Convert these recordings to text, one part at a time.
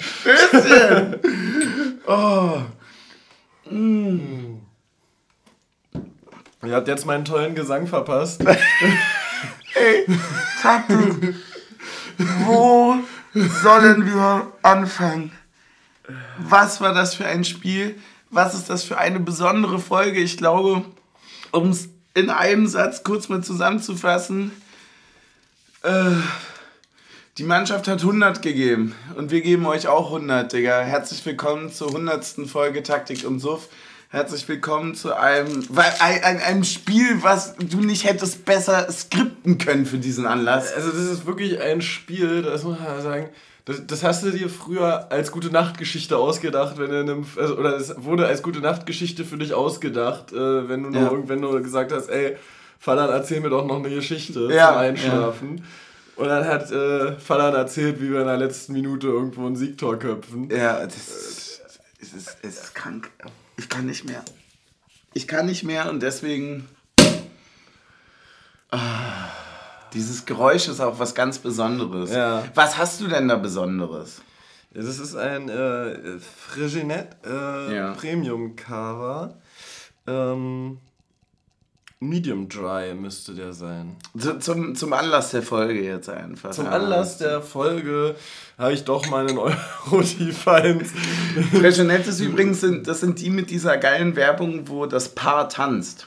Stößchen! Oh. Mm. Ihr habt jetzt meinen tollen Gesang verpasst. Ey, Taktik. Wo sollen wir anfangen? Was war das für ein Spiel? Was ist das für eine besondere Folge? Ich glaube, um es in einem Satz kurz mal zusammenzufassen, äh, die Mannschaft hat 100 gegeben und wir geben euch auch 100, Digga. Herzlich willkommen zur 100. Folge Taktik und Suff. Herzlich willkommen zu einem, einem, einem Spiel, was du nicht hättest besser skripten können für diesen Anlass. Also das ist wirklich ein Spiel, das muss man sagen, das, das hast du dir früher als gute Nachtgeschichte ausgedacht, wenn du einem, also, oder es wurde als gute Nachtgeschichte für dich ausgedacht, äh, wenn du ja. nur wenn du gesagt hast, ey, Falan, erzähl mir doch noch eine Geschichte ja, zum Einschlafen. Ja. Und dann hat äh, Falan erzählt, wie wir in der letzten Minute irgendwo ein Siegtor köpfen. Ja, das ist, es ist, es ist krank. Ich kann nicht mehr. Ich kann nicht mehr und deswegen. Ah, dieses Geräusch ist auch was ganz Besonderes. Ja. Was hast du denn da Besonderes? Das ist ein äh, Friginet äh, ja. Premium Cover. Ähm, Medium Dry müsste der sein. Zum, zum Anlass der Folge jetzt einfach. Zum. Anlass der Folge habe ich doch mal einen Euro-Defines. Ist übrigens, sind, das sind die mit dieser geilen Werbung, wo das Paar tanzt.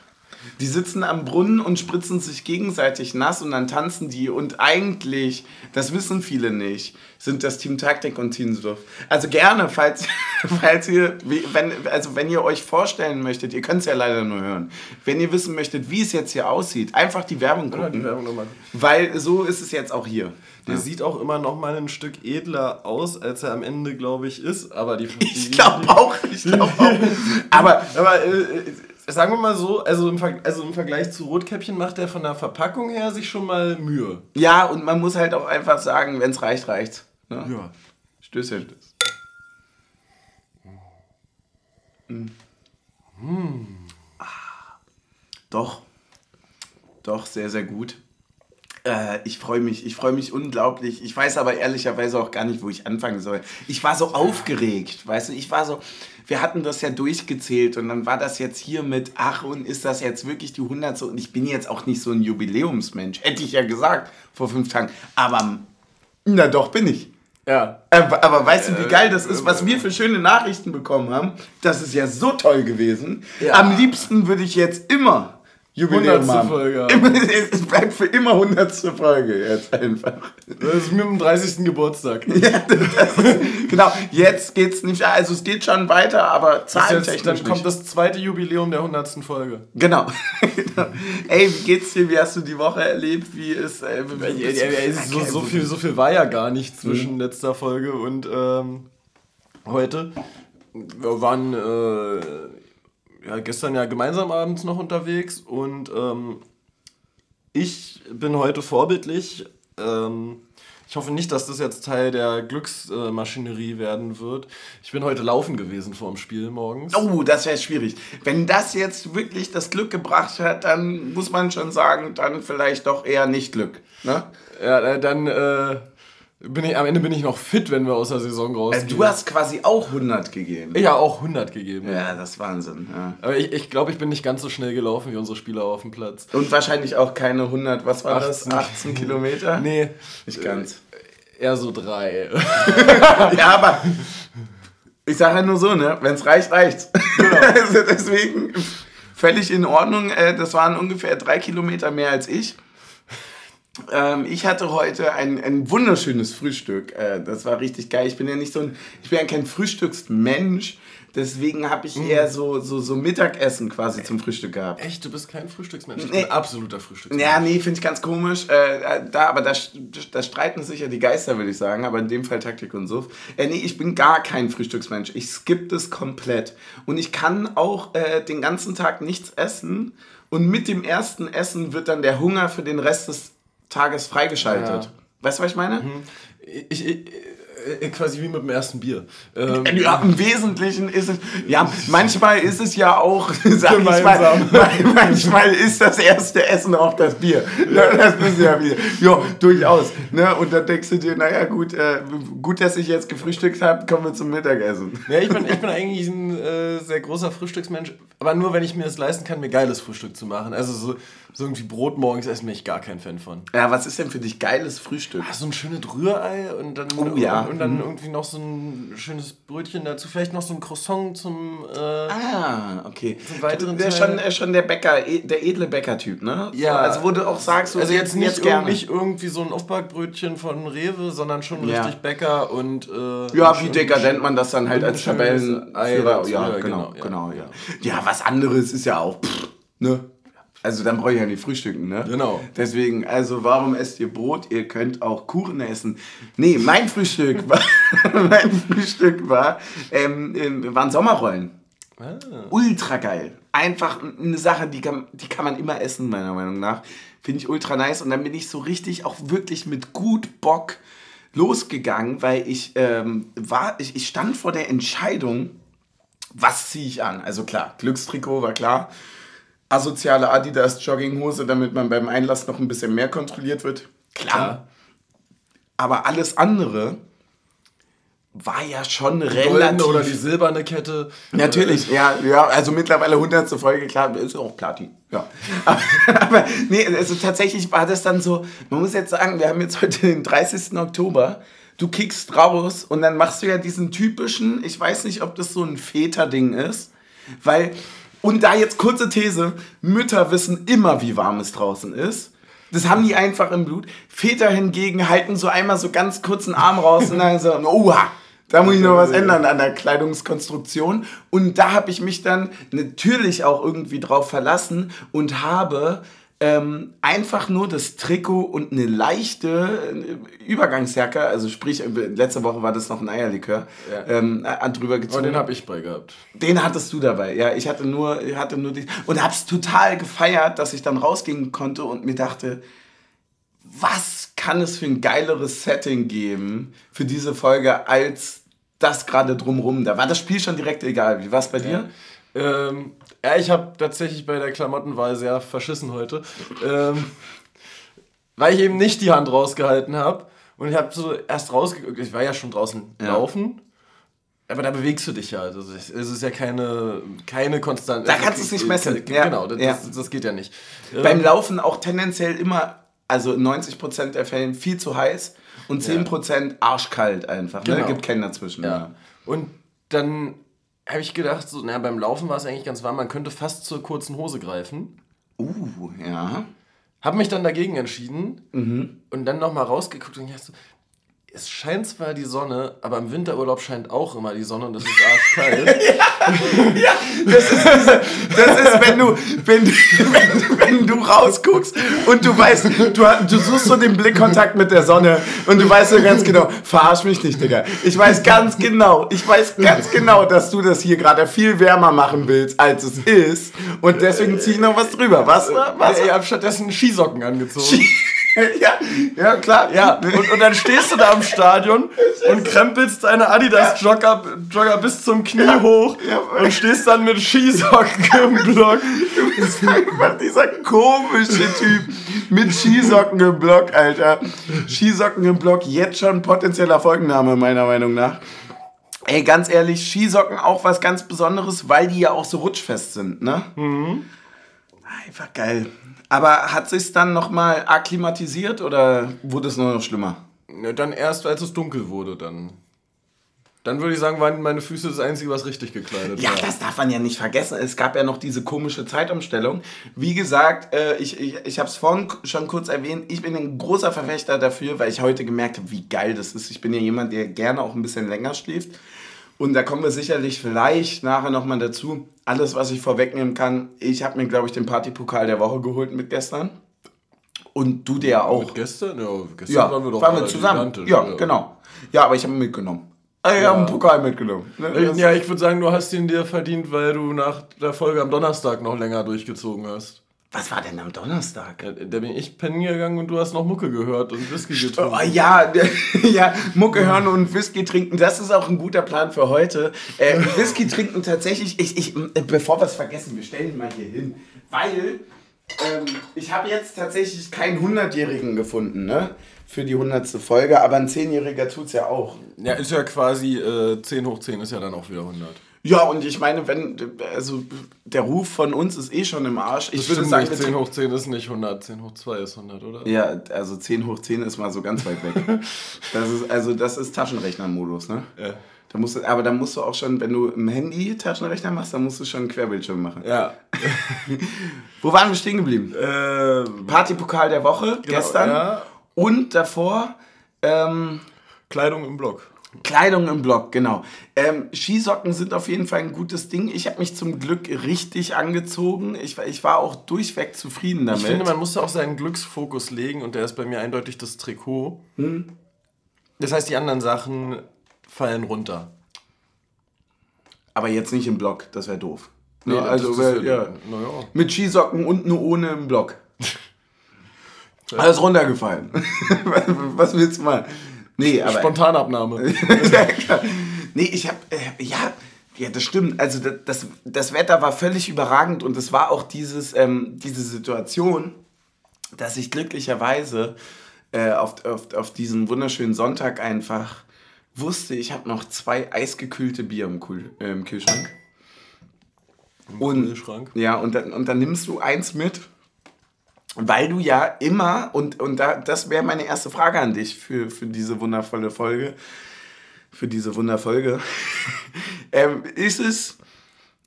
Die sitzen am Brunnen und spritzen sich gegenseitig nass und dann tanzen die. Und eigentlich, das wissen viele nicht, sind das Team Taktik und Team Surf. Also gerne, falls, falls ihr, wenn, also wenn ihr euch vorstellen möchtet, ihr könnt es ja leider nur hören, wenn ihr wissen möchtet, wie es jetzt hier aussieht, einfach die Werbung gucken. Die Werbung nochmal. Weil so ist es jetzt auch hier. Der ja. sieht auch immer noch mal ein Stück edler aus, als er am Ende, glaube ich, ist. Aber die, die ich glaube auch, ich glaube auch. aber, aber äh, sagen wir mal so, also im, Ver also im Vergleich zu Rotkäppchen macht er von der Verpackung her sich schon mal Mühe. Ja, und man muss halt auch einfach sagen, wenn es reicht, reicht. Ne? Ja. Stößchen. Stöß. Mhm. Mhm. Ah. Doch. Doch, sehr, sehr gut. Äh, ich freue mich, ich freue mich unglaublich. Ich weiß aber ehrlicherweise auch gar nicht, wo ich anfangen soll. Ich war so aufgeregt, weißt du, ich war so, wir hatten das ja durchgezählt und dann war das jetzt hier mit, ach und ist das jetzt wirklich die 100. Und ich bin jetzt auch nicht so ein Jubiläumsmensch, hätte ich ja gesagt vor fünf Tagen. Aber, na doch, bin ich. Ja. Aber, aber weißt du, wie geil das ist, was wir für schöne Nachrichten bekommen haben? Das ist ja so toll gewesen. Ja. Am liebsten würde ich jetzt immer Jubiläum haben. Folge. es bleibt für immer 100. Folge jetzt einfach. Das ist mit dem 30. Geburtstag. ja, ist, genau, jetzt geht's nicht, also es geht schon weiter, aber zahlentechnisch Dann kommt das zweite Jubiläum der 100. Folge. Genau. Ey, wie geht's dir? Wie hast du die Woche erlebt? Wie ist... Äh, so, so, viel, so viel war ja gar nicht zwischen mhm. letzter Folge und ähm, heute. Wir waren... Äh, ja, gestern ja gemeinsam abends noch unterwegs und ähm, ich bin heute vorbildlich. Ähm, ich hoffe nicht, dass das jetzt Teil der Glücksmaschinerie werden wird. Ich bin heute laufen gewesen vor dem Spiel morgens. Oh, das wäre schwierig. Wenn das jetzt wirklich das Glück gebracht hat, dann muss man schon sagen, dann vielleicht doch eher nicht Glück. Ne? Ja, äh, dann äh, bin ich, am Ende bin ich noch fit, wenn wir aus der Saison rausgehen. Also du hast quasi auch 100 gegeben. Ja, auch 100 gegeben. Ja, das ist Wahnsinn. Ja. Aber ich, ich glaube, ich bin nicht ganz so schnell gelaufen wie unsere Spieler auf dem Platz. Und wahrscheinlich auch keine 100, was war 18. das? 18 Kilometer? Nee. Nicht ganz. Äh, eher so drei. ja, aber ich sage ja nur so, ne? Wenn es reicht, reicht's. Genau. also deswegen völlig in Ordnung. Äh, das waren ungefähr drei Kilometer mehr als ich. Ähm, ich hatte heute ein, ein wunderschönes Frühstück. Äh, das war richtig geil. Ich bin ja nicht so ein, ich bin ja kein Frühstücksmensch. Deswegen habe ich mm. eher so, so, so Mittagessen quasi zum Frühstück gehabt. Echt? Du bist kein Frühstücksmensch? Ich nee. bin absoluter Frühstücksmensch. Ja, nee, finde ich ganz komisch. Äh, äh, da, aber da, da streiten sich ja die Geister, würde ich sagen. Aber in dem Fall Taktik und so. Äh, nee, ich bin gar kein Frühstücksmensch. Ich skippe das komplett. Und ich kann auch äh, den ganzen Tag nichts essen. Und mit dem ersten Essen wird dann der Hunger für den Rest des Tages freigeschaltet. Ja. Weißt du, was ich meine? Mhm. Ich, ich, Äh, quasi wie mit dem ersten Bier. Ähm, ja, im Wesentlichen ist es, ja, manchmal ist es ja auch, sag ich mal, manchmal ist das erste Essen auch das Bier. Das wissen ja wieder. Ja, durchaus. Ne? Und dann denkst du dir, naja, gut, äh, gut, dass ich jetzt gefrühstückt habe, kommen wir zum Mittagessen. Ja, ich bin, ich bin eigentlich ein äh, sehr großer Frühstücksmensch, aber nur, wenn ich mir es leisten kann, mir geiles Frühstück zu machen. Also so, so irgendwie Brot morgens essen bin ich gar kein Fan von. Ja, was ist denn für dich geiles Frühstück? Ah, so ein schönes Rührei und dann, oh, ja. und, und dann mhm. irgendwie noch so ein schönes Brötchen dazu, vielleicht noch so ein Croissant zum. Äh, ah, okay. Zum weiteren der schon, äh, schon der Bäcker, e, der edle Bäckertyp, ne? Ja. So, also wo du auch sagst, so also jetzt nicht, jetzt gerne. nicht irgendwie so ein Aufbackbrötchen von Rewe, sondern schon ja. richtig Bäcker und. Äh, ja, wie dekadent man das dann halt als Tabellenführer. Ja, genau, genau, ja. genau ja. ja, was anderes ist ja auch. Pff, ne? Also dann brauche ich ja nicht frühstücken, ne? Genau. Deswegen, also warum esst ihr Brot? Ihr könnt auch Kuchen essen. Nee, mein Frühstück war, mein Frühstück war, ähm, ähm, waren Sommerrollen. Ah. Ultra geil. Einfach eine Sache, die kann, die kann man immer essen, meiner Meinung nach. Finde ich ultra nice. Und dann bin ich so richtig auch wirklich mit gut Bock losgegangen, weil ich ähm, war, ich, ich stand vor der Entscheidung, was ziehe ich an? Also klar, Glückstrikot war klar asoziale Adidas Jogginghose, damit man beim Einlass noch ein bisschen mehr kontrolliert wird. Klar. Aber alles andere war ja schon die relativ. oder die silberne Kette. Natürlich, ja, ja, also mittlerweile 100. Folge, klar, ist auch Platin. Ja. aber, aber nee, also tatsächlich war das dann so, man muss jetzt sagen, wir haben jetzt heute den 30. Oktober. Du kickst raus und dann machst du ja diesen typischen, ich weiß nicht, ob das so ein Väter-Ding ist, weil und da jetzt kurze These, Mütter wissen immer, wie warm es draußen ist. Das haben die einfach im Blut. Väter hingegen halten so einmal so ganz kurzen Arm raus und dann so, oha, da muss ich noch was ändern an der Kleidungskonstruktion. Und da habe ich mich dann natürlich auch irgendwie drauf verlassen und habe ähm, einfach nur das Trikot und eine leichte äh, Übergangsjacke, also sprich, äh, letzte Woche war das noch ein Eierlikör, ja. ähm, drüber gezogen. Und den habe ich bei gehabt. Den hattest du dabei, ja. Ich hatte nur, hatte nur die, und hab's total gefeiert, dass ich dann rausgehen konnte und mir dachte, was kann es für ein geileres Setting geben für diese Folge als das gerade drumrum? Da war das Spiel schon direkt egal. Wie war es bei dir? Ähm, ja, ich habe tatsächlich bei der Klamottenwahl sehr verschissen heute. Ähm, weil ich eben nicht die Hand rausgehalten habe. Und ich habe so erst rausgeguckt, ich war ja schon draußen ja. laufen. Aber da bewegst du dich ja. Also es ist ja keine, keine konstante. Da kannst du es nicht messen. Ja. Genau, das, ja. Das, das, geht ja nicht. Beim ähm, Laufen auch tendenziell immer, also in 90% der Fälle viel zu heiß und 10% ja. arschkalt einfach. Ne? Genau. Gibt keinen dazwischen. Ja. Und dann habe ich gedacht, so, na, beim Laufen war es eigentlich ganz warm, man könnte fast zur kurzen Hose greifen. Uh, ja. Habe mich dann dagegen entschieden mhm. und dann nochmal rausgeguckt und ich dachte so, es scheint zwar die Sonne, aber im Winterurlaub scheint auch immer die Sonne und das ist arschkalt. ja, ja, das ist, diese, das ist wenn, du, wenn, wenn, wenn du rausguckst und du weißt, du, du suchst so den Blickkontakt mit der Sonne und du weißt so ganz genau, verarsch mich nicht, Digga. Ich weiß ganz genau, ich weiß ganz genau, dass du das hier gerade viel wärmer machen willst, als es ist und deswegen zieh ich noch was drüber. Was? was? Ich habe stattdessen Skisocken angezogen. ja, ja, klar. Ja, und, und dann stehst du da im Stadion und krempelst deine Adidas-Jogger Jogger bis zum Knie ja. hoch und stehst dann mit Skisocken im Block. Du bist einfach dieser komische Typ mit Skisocken im Block, Alter. Skisocken im Block, jetzt schon potenzieller Folgenname, meiner Meinung nach. Ey, ganz ehrlich, Skisocken auch was ganz Besonderes, weil die ja auch so rutschfest sind, ne? Mhm. Einfach geil. Aber hat sich dann nochmal akklimatisiert oder wurde es nur noch schlimmer? Ja, dann erst, als es dunkel wurde, dann. Dann würde ich sagen, waren meine Füße das Einzige, was richtig gekleidet ja, war. Ja, das darf man ja nicht vergessen. Es gab ja noch diese komische Zeitumstellung. Wie gesagt, äh, ich, ich, ich habe es vorhin schon kurz erwähnt, ich bin ein großer Verfechter dafür, weil ich heute gemerkt habe, wie geil das ist. Ich bin ja jemand, der gerne auch ein bisschen länger schläft. Und da kommen wir sicherlich vielleicht nachher nochmal dazu. Alles, was ich vorwegnehmen kann, ich habe mir, glaube ich, den Partypokal der Woche geholt mit gestern. Und du der auch. Mit gestern? Ja, gestern ja, waren wir doch waren wir zusammen. Ja, ja, genau. Ja, aber ich habe ihn mitgenommen. Ah, ich ja. habe einen Pokal mitgenommen. Ne? Ja, ich würde sagen, du hast ihn dir verdient, weil du nach der Folge am Donnerstag noch länger durchgezogen hast. Was war denn am Donnerstag? Ja, da bin ich pennen gegangen und du hast noch Mucke gehört und Whisky getrunken. Oh, ja, ja, Mucke hören und Whisky trinken, das ist auch ein guter Plan für heute. Äh, Whisky trinken tatsächlich, ich, ich, äh, bevor wir es vergessen, wir stellen ihn mal hier hin, weil ähm, ich habe jetzt tatsächlich keinen 100-Jährigen gefunden, ne? Für die 100. Folge, aber ein 10-Jähriger tut es ja auch. Ja, ist ja quasi äh, 10 hoch 10 ist ja dann auch wieder 100. Ja, und ich meine, wenn, also der Ruf von uns ist eh schon im Arsch. Ich Das würde sagen, nicht, wir 10 hoch 10 ist nicht 100, 10 hoch 2 ist 100, oder? Ja, also 10 hoch 10 ist mal so ganz weit weg. Das ist, also das ist Taschenrechner-Modus, ne? Ja. Da musst du, aber da musst du auch schon, wenn du im Handy Taschenrechner machst, dann musst du schon einen Querbildschirm machen. Ja. Wo waren wir stehen geblieben? äh, Partypokal der Woche, gestern. ja. Und davor ähm, Kleidung im Block. Kleidung im Block, genau. Ähm, Skisocken sind auf jeden Fall ein gutes Ding. Ich habe mich zum Glück richtig angezogen. Ich, war- ich war auch durchweg zufrieden damit. Ich finde, man muss da auch seinen Glücksfokus legen und der ist bei mir eindeutig das Trikot. Das heißt, die anderen Sachen fallen runter. aber jetzt nicht im Block, das wäre doof. Nee, Ja, also, das wär- ist ja. Naja. Mit Skisocken und nur ohne im Block. Alles runtergefallen. Was willst du mal? Nee, aber. Spontanabnahme. ja. Nee, ich hab. Äh, ja, ja, das stimmt. Also, das, das, das Wetter war völlig überragend und es war auch dieses, ähm, diese Situation, dass ich glücklicherweise äh, auf, auf, auf diesen wunderschönen Sonntag einfach wusste, ich habe noch zwei eisgekühlte Bier im, Kühl, äh, im Kühlschrank. Und, Kühlschrank. ja, und dann, und dann nimmst du eins mit, weil du ja immer, und, und da, das wäre meine erste Frage an dich für, für diese wundervolle Folge, für diese Wunderfolge, ähm, ist, es,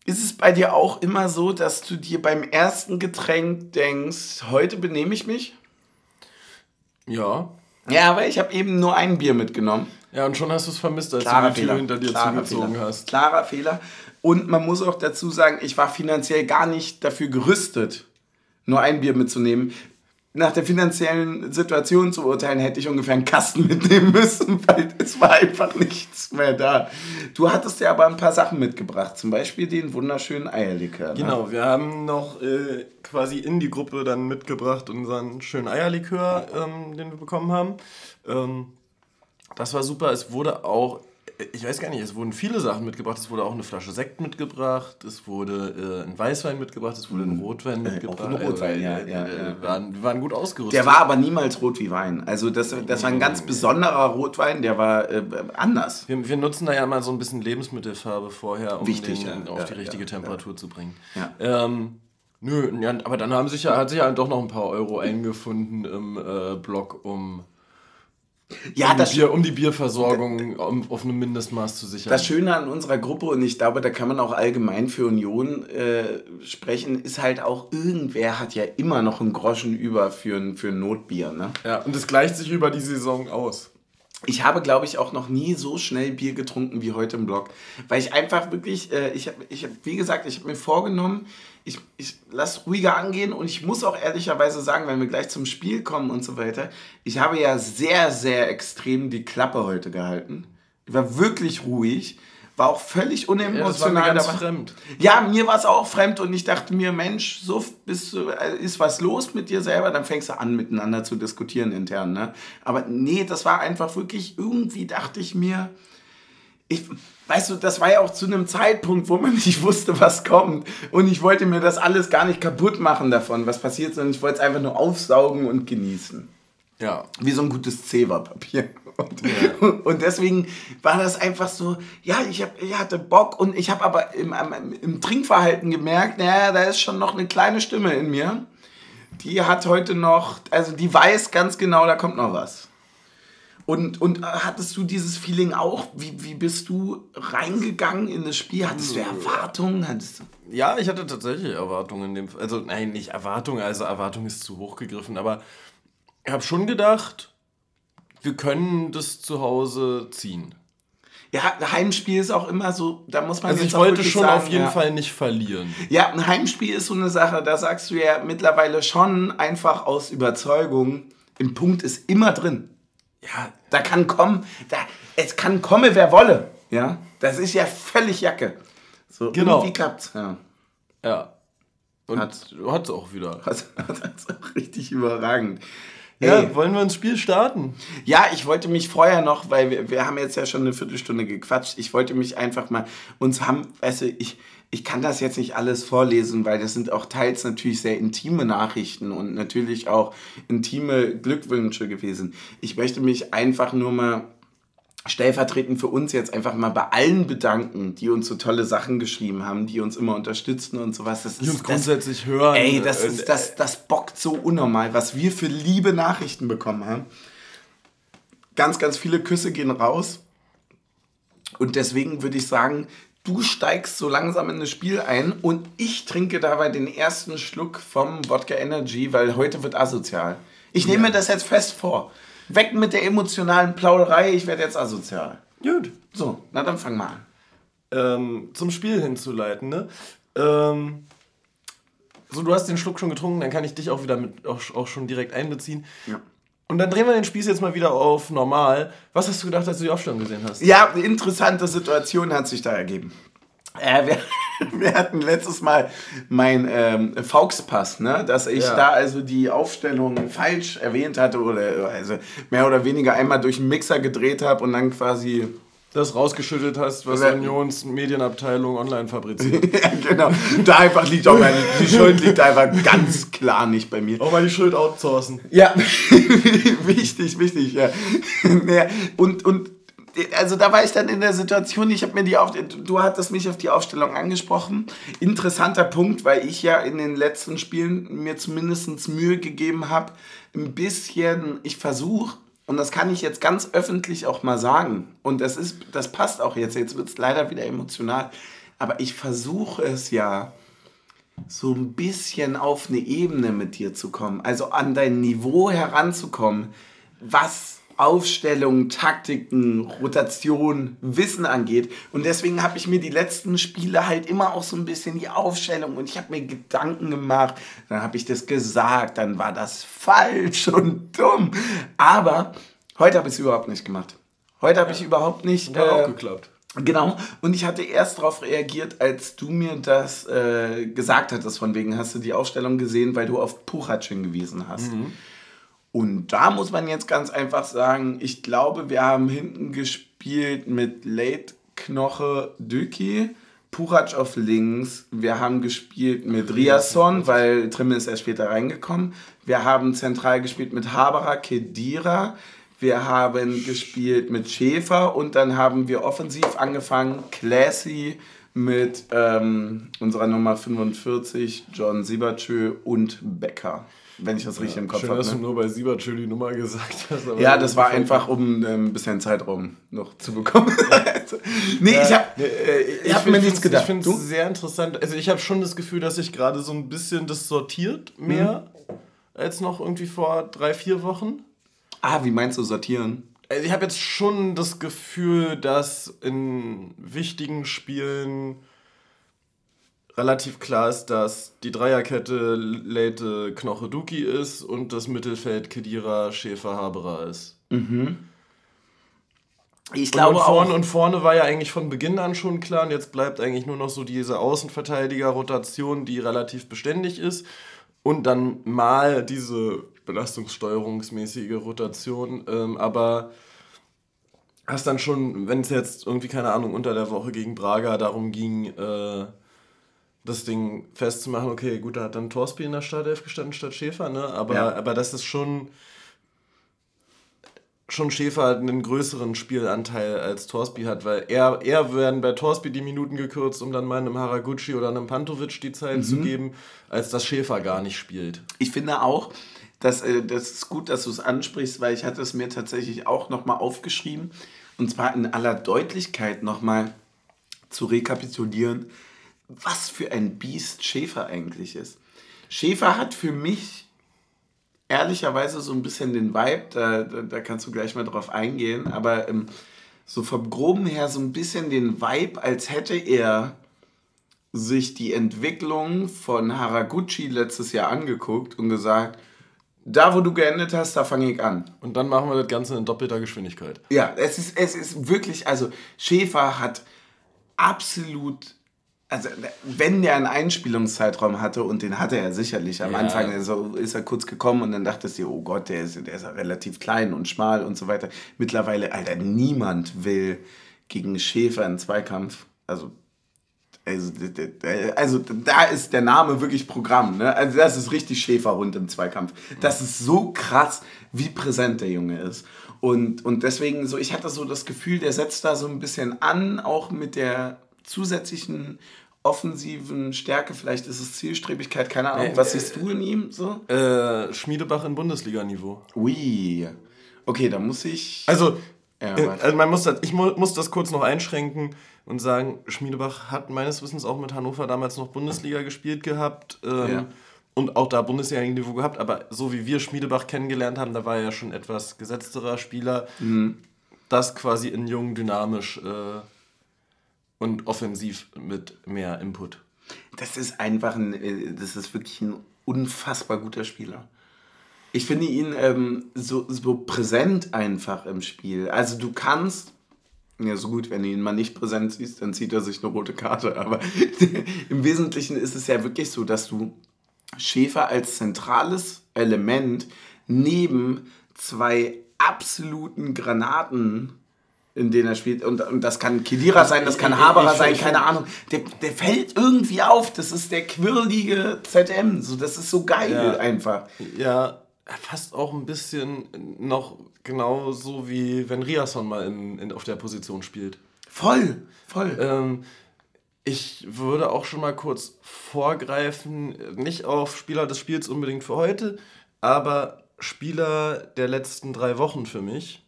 ist es bei dir auch immer so, dass du dir beim ersten Getränk denkst, heute benehme ich mich? Ja. Ja, aber ich habe eben nur ein Bier mitgenommen. Ja, und schon hast du es vermisst, als Klarer du die Tür Fehler. hinter dir Klarer zugezogen Fehler. hast. Klarer Fehler. Und man muss auch dazu sagen, ich war finanziell gar nicht dafür gerüstet, nur ein Bier mitzunehmen. Nach der finanziellen Situation zu urteilen, hätte ich ungefähr einen Kasten mitnehmen müssen, weil es war einfach nichts mehr da. Du hattest ja aber ein paar Sachen mitgebracht, zum Beispiel den wunderschönen Eierlikör. Ne? Genau, wir haben noch äh, quasi in die Gruppe dann mitgebracht unseren schönen Eierlikör, ähm, den wir bekommen haben. Ähm, das war super. Es wurde auch, ich weiß gar nicht, es wurden viele Sachen mitgebracht. Es wurde auch eine Flasche Sekt mitgebracht, es wurde äh, ein Weißwein mitgebracht, es wurde ein Rotwein mitgebracht. Mhm. Äh, ein Rotwein, ja, äh, ja, äh, ja. Wir waren, wir waren gut ausgerüstet. Der war aber niemals rot wie Wein. Also das, das war ein ganz besonderer Rotwein, der war äh, anders. wir, wir nutzen da ja mal so ein bisschen Lebensmittelfarbe vorher, um Wichtig, den auf die richtige Temperatur zu bringen. Ja. Ähm, nö, aber dann haben sich ja, hat sich ja doch noch ein paar Euro eingefunden im äh, Block, um, Ja, um, das, die Bier, um die Bierversorgung um, auf einem Mindestmaß zu sichern. Das Schöne an unserer Gruppe, und ich glaube, da kann man auch allgemein für Union äh, sprechen, ist halt auch, irgendwer hat ja immer noch einen Groschen über für ein, für ein Notbier. Ne? ja, und es gleicht sich über die Saison aus. Ich habe, glaube ich, auch noch nie so schnell Bier getrunken wie heute im Blog. Weil ich einfach wirklich, äh, ich habe, ich hab, wie gesagt, ich habe mir vorgenommen, ich, ich lasse ruhiger angehen und ich muss auch ehrlicherweise sagen, wenn wir gleich zum Spiel kommen und so weiter, ich habe ja sehr, sehr extrem die Klappe heute gehalten. Ich war wirklich ruhig, war auch völlig Ja, das war mir unemotional fremd. Ja, mir war es auch fremd und ich dachte mir, Mensch, so bist du, äh, ist was los mit dir selber, dann fängst du an, miteinander zu diskutieren intern. Ne? Aber nee, das war einfach wirklich, irgendwie dachte ich mir, ich, weißt du, das war ja auch zu einem Zeitpunkt, wo man nicht wusste, was kommt. Und ich wollte mir das alles gar nicht kaputt machen davon, was passiert, sondern ich wollte es einfach nur aufsaugen und genießen. Ja. Wie so ein gutes Zewa-Papier. Und, und deswegen war das einfach so, ja, ich, hab, ich hatte Bock und ich habe aber im, im, im Trinkverhalten gemerkt, naja, da ist schon noch eine kleine Stimme in mir. Die hat heute noch, also die weiß ganz genau, da kommt noch was. Und, und äh, hattest du dieses Feeling auch? Wie, wie bist du reingegangen in das Spiel? Hattest du Erwartungen? Hattest du Ja, ich hatte tatsächlich Erwartungen in dem. Also, nein, nicht Erwartungen, also Erwartung ist zu hoch gegriffen, aber ich habe schon gedacht, wir können das zu Hause ziehen. ja, ein Heimspiel ist auch immer so, da muss man Also ich wollte schon sagen, auf jeden ja. Fall nicht verlieren. Ja, ein Heimspiel ist so eine Sache, da sagst du ja mittlerweile schon einfach aus Überzeugung, im Punkt ist immer drin. Ja, da kann kommen, da, es kann komme, wer wolle. Ja, das ist ja völlig Jacke. So, Genau. Irgendwie klappt's, ja. Ja. Und hat es auch wieder. Hat es auch richtig überragend. Ja, hey. wollen wir ins Spiel starten? Ja, ich wollte mich vorher noch, weil wir, wir haben jetzt ja schon eine Viertelstunde gequatscht, ich wollte mich einfach mal, uns haben, weißt du, ich, ich kann das jetzt nicht alles vorlesen, weil das sind auch teils natürlich sehr intime Nachrichten und natürlich auch intime Glückwünsche gewesen. Ich möchte mich einfach nur mal stellvertretend für uns jetzt einfach mal bei allen bedanken, die uns so tolle Sachen geschrieben haben, die uns immer unterstützen und sowas. Das die ist, uns grundsätzlich das, hören. Ey, das, ist, das, das bockt so unnormal, was wir für liebe Nachrichten bekommen haben. Ganz, ganz viele Küsse gehen raus. Und deswegen würde ich sagen, du steigst so langsam in das Spiel ein und ich trinke dabei den ersten Schluck vom Wodka Energy, weil heute wird asozial. Ich nehme ja. mir das jetzt fest vor. Weg mit der emotionalen Plauderei, ich werde jetzt asozial. Gut. So, na dann fang mal an. Ähm, zum Spiel hinzuleiten, ne? Ähm, so, du hast den Schluck schon getrunken, dann kann ich dich auch wieder mit auch, auch schon direkt einbeziehen. Ja. Und dann drehen wir den Spieß jetzt mal wieder auf normal. Was hast du gedacht, als du die Aufstellung gesehen hast? Ja, eine interessante Situation hat sich da ergeben. Äh, wir, wir, hatten letztes Mal mein ähm, Fauxpass, ne? dass ich ja. da also die Aufstellung falsch erwähnt hatte oder also mehr oder weniger einmal durch den Mixer gedreht habe und dann quasi das rausgeschüttet hast, was Unions Medienabteilung online fabriziert. ja, genau. Da einfach liegt auch meine, die Schuld liegt einfach ganz klar nicht bei mir. Auch mal die Schuld outsourcen. Ja, wichtig, wichtig, ja. und, und also da war ich dann in der Situation, ich habe mir die auf, du hattest mich auf die Aufstellung angesprochen. Interessanter Punkt, weil ich ja in den letzten Spielen mir zumindest Mühe gegeben habe, ein bisschen, ich versuche, und das kann ich jetzt ganz öffentlich auch mal sagen, und das ist, das passt auch jetzt, jetzt wird es leider wieder emotional, aber ich versuche es ja so ein bisschen auf eine Ebene mit dir zu kommen, also an dein Niveau heranzukommen, was Aufstellung, Taktiken, Rotation, Wissen angeht. Und deswegen habe ich mir die letzten Spiele halt immer auch so ein bisschen die Aufstellung und ich habe mir Gedanken gemacht. Dann habe ich das gesagt, dann war das falsch und dumm. Aber heute habe ich es überhaupt nicht gemacht. Heute habe ich überhaupt nicht. Hat äh, auch geklappt. Genau, und ich hatte erst darauf reagiert, als du mir das äh, gesagt hattest, von wegen hast du die Aufstellung gesehen, weil du auf Puchac hingewiesen hast. Mhm. Und da muss man jetzt ganz einfach sagen, ich glaube, wir haben hinten gespielt mit Late Knoche Düki, Purac auf links. Wir haben gespielt mit Riasson, weil Trimmel ist erst später reingekommen. Wir haben zentral gespielt mit Haberer, Kedira. Wir haben gespielt mit Schäfer und dann haben wir offensiv angefangen, Classy mit ähm, unserer Nummer 45, John Siebertschö und Becker wenn ich das richtig ja, im Kopf habe. Schön, dass ne? du nur bei Siebertschö die Nummer gesagt hast. ja, das war einfach, um ähm, ein bisschen Zeitraum noch zu bekommen. nee, ich habe äh, ich hab mir nichts gedacht. Ich finde es sehr interessant. Also ich habe schon das Gefühl, dass sich gerade so ein bisschen das sortiert mehr mhm. als noch irgendwie vor drei, vier Wochen. Ah, wie meinst du sortieren? Also ich habe jetzt schon das Gefühl, dass in wichtigen Spielen relativ klar ist, dass die Dreierkette Leite Knoche Duki ist und das Mittelfeld Kedira Schäfer Haberer ist. Mhm. Ich glaube und vorne, auch. Und vorne war ja eigentlich von Beginn an schon klar und jetzt bleibt eigentlich nur noch so diese Außenverteidiger-Rotation, die relativ beständig ist. Und dann mal diese belastungssteuerungsmäßige Rotation. Ähm, aber hast dann schon, wenn es jetzt irgendwie, keine Ahnung, unter der Woche gegen Braga darum ging, äh, das Ding festzumachen, okay, gut, da hat dann Torsby in der Startelf gestanden statt Schäfer, ne? Aber, ja. aber das ist schon schon Schäfer einen größeren Spielanteil als Torsby hat, weil er, er werden bei Torsby die Minuten gekürzt, um dann mal einem Haraguchi oder einem Pantovic die Zeit mhm. zu geben, als dass Schäfer gar nicht spielt. Ich finde auch, dass, äh, das ist gut, dass du es ansprichst, weil ich hatte es mir tatsächlich auch nochmal aufgeschrieben und zwar in aller Deutlichkeit nochmal zu rekapitulieren, was für ein Biest Schäfer eigentlich ist. Schäfer hat für mich ehrlicherweise so ein bisschen den Vibe, da, da, da kannst du gleich mal drauf eingehen, aber ähm, so vom Groben her so ein bisschen den Vibe, als hätte er sich die Entwicklung von Haraguchi letztes Jahr angeguckt und gesagt, da wo du geendet hast, da fange ich an. Und dann machen wir das Ganze in doppelter Geschwindigkeit. Ja, es ist, es ist wirklich, also Schäfer hat absolut also wenn der einen Einspielungszeitraum hatte, und den hatte er sicherlich am Ja. Anfang, also ist er kurz gekommen und dann dachtest du, oh Gott, der ist, der ist ja relativ klein und schmal und so weiter. Mittlerweile, Alter, niemand will gegen Schäfer einen Zweikampf. Also, also, also da ist der Name wirklich Programm. Ne? Also das ist richtig Schäferhund im Zweikampf. Das ist so krass, wie präsent der Junge ist. Und, und deswegen so, ich hatte so das Gefühl, der setzt da so ein bisschen an, auch mit der zusätzlichen offensiven Stärke. Vielleicht ist es Zielstrebigkeit, keine Ahnung. Äh, Was siehst du in ihm so? Äh, Schmiedebach in Bundesliga-Niveau. Ui. Okay, da muss ich. Also, Ja, äh, also man muss das, ich mu muss das kurz noch einschränken und sagen, Schmiedebach hat meines Wissens auch mit Hannover damals noch Bundesliga gespielt gehabt. Ähm, Ja. Und auch da Bundesliga-Niveau gehabt, aber so wie wir Schmiedebach kennengelernt haben, da war er ja schon etwas gesetzterer Spieler. Mhm. Das quasi in jung, dynamisch äh, und offensiv mit mehr Input. Das ist einfach ein, äh, das ist wirklich ein unfassbar guter Spieler. Ich finde ihn ähm, so, so präsent einfach im Spiel. Also du kannst, ja so gut, wenn du ihn mal nicht präsent siehst, dann zieht er sich eine rote Karte. Aber im Wesentlichen ist es ja wirklich so, dass du Schäfer als zentrales Element neben zwei absoluten Granaten, in denen er spielt, und, und das kann Kedira sein, das kann Haberer sein, keine Ahnung, der, der fällt irgendwie auf, das ist der quirlige ZM, so, das ist so geil Ja. einfach. Ja, fast auch ein bisschen noch genauso wie wenn Riasson mal in, in, auf der Position spielt. Voll, voll. Ähm, ich würde auch schon mal kurz vorgreifen, nicht auf Spieler des Spiels unbedingt für heute, aber Spieler der letzten drei Wochen für mich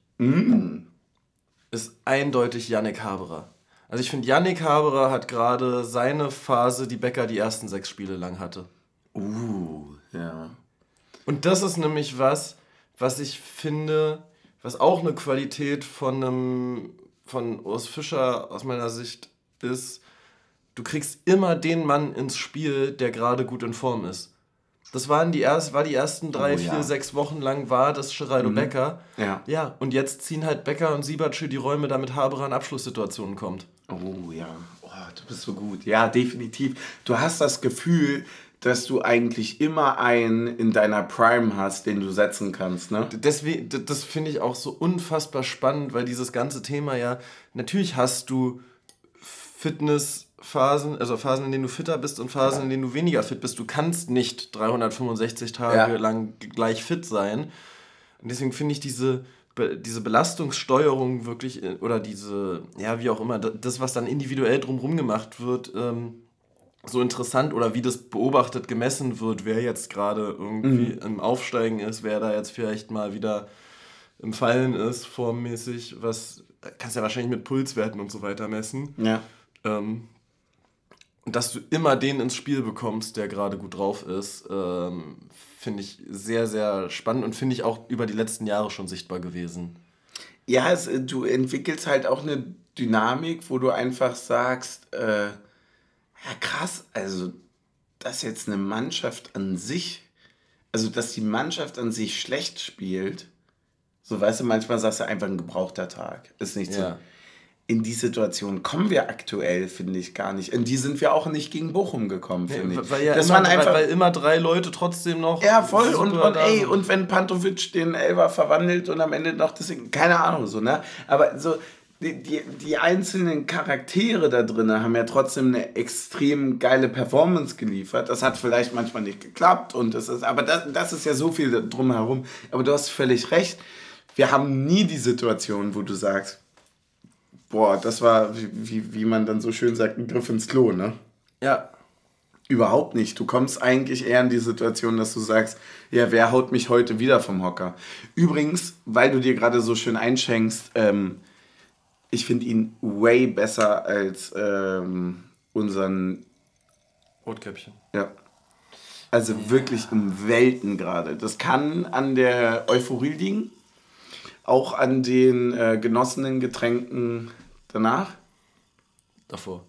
ist eindeutig Yannick Haberer. Also ich finde, Yannick Haberer hat gerade seine Phase, die Becker die ersten sechs Spiele lang hatte. Uh, ja. Und das ist nämlich was, was ich finde, was auch eine Qualität von einem, von Urs Fischer aus meiner Sicht ist, du kriegst immer den Mann ins Spiel, der gerade gut in Form ist. Das waren die erst, war die ersten drei, Oh, vier, ja. sechs Wochen lang war das Geraldo Becker. Ja. Ja, und jetzt ziehen halt Becker und Siebertschö die Räume, damit Haberer in Abschlusssituationen kommt. Oh ja, oh, du bist so gut. Ja, definitiv. Du hast das Gefühl, dass du eigentlich immer einen in deiner Prime hast, den du setzen kannst, ne? Deswegen, das finde ich auch so unfassbar spannend, weil dieses ganze Thema ja, natürlich hast du Fitnessphasen, also Phasen, in denen du fitter bist und Phasen, in denen du weniger fit bist. Du kannst nicht 365 Tage Ja. lang gleich fit sein. Und deswegen finde ich diese, diese Belastungssteuerung wirklich, äh, oder diese, ja, wie auch immer, das, was dann individuell drumherum gemacht wird, ähm, so interessant oder wie das beobachtet, gemessen wird, wer jetzt gerade irgendwie im Aufsteigen ist, wer da jetzt vielleicht mal wieder im Fallen ist, formmäßig, was kannst ja wahrscheinlich mit Pulswerten und so weiter messen. Ja. Ähm, dass du immer den ins Spiel bekommst, der gerade gut drauf ist, ähm, finde ich sehr, sehr spannend und finde ich auch über die letzten Jahre schon sichtbar gewesen. Ja, es, äh, du entwickelst halt auch eine Dynamik, wo du einfach sagst, äh, ja krass, also dass jetzt eine Mannschaft an sich, also dass die Mannschaft an sich schlecht spielt, so weißt du, manchmal sagst du einfach ein gebrauchter Tag, ist nicht so. Ja. In die Situation kommen wir aktuell, finde ich, gar nicht. In die sind wir auch nicht gegen Bochum gekommen, finde ich. weil, ja das immer, waren drei, einfach, weil immer drei Leute trotzdem noch. ja, voll. Und, und ey, und wenn Pantovic den Elber verwandelt und am Ende noch deswegen, keine Ahnung, so, ne? Aber so, die, die, die einzelnen Charaktere da drin haben ja trotzdem eine extrem geile Performance geliefert. Das hat vielleicht manchmal nicht geklappt und das ist, aber das, das ist ja so viel drumherum. Aber du hast völlig recht. Wir haben nie die Situation, wo du sagst, boah, das war, wie, wie, wie man dann so schön sagt, ein Griff ins Klo, ne? Ja, Überhaupt nicht. Du kommst eigentlich eher in die Situation, dass du sagst, ja, wer haut mich heute wieder vom Hocker? Übrigens, weil du dir gerade so schön einschenkst, ähm, ich finde ihn way besser als ähm, unseren, Rotkäppchen. ja. Also wirklich um Welten gerade. Das kann an der Euphorie liegen, auch an den äh, genossenen Getränken danach. Davor.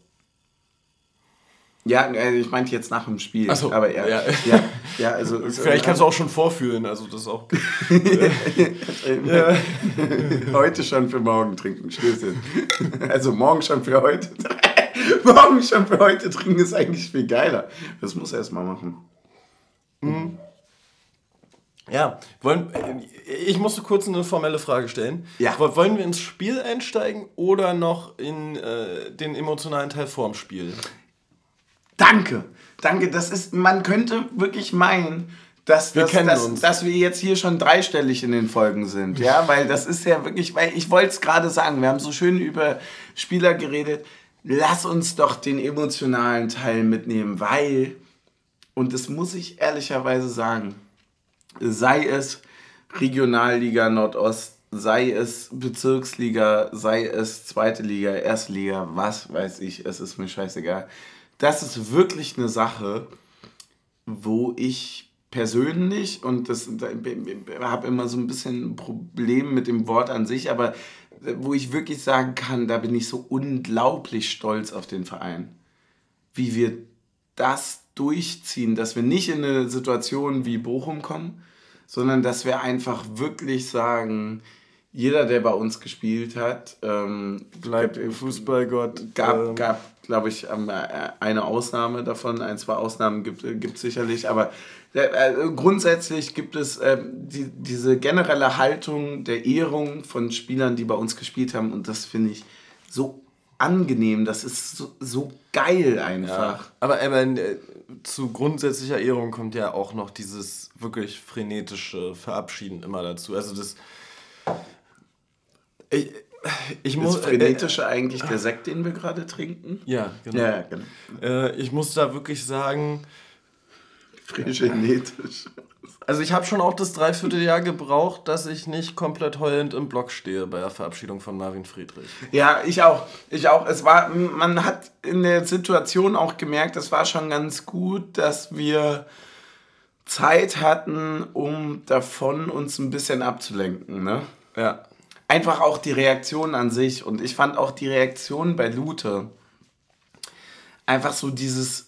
Ja, äh, ich meinte jetzt nach dem Spiel. Ach so, aber ja, ja. ja. ja, also Vielleicht kannst du auch schon vorfühlen, also das ist auch. Heute schon für morgen trinken. Stößchen. Also morgen schon für heute. morgen schon für heute trinken, ist eigentlich viel geiler. Das muss er erst mal machen. Mhm. Ja, wollen, ich musste kurz eine formelle Frage stellen. Ja. Wollen wir ins Spiel einsteigen oder noch in äh, den emotionalen Teil vorm Spiel? Danke, danke. Das ist, man könnte wirklich meinen, dass, wir dass, dass, dass, wir jetzt hier schon dreistellig in den Folgen sind. Ja, weil das ist ja wirklich, weil ich wollte es gerade sagen, wir haben so schön über Spieler geredet. Lass uns doch den emotionalen Teil mitnehmen, weil, und das muss ich ehrlicherweise sagen, sei es Regionalliga Nordost, sei es Bezirksliga, sei es zweite Liga, erste Liga, was weiß ich, es ist mir scheißegal. Das ist wirklich eine Sache, wo ich persönlich, und das habe immer so ein bisschen ein Problem mit dem Wort an sich, aber wo ich wirklich sagen kann, da bin ich so unglaublich stolz auf den Verein. Wie wir das durchziehen, dass wir nicht in eine Situation wie Bochum kommen, sondern dass wir einfach wirklich sagen, jeder, der bei uns gespielt hat, ähm, bleibt Fußballgott. Gab, ähm. gab glaube ich, ähm, äh, eine Ausnahme davon. Ein, zwei Ausnahmen gibt es äh, sicherlich, aber äh, äh, grundsätzlich gibt es äh, die, diese generelle Haltung der Ehrung von Spielern, die bei uns gespielt haben und das finde ich so angenehm, das ist so, so geil einfach. Ja, aber äh, zu grundsätzlicher Ehrung kommt ja auch noch dieses wirklich frenetische Verabschieden immer dazu. Also das. Ich, ich muss, ist frenetische äh, eigentlich der Sekt, den wir gerade trinken? Ja, genau. Ja, genau. Äh, ich muss da wirklich sagen. Frenetisch. Also ich habe schon auch das Dreivierteljahr gebraucht, dass ich nicht komplett heulend im Block stehe bei der Verabschiedung von Marvin Friedrich. Ja, ich auch. Ich auch. Es war, man hat in der Situation auch gemerkt, es war schon ganz gut, dass wir Zeit hatten, um davon uns ein bisschen abzulenken. Ne? Ja. Einfach auch die Reaktion an sich. Und ich fand auch die Reaktion bei Lute einfach so dieses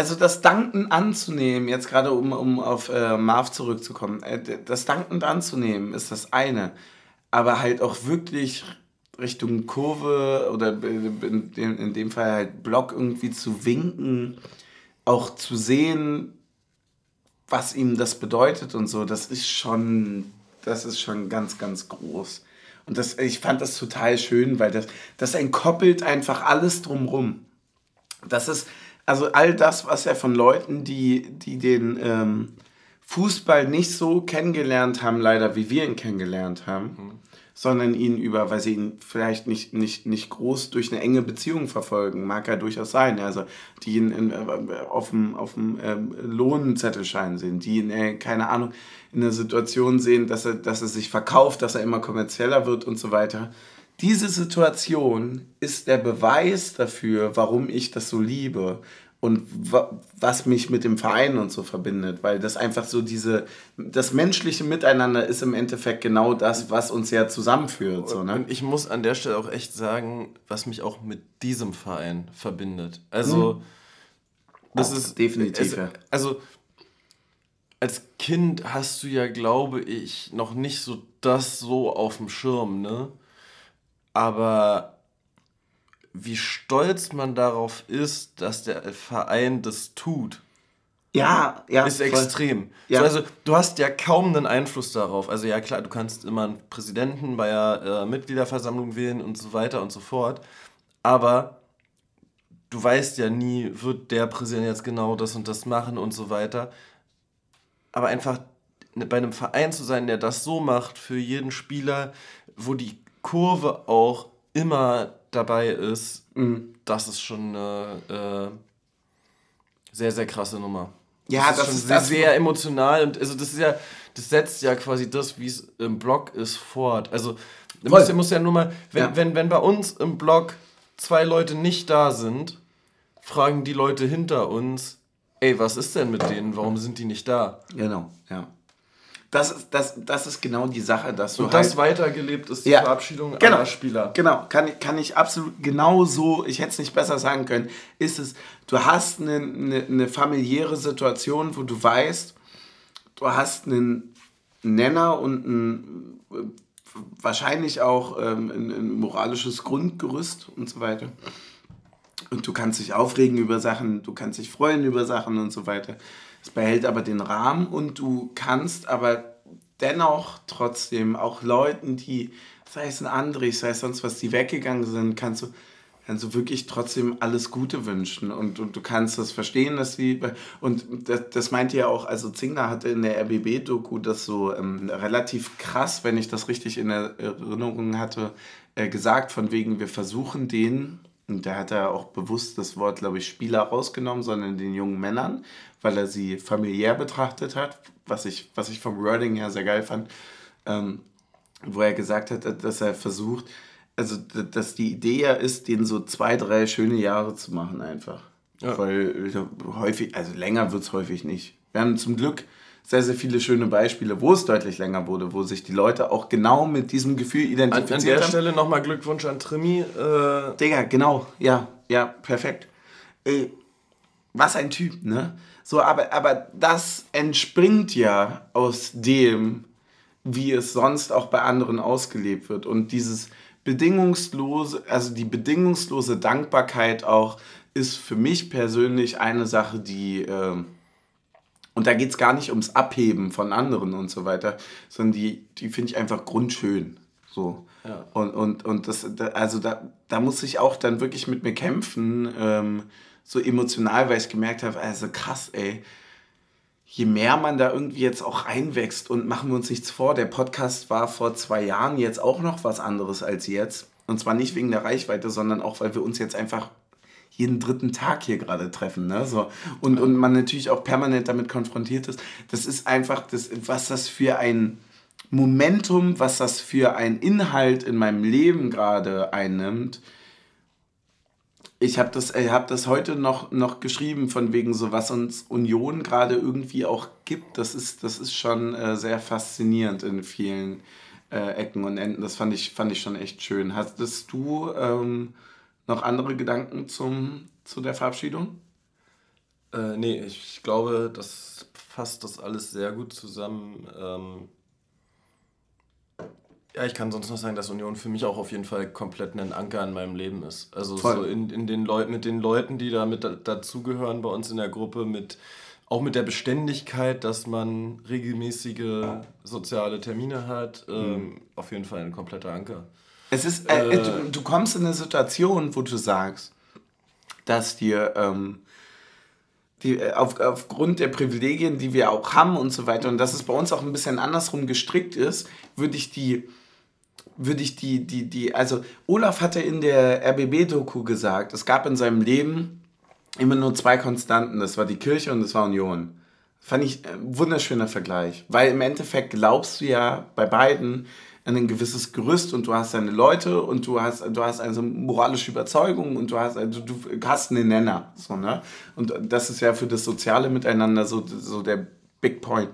also das Danken anzunehmen, jetzt gerade um, um auf äh, Marv zurückzukommen, äh, das Danken anzunehmen ist das eine, aber halt auch wirklich Richtung Kurve oder in dem, in dem Fall halt Block irgendwie zu winken, auch zu sehen, was ihm das bedeutet und so, das ist schon, das ist schon ganz, ganz groß. Und das, ich fand das total schön, weil das, das entkoppelt einfach alles drumrum. Das ist, also all das, was er von Leuten, die, die den ähm, Fußball nicht so kennengelernt haben, leider wie wir ihn kennengelernt haben, mhm. sondern ihn über, weil sie ihn vielleicht nicht, nicht, nicht groß durch eine enge Beziehung verfolgen, mag ja durchaus sein, also die ihn in, äh, auf dem, auf dem ähm, Lohnzettelschein sehen, die ihn, äh, keine Ahnung, in einer Situation sehen, dass er, dass er sich verkauft, dass er immer kommerzieller wird und so weiter diese Situation ist der Beweis dafür, warum ich das so liebe und was mich mit dem Verein und so verbindet, weil das einfach so diese, das menschliche Miteinander ist im Endeffekt genau das, was uns ja zusammenführt. So, ne? Und ich muss an der Stelle auch echt sagen, was mich auch mit diesem Verein verbindet. Also, mhm. das ist definitiv. Es, also, als Kind hast du ja, glaube ich, noch nicht so das so auf dem Schirm, ne? Aber wie stolz man darauf ist, dass der Verein das tut. Ja, ja. Ist extrem. Ja. So, also du hast ja kaum einen Einfluss darauf. Also ja klar, du kannst immer einen Präsidenten bei der äh, Mitgliederversammlung wählen und so weiter und so fort. Aber du weißt ja nie, wird der Präsident jetzt genau das und das machen und so weiter. Aber einfach bei einem Verein zu sein, der das so macht für jeden Spieler, wo die Kurve auch immer dabei ist, mhm. das ist schon eine äh, sehr, sehr krasse Nummer. Ja, das, das ist, ist das sehr emotional und also das ist ja, das setzt ja quasi das, wie es im Blog ist, fort. Also du musst, musst ja nur mal, wenn, ja. wenn, wenn bei uns im Blog zwei Leute nicht da sind, fragen die Leute hinter uns, ey, was ist denn mit denen? Warum sind die nicht da? Genau, ja das ist, das, das ist genau die Sache, dass du. Und das halt, weitergelebt ist die ja, Verabschiedung genau, aller Spieler. Genau, kann, kann ich absolut genau so, ich hätte es nicht besser sagen können, ist es, du hast eine, eine, eine familiäre Situation, wo du weißt, du hast einen Nenner und einen wahrscheinlich auch ähm, ein, ein moralisches Grundgerüst und so weiter. Und du kannst dich aufregen über Sachen, du kannst dich freuen über Sachen und so weiter. Es behält aber den Rahmen und du kannst aber dennoch trotzdem auch Leuten, die, sei es ein André, sei es sonst was, die weggegangen sind, kannst du, kannst du wirklich trotzdem alles Gute wünschen und, und du kannst das verstehen, dass sie, und das, das meinte ja auch, also Zingler hatte in der RBB-Doku das so ähm, relativ krass, wenn ich das richtig in Erinnerung hatte, äh, gesagt, von wegen, wir versuchen den, und da hat er auch bewusst das Wort, glaube ich, Spieler rausgenommen, sondern den jungen Männern, weil er sie familiär betrachtet hat, was ich, was ich vom Wording her sehr geil fand, ähm, wo er gesagt hat, dass er versucht, also dass die Idee ja ist, denen so zwei, drei schöne Jahre zu machen einfach. Ja. Weil häufig, also länger wird es häufig nicht. Wir haben zum Glück sehr, sehr viele schöne Beispiele, wo es deutlich länger wurde, wo sich die Leute auch genau mit diesem Gefühl identifizieren. An, an der Stelle nochmal Glückwunsch an Trimi. Äh Digga, genau, ja, ja, perfekt. Äh, was ein Typ, ne? So, aber, aber das entspringt ja aus dem, wie es sonst auch bei anderen ausgelebt wird. Und dieses bedingungslose, also die bedingungslose Dankbarkeit auch, ist für mich persönlich eine Sache, die, äh, und da geht es gar nicht ums Abheben von anderen und so weiter, sondern die, die finde ich einfach grundschön. So. Ja. Und, und, und das, also da, da muss ich auch dann wirklich mit mir kämpfen, ähm, so emotional, weil ich gemerkt habe, also krass, ey, je mehr man da irgendwie jetzt auch reinwächst und machen wir uns nichts vor, der Podcast war vor zwei Jahren jetzt auch noch was anderes als jetzt. Und zwar nicht wegen der Reichweite, sondern auch, weil wir uns jetzt einfach jeden dritten Tag hier gerade treffen. Ne? So. Und, und man natürlich auch permanent damit konfrontiert ist. Das ist einfach, das, was das für ein Momentum, was das für ein Inhalt in meinem Leben gerade einnimmt ich habe das, hab das heute noch, noch geschrieben, von wegen so, was uns Union gerade irgendwie auch gibt. Das ist, das ist schon äh, sehr faszinierend in vielen äh, Ecken und Enden. Das fand ich, fand ich schon echt schön. Hattest du ähm, noch andere Gedanken zum, zu der Verabschiedung? Äh, nee, ich glaube, das fasst das alles sehr gut zusammen. Ähm, ja, ich kann sonst noch sagen, dass Union für mich auch auf jeden Fall komplett ein Anker in meinem Leben ist. Also Voll. so in, in den Leuten, mit den Leuten, die da mit dazugehören bei uns in der Gruppe, mit auch mit der Beständigkeit, dass man regelmäßige soziale Termine hat, mhm. ähm, auf jeden Fall ein kompletter Anker. Es ist, äh, äh, du, du, kommst in eine Situation, wo du sagst, dass dir ähm, die, äh, auf, aufgrund der Privilegien, die wir auch haben und so weiter, und dass es bei uns auch ein bisschen andersrum gestrickt ist, würde ich die würde ich die, die, die, also Olaf hatte in der RBB-Doku gesagt, es gab in seinem Leben immer nur zwei Konstanten, das war die Kirche und das war Union. Fand ich ein wunderschöner Vergleich, weil im Endeffekt glaubst du ja bei beiden an ein gewisses Gerüst und du hast deine Leute und du hast, du hast eine moralische Überzeugung und du hast, also du hast einen Nenner. So, ne? Und das ist ja für das soziale Miteinander so, so der Big Point.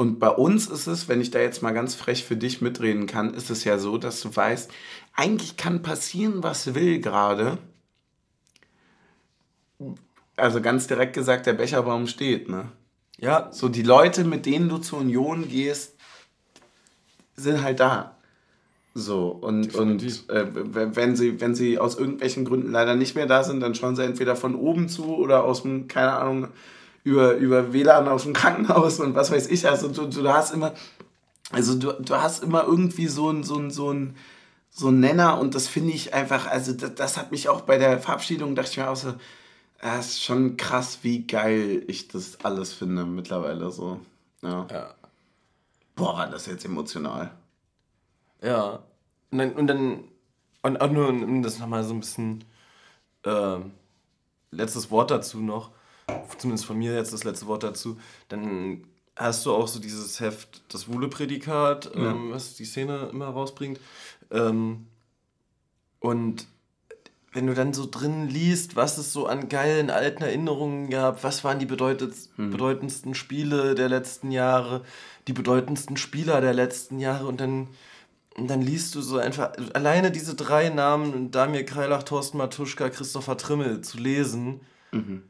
Und bei uns ist es, wenn ich da jetzt mal ganz frech für dich mitreden kann, ist es ja so, dass du weißt, eigentlich kann passieren, was will gerade. Also ganz direkt gesagt, der Becherbaum steht, ne? Ja. So die Leute, mit denen du zur Union gehst, sind halt da. So, und, und äh, wenn, sie, wenn sie aus irgendwelchen Gründen leider nicht mehr da sind, dann schauen sie entweder von oben zu oder aus dem, keine Ahnung, über, über WLAN aus dem Krankenhaus und was weiß ich. Also du, du hast immer, also du, du hast immer irgendwie so ein, so ein, so ein, so ein Nenner und das finde ich einfach, also das, das, hat mich auch bei der Verabschiedung, dachte ich mir auch so, das ist schon krass, wie geil ich das alles finde mittlerweile so. Ja. ja. Boah, war das jetzt emotional. Ja. Und dann, und dann und auch nur um das nochmal so ein bisschen äh, letztes Wort dazu noch zumindest von mir jetzt das letzte Wort dazu, dann hast du auch so dieses Heft, das Wuhle-Prädikat, ja. ähm, was die Szene immer rausbringt. Ähm, und wenn du dann so drin liest, was es so an geilen alten Erinnerungen gab, was waren die hm. bedeutendsten Spiele der letzten Jahre, die bedeutendsten Spieler der letzten Jahre und dann, und dann liest du so einfach, alleine diese drei Namen, Damir Kreilach, Thorsten Matuschka, Christopher Trimmel zu lesen, mhm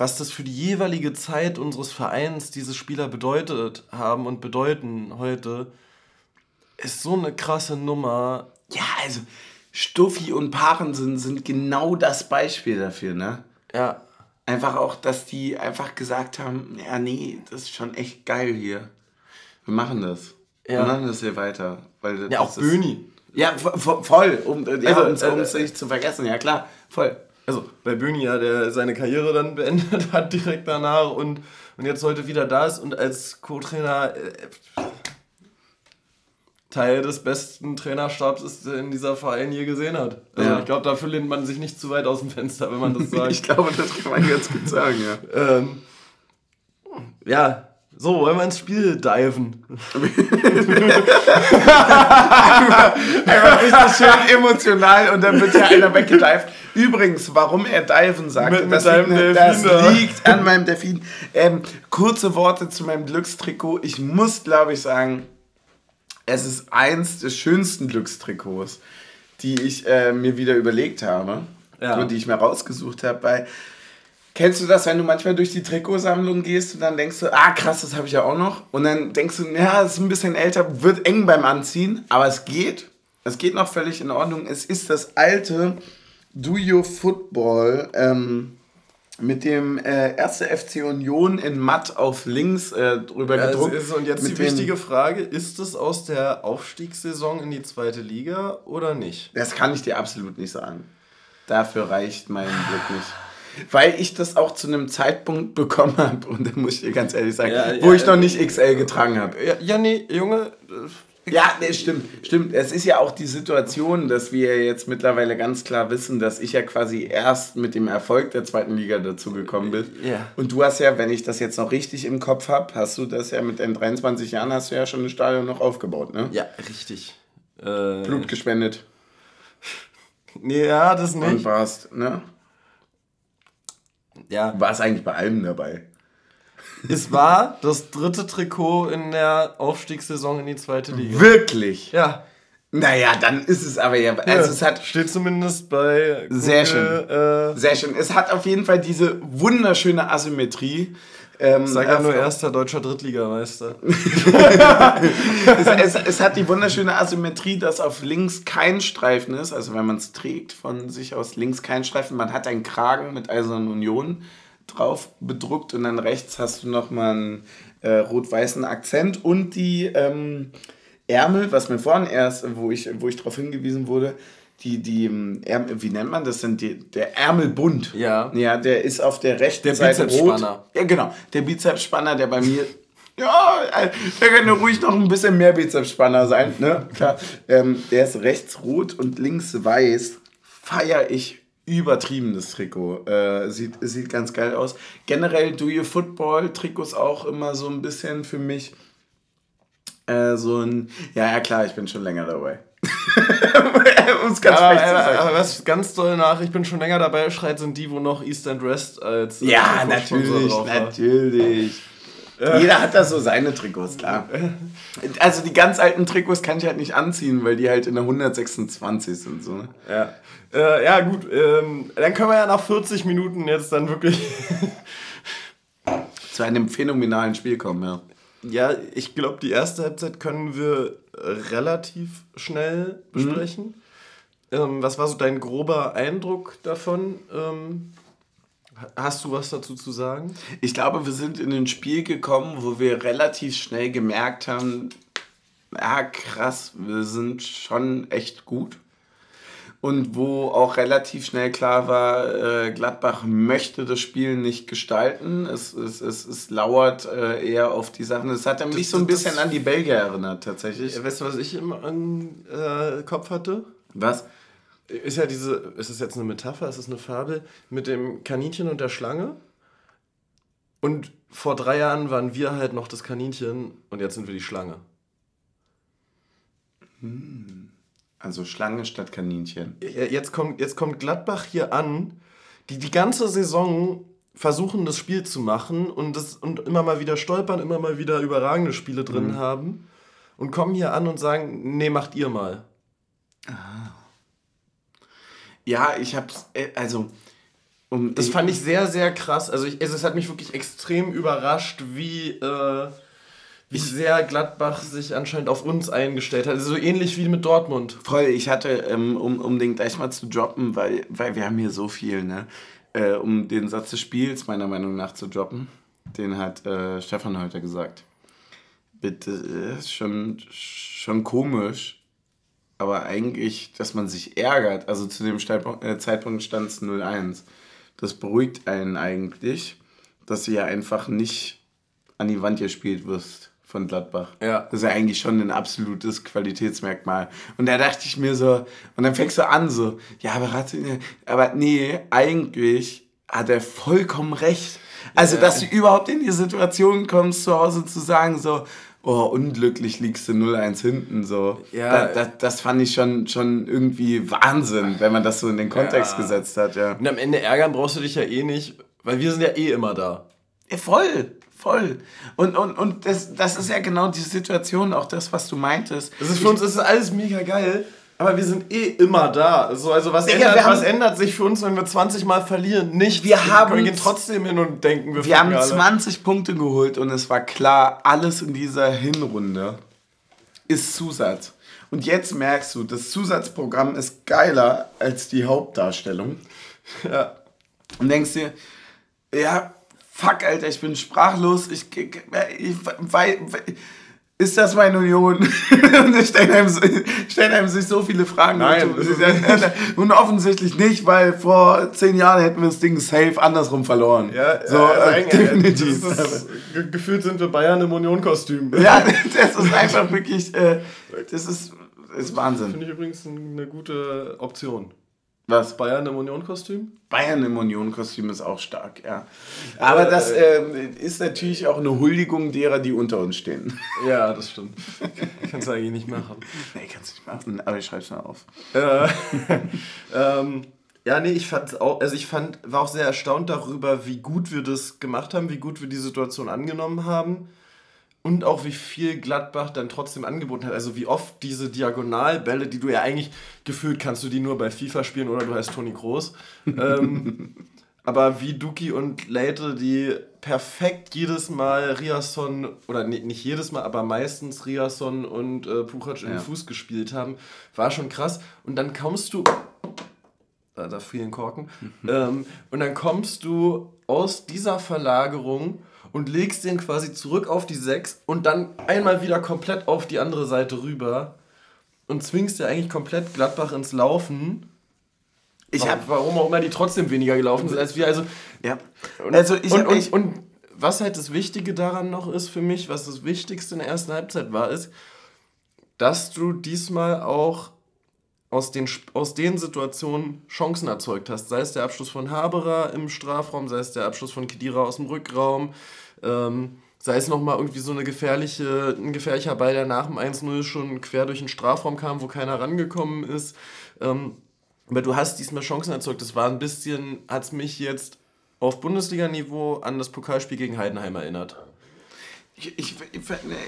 was das für die jeweilige Zeit unseres Vereins diese Spieler bedeutet haben und bedeuten heute, ist so eine krasse Nummer. Ja, also Stuffi und Parensen sind genau das Beispiel dafür, ne? Ja. Einfach auch, dass die einfach gesagt haben, ja, nee, das ist schon echt geil hier. Wir machen das. Ja. Wir machen das hier weiter. Weil Ja, auch Böni. Ja, vo- vo- voll. Um ja, Also, um es äh, nicht zu vergessen. Ja, klar. Voll. Also bei Böni ja, der seine Karriere dann beendet hat direkt danach und, und jetzt heute wieder da ist und als Co-Trainer äh, Teil des besten Trainerstabs ist, den dieser Verein je gesehen hat. Also Ja. ich glaube, dafür lehnt man sich nicht zu weit aus dem Fenster, wenn man das sagt. Ich glaube, das kann man ganz gut sagen, ja. ähm, ja, so, wollen wir ins Spiel diven. Einfach richtig schön emotional und dann wird ja einer weggedived. Übrigens, warum er diven sagt, Mit- mit das, liegt, Delfin da. das liegt an meinem Delfin. Ähm, kurze Worte zu meinem Glückstrikot. Ich muss, glaube ich, sagen, es ist eins des schönsten Glückstrikots, die ich äh, mir wieder überlegt habe Ja. und die ich mir rausgesucht habe. Weil Kennst du das, wenn du manchmal durch die Trikotsammlung gehst und dann denkst du, ah krass, das habe ich ja auch noch. Und dann denkst du, ja, es ist ein bisschen älter, wird eng beim Anziehen, aber es geht. Es geht noch völlig in Ordnung. Es ist das alte Do Your Football ähm, mit dem äh, erste FC Union in matt auf links äh, drüber Ja, gedruckt. ist, und jetzt die wichtige Frage, ist es aus der Aufstiegssaison in die zweite Liga oder nicht? Das kann ich dir absolut nicht sagen. Dafür reicht mein Glück nicht. Weil ich das auch zu einem Zeitpunkt bekommen habe, und da muss ich dir ganz ehrlich sagen, Ja, wo ja, ich noch nicht XL getragen habe. Ja, nee, Junge, äh, Ja, nee, stimmt, stimmt. Es ist ja auch die Situation, dass wir jetzt mittlerweile ganz klar wissen, dass ich ja quasi erst mit dem Erfolg der zweiten Liga dazugekommen bin. Ja. Und du hast ja, wenn ich das jetzt noch richtig im Kopf habe, hast du das ja mit den 23 Jahren hast du ja schon ein Stadion noch aufgebaut, ne? ja, richtig. Äh, Blut gespendet Nee, ja, das und nicht. warst, ne? Ja, Warst eigentlich bei allem dabei. es war das dritte Trikot in der Aufstiegssaison in die zweite Liga. Wirklich? Ja. Naja, dann ist es aber ja. Also es hat. steht zumindest bei Sehr Google, Äh, Sehr schön. Es hat auf jeden Fall diese wunderschöne Asymmetrie. Ähm, sag ja äh, nur erster deutscher Drittligameister. es, es, es hat die wunderschöne Asymmetrie, dass auf links kein Streifen ist. Also wenn man es trägt, von sich aus links kein Streifen. Man hat einen Kragen mit Eisernen Union drauf bedruckt und dann rechts hast du nochmal einen äh, rot-weißen Akzent und die ähm, Ärmel, was mir vorhin erst, wo ich, wo ich darauf hingewiesen wurde, die, die ähm, wie nennt man das denn? Die, der Ärmelbund. Ja. Ja, der ist auf der rechten Der Seite rot. Bizepsspanner. Ja, genau. Der Bizepsspanner, der bei mir. Ja, äh, der könnte ruhig noch ein bisschen mehr Bizepsspanner sein, ne? Klar. Ähm, der ist rechts rot und links weiß. Feier ich übertrieben das Trikot. Äh, sieht, sieht ganz geil aus. Generell Do You Football Trikots auch immer so ein bisschen für mich äh, so ein. Ja, ja, klar, ich bin schon länger dabei. um es ganz Aber, zu sagen. aber was ganz doll nach, ich bin schon länger dabei schreit, sind die, wo noch East and West als äh, Ja, natürlich, war. natürlich. Jeder hat da so seine Trikots, klar. Also die ganz alten Trikots kann ich halt nicht anziehen, weil die halt in der 126 sind. So. ne? Ja, äh, ja gut, ähm, dann können wir ja nach 40 Minuten jetzt dann wirklich... Zu einem phänomenalen Spiel kommen, ja. Ja, ich glaube, die erste Halbzeit können wir relativ schnell besprechen. Ähm, was war so dein grober Eindruck davon? Ähm, hast du was dazu zu sagen? Ich glaube, wir sind in ein Spiel gekommen, wo wir relativ schnell gemerkt haben, ja krass, wir sind schon echt gut. Und wo auch relativ schnell klar war, äh, Gladbach möchte das Spiel nicht gestalten. Es, es, es, es lauert äh, eher auf die Sachen. Es hat mich so ein das- bisschen an die Belgier erinnert, tatsächlich. Weißt du, was ich im äh, Kopf hatte? Was? Ist ja diese, ist es jetzt eine Metapher, ist es eine Fabel mit dem Kaninchen und der Schlange? Und vor drei Jahren waren wir halt noch das Kaninchen und jetzt sind wir die Schlange. Also Schlange statt Kaninchen. Jetzt kommt, jetzt kommt Gladbach hier an, die die ganze Saison versuchen, das Spiel zu machen und, das, und immer mal wieder stolpern, immer mal wieder überragende Spiele drin haben und kommen hier an und sagen, nee, macht ihr mal. Ja, ich hab's, äh, also... Um, Das fand ich sehr, sehr krass. Also, ich, also es hat mich wirklich extrem überrascht, wie, äh, wie sehr Gladbach sich anscheinend auf uns eingestellt hat. Also so ähnlich wie mit Dortmund. Voll, ich hatte, ähm, um, um den gleich mal zu droppen, weil, weil wir haben hier so viel, ne? Äh, um den Satz des Spiels meiner Meinung nach zu droppen, den hat äh, Stefan heute gesagt. Bitte, ist schon, schon komisch, aber eigentlich, dass man sich ärgert. Also zu dem Zeitpunkt, äh, Zeitpunkt stand es 0-1. Das beruhigt einen eigentlich, dass ja einfach nicht an die Wand gespielt wirst von Gladbach. Ja. Das ist ja eigentlich schon ein absolutes Qualitätsmerkmal. Und da dachte ich mir so, und dann fängst du an so, ja, aber, aber nee, eigentlich hat er vollkommen recht. Also, ja. dass du überhaupt in die Situation kommst, zu Hause zu sagen so, oh, unglücklich liegst du 0-1 hinten. So. Ja. Da, da, das fand ich schon, schon irgendwie Wahnsinn, wenn man das so in den Kontext ja. gesetzt hat. Ja. Und am Ende ärgern brauchst du dich ja eh nicht, weil wir sind ja eh immer da. Ja, voll. Voll. Und, und, und das, das ist ja genau die Situation, auch das, was du meintest. Das ist für uns ist alles mega geil, aber wir sind eh immer da. Also, also was, Digga, ändert, was ändert sich für uns, wenn wir 20 Mal verlieren? Nicht. Wir haben wir gehen trotzdem hin und denken, wir Wir haben alle. 20 Punkte geholt und es war klar, alles in dieser Hinrunde ist Zusatz. Und jetzt merkst du, das Zusatzprogramm ist geiler als die Hauptdarstellung. Ja. Und denkst dir, ja, fuck, Alter, ich bin sprachlos. Ich, ich, ich, ist das meine Union? und es stellen einem, stellen einem sich so viele Fragen. Nein. Und offensichtlich nicht, weil vor zehn Jahren hätten wir das Ding safe andersrum verloren. Ja, so, äh, definitiv. Ist, gefühlt sind wir Bayern im Union-Kostüm. Ja, das ist einfach wirklich, äh, das ist, ist Wahnsinn. Finde ich übrigens eine gute Option. Was? Bayern im Union-Kostüm? Bayern im Union-Kostüm ist auch stark, ja. Aber äh, das äh, ist natürlich auch eine Huldigung derer, die unter uns stehen. Ja, das stimmt. kannst du eigentlich nicht machen. Nee, kannst du nicht machen, aber ich schreib's mal auf. Äh, ähm, ja, nee, ich fand auch, also ich fand, war auch sehr erstaunt darüber, wie gut wir das gemacht haben, wie gut wir die Situation angenommen haben und auch wie viel Gladbach dann trotzdem angeboten hat. Also wie oft diese Diagonalbälle, die du ja eigentlich gefühlt kannst du die nur bei FIFA spielen oder du heißt Toni Groß. ähm, aber wie Duki und Leite, die perfekt jedes Mal Riasson, oder nee, nicht jedes Mal, aber meistens Riasson und äh, Puchac in den Fuß gespielt haben, war schon krass. Und dann kommst du. Da, da fielen Korken. ähm, und dann kommst du aus dieser Verlagerung und legst den quasi zurück auf die 6 und dann einmal wieder komplett auf die andere Seite rüber und zwingst ja eigentlich komplett Gladbach ins Laufen. Ich hab, warum auch immer die trotzdem weniger gelaufen sind als wir. Also, ja. Und, also ich und, und, und was halt das Wichtige daran noch ist für mich, was das Wichtigste in der ersten Halbzeit war, ist, dass du diesmal auch aus den, aus den Situationen Chancen erzeugt hast. Sei es der Abschluss von Haberer im Strafraum, sei es der Abschluss von Kedira aus dem Rückraum, ähm, sei es nochmal irgendwie so eine gefährliche, ein gefährlicher Ball, der nach dem 1-0 schon quer durch den Strafraum kam, wo keiner rangekommen ist. Ähm, aber du hast diesmal Chancen erzeugt. Das war ein bisschen, hat es mich jetzt auf Bundesliga-Niveau an das Pokalspiel gegen Heidenheim erinnert. Ich, ich,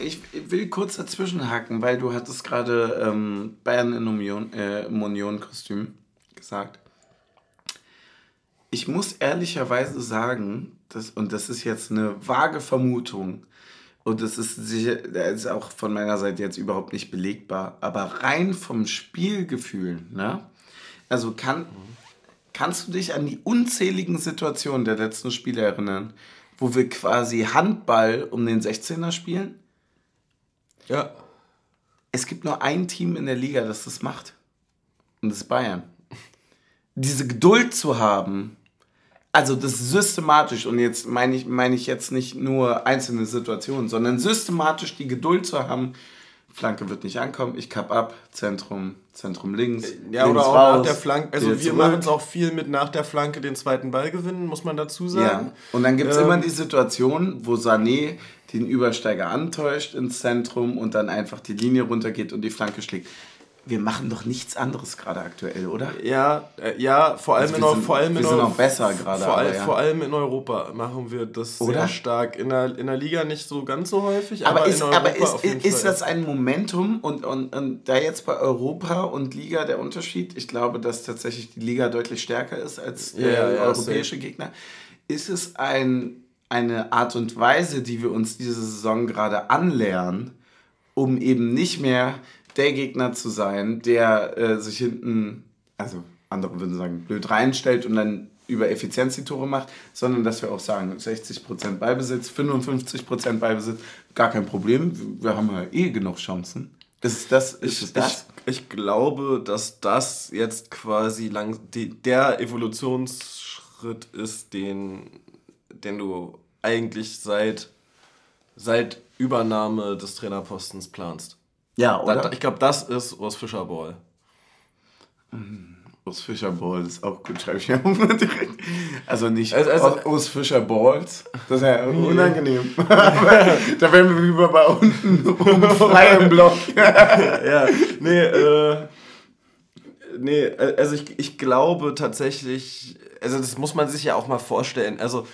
ich, will kurz dazwischen haken, weil du hattest gerade ähm, Bayern in Union, äh, im Union-Kostüm gesagt. Ich muss ehrlicherweise sagen, dass, und das ist jetzt eine vage Vermutung, und das ist sicher, das ist auch von meiner Seite jetzt überhaupt nicht belegbar, aber rein vom Spielgefühl, ne? Also kann, kannst du dich an die unzähligen Situationen der letzten Spiele erinnern, wo wir quasi Handball um den 16er spielen? Ja. Es gibt nur ein Team in der Liga, das das macht. Und das ist Bayern. Diese Geduld zu haben, also das systematisch, und jetzt meine ich, meine ich jetzt nicht nur einzelne Situationen, sondern systematisch die Geduld zu haben, Flanke wird nicht ankommen, ich kapp ab, Zentrum, Zentrum links. Ja, links oder auch raus, nach der Flanke. Also wir machen es auch viel mit nach der Flanke den zweiten Ball gewinnen, muss man dazu sagen. Ja. Und dann gibt es ähm, immer die Situation, wo Sané den Übersteiger antäuscht ins Zentrum und dann einfach die Linie runtergeht und die Flanke schlägt wir machen doch nichts anderes gerade aktuell, oder? Ja, äh, ja, vor allem also in sind, vor allem wir in sind auch besser gerade. Vor, ja. vor, allem in Europa machen wir das oder? sehr stark. In der, in der Liga nicht so ganz so häufig, aber, aber ist, in Europa aber ist, ist, ist das ein Momentum und, und, und da jetzt bei Europa und Liga der Unterschied? Ich glaube, dass tatsächlich die Liga deutlich stärker ist als der ja, ja, europäische Gegner. Ist es ein eine Art und Weise, die wir uns diese Saison gerade anlernen, um eben nicht mehr der Gegner zu sein, der äh, sich hinten, also andere würden sagen, blöd reinstellt und dann über Effizienz die Tore macht, sondern dass wir auch sagen, 60% Ballbesitz, 55% Ballbesitz, gar kein Problem. Wir haben ja eh genug Chancen. Das ist das. Ist ich, das? Ich, ich glaube, dass das jetzt quasi lang, die, der Evolutionsschritt ist, den, den du eigentlich seit, seit Übernahme des Trainerpostens planst. Ja, oder? Da, ich glaube, das ist Urs Fischer Ball. Mhm. Urs Fischer Balls, auch gut, schreibe ich mir direkt. Also nicht also, also, Urs Fischer Balls, das ist ja unangenehm. da wären wir lieber bei unten um frei im Block. ja, nee, äh, nee, also ich, ich glaube tatsächlich, also das muss man sich ja auch mal vorstellen, also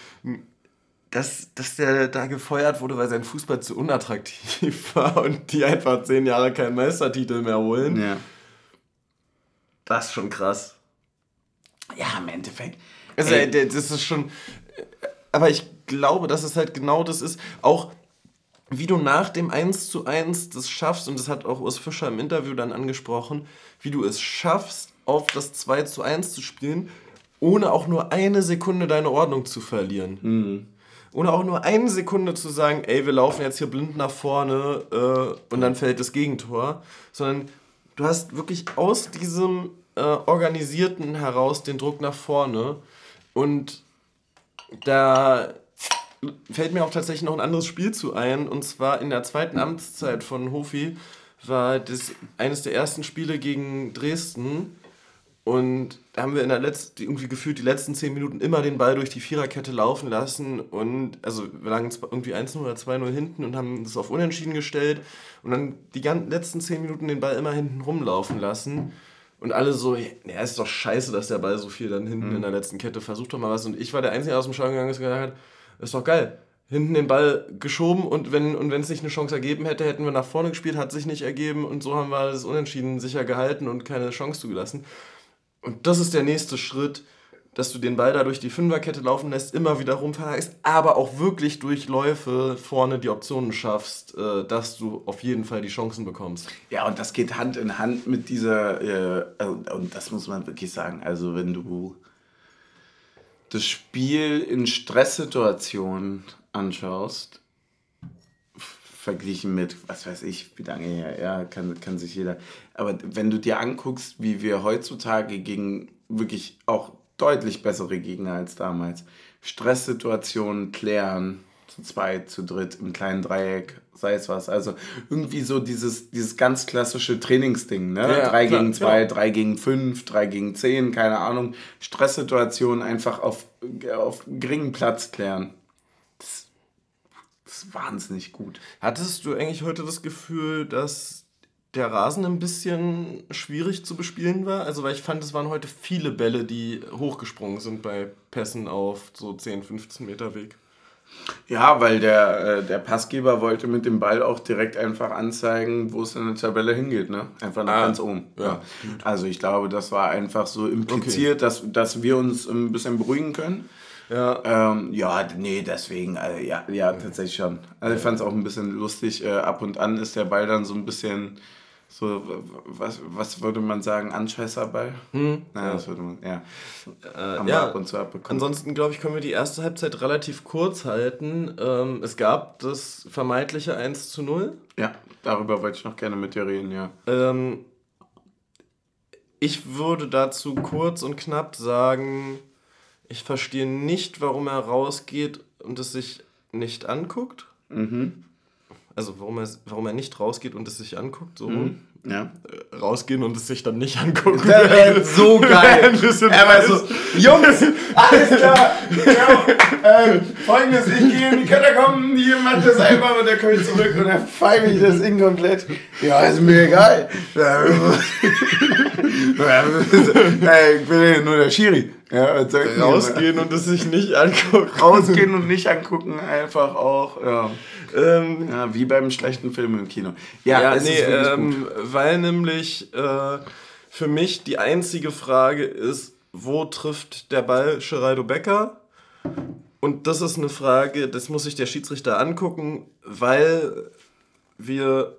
dass, dass der da gefeuert wurde, weil sein Fußball zu unattraktiv war und die einfach zehn Jahre keinen Meistertitel mehr holen. Ja das ist schon krass. Ja, im Endeffekt. Also, ey. das ist schon. Aber ich glaube, dass es halt genau das ist. Auch wie du nach dem 1 zu 1 das schaffst, und das hat auch Urs Fischer im Interview dann angesprochen, wie du es schaffst, auf das 2 zu 1 zu spielen, ohne auch nur eine Sekunde deine Ordnung zu verlieren. Mhm. Ohne auch nur eine Sekunde zu sagen, ey, wir laufen jetzt hier blind nach vorne äh, und dann fällt das Gegentor. Sondern du hast wirklich aus diesem äh, Organisierten heraus den Druck nach vorne. Und da fällt mir auch tatsächlich noch ein anderes Spiel zu ein. Und zwar in der zweiten Amtszeit von Hofi war das eines der ersten Spiele gegen Dresden. Und haben wir in der letzten, irgendwie gefühlt die letzten zehn Minuten immer den Ball durch die Viererkette laufen lassen. Und also wir lagen irgendwie 1-0 oder 2-0 hinten und haben das auf Unentschieden gestellt. Und dann die ganzen letzten zehn Minuten den Ball immer hinten rumlaufen lassen. Und alle so, ja, ist doch scheiße, dass der Ball so viel dann hinten mhm. in der letzten Kette versucht doch mal was. Und ich war der Einzige, der aus dem Stadion gegangen ist und gesagt hat, ist doch geil. Hinten den Ball geschoben und wenn und es nicht eine Chance ergeben hätte, hätten wir nach vorne gespielt, hat sich nicht ergeben und so haben wir das Unentschieden sicher gehalten und keine Chance zugelassen. Und das ist der nächste Schritt, dass du den Ball da durch die Fünferkette laufen lässt, immer wieder rumverheißt, aber auch wirklich durch Läufe vorne die Optionen schaffst, äh, dass du auf jeden Fall die Chancen bekommst. Ja, und das geht Hand in Hand mit dieser, äh, und das muss man wirklich sagen, also wenn du das Spiel in Stresssituationen anschaust, verglichen mit, was weiß ich, wie lange her, ja, kann, kann sich jeder. Aber wenn du dir anguckst, wie wir heutzutage gegen wirklich auch deutlich bessere Gegner als damals, Stresssituationen klären, zu zweit, zu dritt, im kleinen Dreieck, sei es was. Also irgendwie so dieses, dieses ganz klassische Trainingsding, ne? Ja, 3 gegen 2, 3 gegen 5, 3 gegen 10, keine Ahnung. Stresssituationen einfach auf, auf geringen Platz klären ist wahnsinnig gut. Hattest du eigentlich heute das Gefühl, dass der Rasen ein bisschen schwierig zu bespielen war? Also, weil ich fand, es waren heute viele Bälle, die hochgesprungen sind bei Pässen auf so 10, 15 Meter Weg. Ja, weil der, äh, der Passgeber wollte mit dem Ball auch direkt einfach anzeigen, wo es in der Tabelle hingeht, ne? Einfach nach ah, ganz oben. Ja. ja. Also ich glaube, das war einfach so impliziert, okay. dass, dass wir uns ein bisschen beruhigen können. Ja. Ähm, ja, nee, deswegen, also, ja, ja, tatsächlich schon. Also ich fand es auch ein bisschen lustig. Äh, ab und an ist der Ball dann so ein bisschen so, was, was würde man sagen, Anscheißerball? Hm. Naja, das würde man, ja. Äh, ja. ab und zu abbekommen. Ansonsten, glaube ich, können wir die erste Halbzeit relativ kurz halten. Ähm, es gab das vermeintliche 1 zu 0. Ja, darüber wollte ich noch gerne mit dir reden, ja. Ähm, ich würde dazu kurz und knapp sagen, ich verstehe nicht, warum er rausgeht und es sich nicht anguckt. Mhm. Also warum er, warum er nicht rausgeht und es sich anguckt, so mhm. Ja. Äh, rausgehen und es sich dann nicht angucken. Das wäre so geil. er war so, Jungs, alles klar. ja, ähm, Folgendes, ich gehe in die Katakomben, hier macht das einfach und dann komme ich zurück und dann pfeife ich das Ding komplett. Ja, ist mir egal. ich bin ja nur der Schiri. Ja, Rausgehen und es sich nicht angucken. Rausgehen und nicht angucken, einfach auch. Ja. Ähm, ja, wie beim schlechten Film im Kino. Ja, ja nee, ähm, weil nämlich äh, für mich die einzige Frage ist, wo trifft der Ball Geraldo Becker? und das ist eine Frage, das muss sich der Schiedsrichter angucken, weil wir,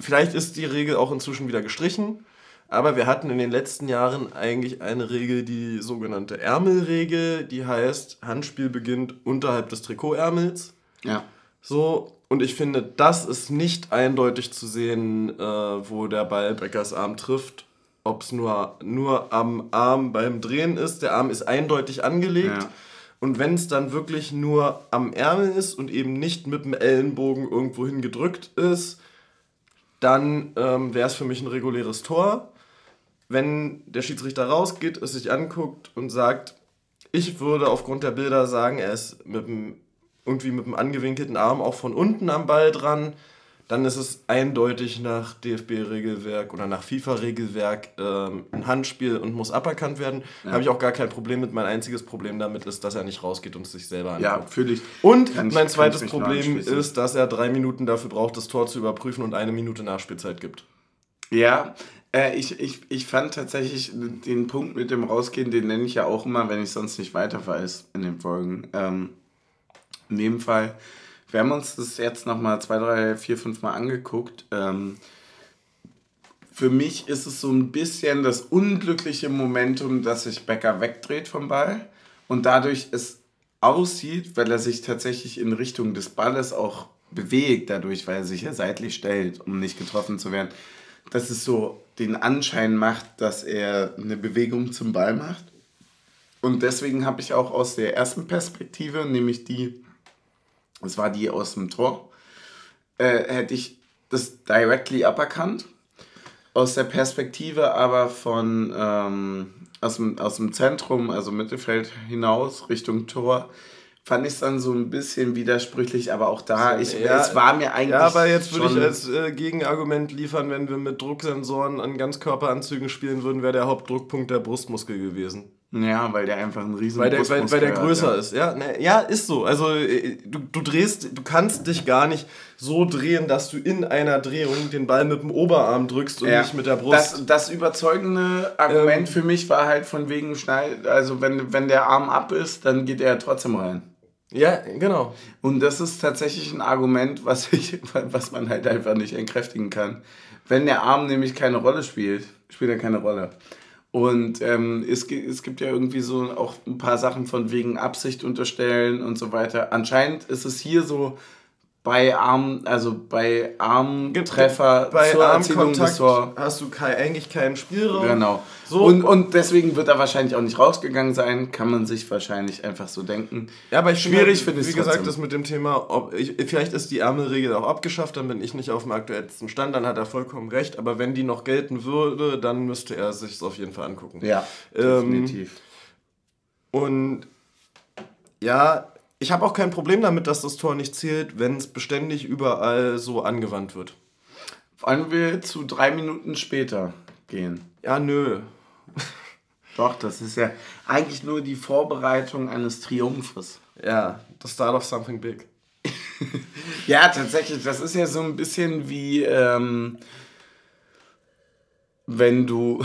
vielleicht ist die Regel auch inzwischen wieder gestrichen, aber wir hatten in den letzten Jahren eigentlich eine Regel, die sogenannte Ärmelregel, die heißt, Handspiel beginnt unterhalb des Trikotärmels. Ja. So, und ich finde, das ist nicht eindeutig zu sehen, äh, wo der Ball Beckers Arm trifft. Ob es nur, nur am Arm beim Drehen ist. Der Arm ist eindeutig angelegt. Ja. Und wenn es dann wirklich nur am Ärmel ist und eben nicht mit dem Ellenbogen irgendwo hingedrückt ist, dann ähm, wäre es für mich ein reguläres Tor wenn der Schiedsrichter rausgeht, es sich anguckt und sagt, ich würde aufgrund der Bilder sagen, er ist mit dem, irgendwie mit dem angewinkelten Arm auch von unten am Ball dran, dann ist es eindeutig nach DFB-Regelwerk oder nach FIFA-Regelwerk ähm, ein Handspiel und muss aberkannt werden. Ja. Da habe ich auch gar kein Problem mit. Mein einziges Problem damit ist, dass er nicht rausgeht und sich selber anguckt. Ja, fühle ich. Und kann mein ich, zweites Problem ist, dass er drei Minuten dafür braucht, das Tor zu überprüfen und eine Minute Nachspielzeit gibt. Ja, äh, ich, ich, ich fand tatsächlich den Punkt mit dem Rausgehen, den nenne ich ja auch immer, wenn ich sonst nicht weiter weiß in den Folgen. Ähm, in dem Fall, wir haben uns das jetzt nochmal zwei, drei, vier, fünf Mal angeguckt. Ähm, für mich ist es so ein bisschen das unglückliche Momentum, dass sich Becker wegdreht vom Ball und dadurch es aussieht, weil er sich tatsächlich in Richtung des Balles auch bewegt, dadurch, weil er sich ja seitlich stellt, um nicht getroffen zu werden dass es so den Anschein macht, dass er eine Bewegung zum Ball macht. Und deswegen habe ich auch aus der ersten Perspektive, nämlich die, das war die aus dem Tor, äh, hätte ich das directly aberkannt. Aus der Perspektive aber von ähm, aus, dem, aus dem Zentrum, also Mittelfeld hinaus Richtung Tor, fand ich es dann so ein bisschen widersprüchlich, aber auch da, ich, ja, es war mir eigentlich. Ja, aber jetzt würde ich als äh, Gegenargument liefern, wenn wir mit Drucksensoren an Ganzkörperanzügen spielen würden, wäre der Hauptdruckpunkt der Brustmuskel gewesen. Ja, weil der einfach ein riesen weil der, weil, weil der größer hat, ja. ist. Ja, ne, ja, ist so. Also äh, du, du drehst, du kannst dich gar nicht so drehen, dass du in einer Drehung den Ball mit dem Oberarm drückst und ja. nicht mit der Brust. Das, das überzeugende Argument ähm, für mich war halt von wegen Schneid, also wenn, wenn der Arm ab ist, dann geht er trotzdem rein. Ja, genau. Und das ist tatsächlich ein Argument, was, ich, was man halt einfach nicht entkräftigen kann. Wenn der Arm nämlich keine Rolle spielt, spielt er keine Rolle. Und ähm, es, es gibt ja irgendwie so auch ein paar Sachen von wegen Absicht unterstellen und so weiter. Anscheinend ist es hier so, bei Arm, also bei Armtreffer bei zur Erzielung des Tor. Hast du kein, eigentlich keinen Spielraum. Genau. So. Und, und deswegen wird er wahrscheinlich auch nicht rausgegangen sein, kann man sich wahrscheinlich einfach so denken. Ja, aber ich schwierig finde ich Wie gesagt, das mit dem Thema, ob ich, vielleicht ist die Ärmelregel auch abgeschafft, dann bin ich nicht auf dem aktuellsten Stand, dann hat er vollkommen recht. Aber wenn die noch gelten würde, dann müsste er sich es auf jeden Fall angucken. Ja, ähm, definitiv. Und ja, ich habe auch kein Problem damit, dass das Tor nicht zählt, wenn es beständig überall so angewandt wird. Wollen wir zu drei Minuten später gehen? Ja, nö. Doch, das ist ja eigentlich nur die Vorbereitung eines Triumphes. Ja, the start of something big. ja, tatsächlich, das ist ja so ein bisschen wie, ähm, wenn du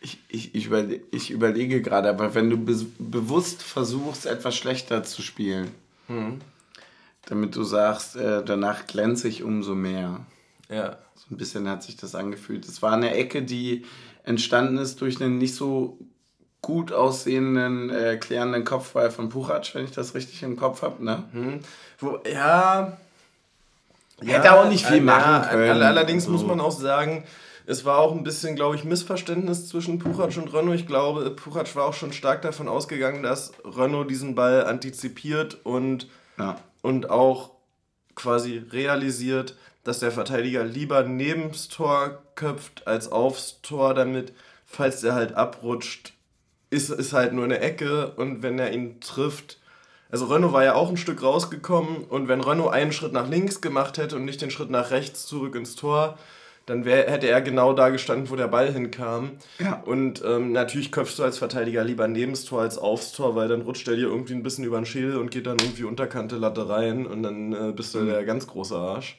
ich, ich, ich, überle ich überlege gerade, aber wenn du be bewusst versuchst, etwas schlechter zu spielen, mhm. damit du sagst, äh, danach glänze ich umso mehr. Ja. So ein bisschen hat sich das angefühlt. Es war eine Ecke, die entstanden ist durch einen nicht so gut aussehenden, äh, klärenden Kopfball von Puchac, wenn ich das richtig im Kopf habe. Ne? Mhm. Wo, ja. Hätte ja, auch nicht viel machen können. Allerdings so. muss man auch sagen, es war auch ein bisschen, glaube ich, Missverständnis zwischen Puchac und Renault. Ich glaube, Puchac war auch schon stark davon ausgegangen, dass Renault diesen Ball antizipiert und, ja. und auch quasi realisiert, dass der Verteidiger lieber neben das Tor köpft als aufs Tor, damit, falls er halt abrutscht, ist, ist halt nur eine Ecke und wenn er ihn trifft, also Renault war ja auch ein Stück rausgekommen und wenn Renault einen Schritt nach links gemacht hätte und nicht den Schritt nach rechts zurück ins Tor, dann wär, hätte er genau da gestanden, wo der Ball hinkam. Ja. Und ähm, natürlich köpfst du als Verteidiger lieber neben das Tor als aufs Tor, weil dann rutscht er dir irgendwie ein bisschen über den Schädel und geht dann irgendwie unterkante Latte rein und dann äh, bist du mhm. der ganz große Arsch.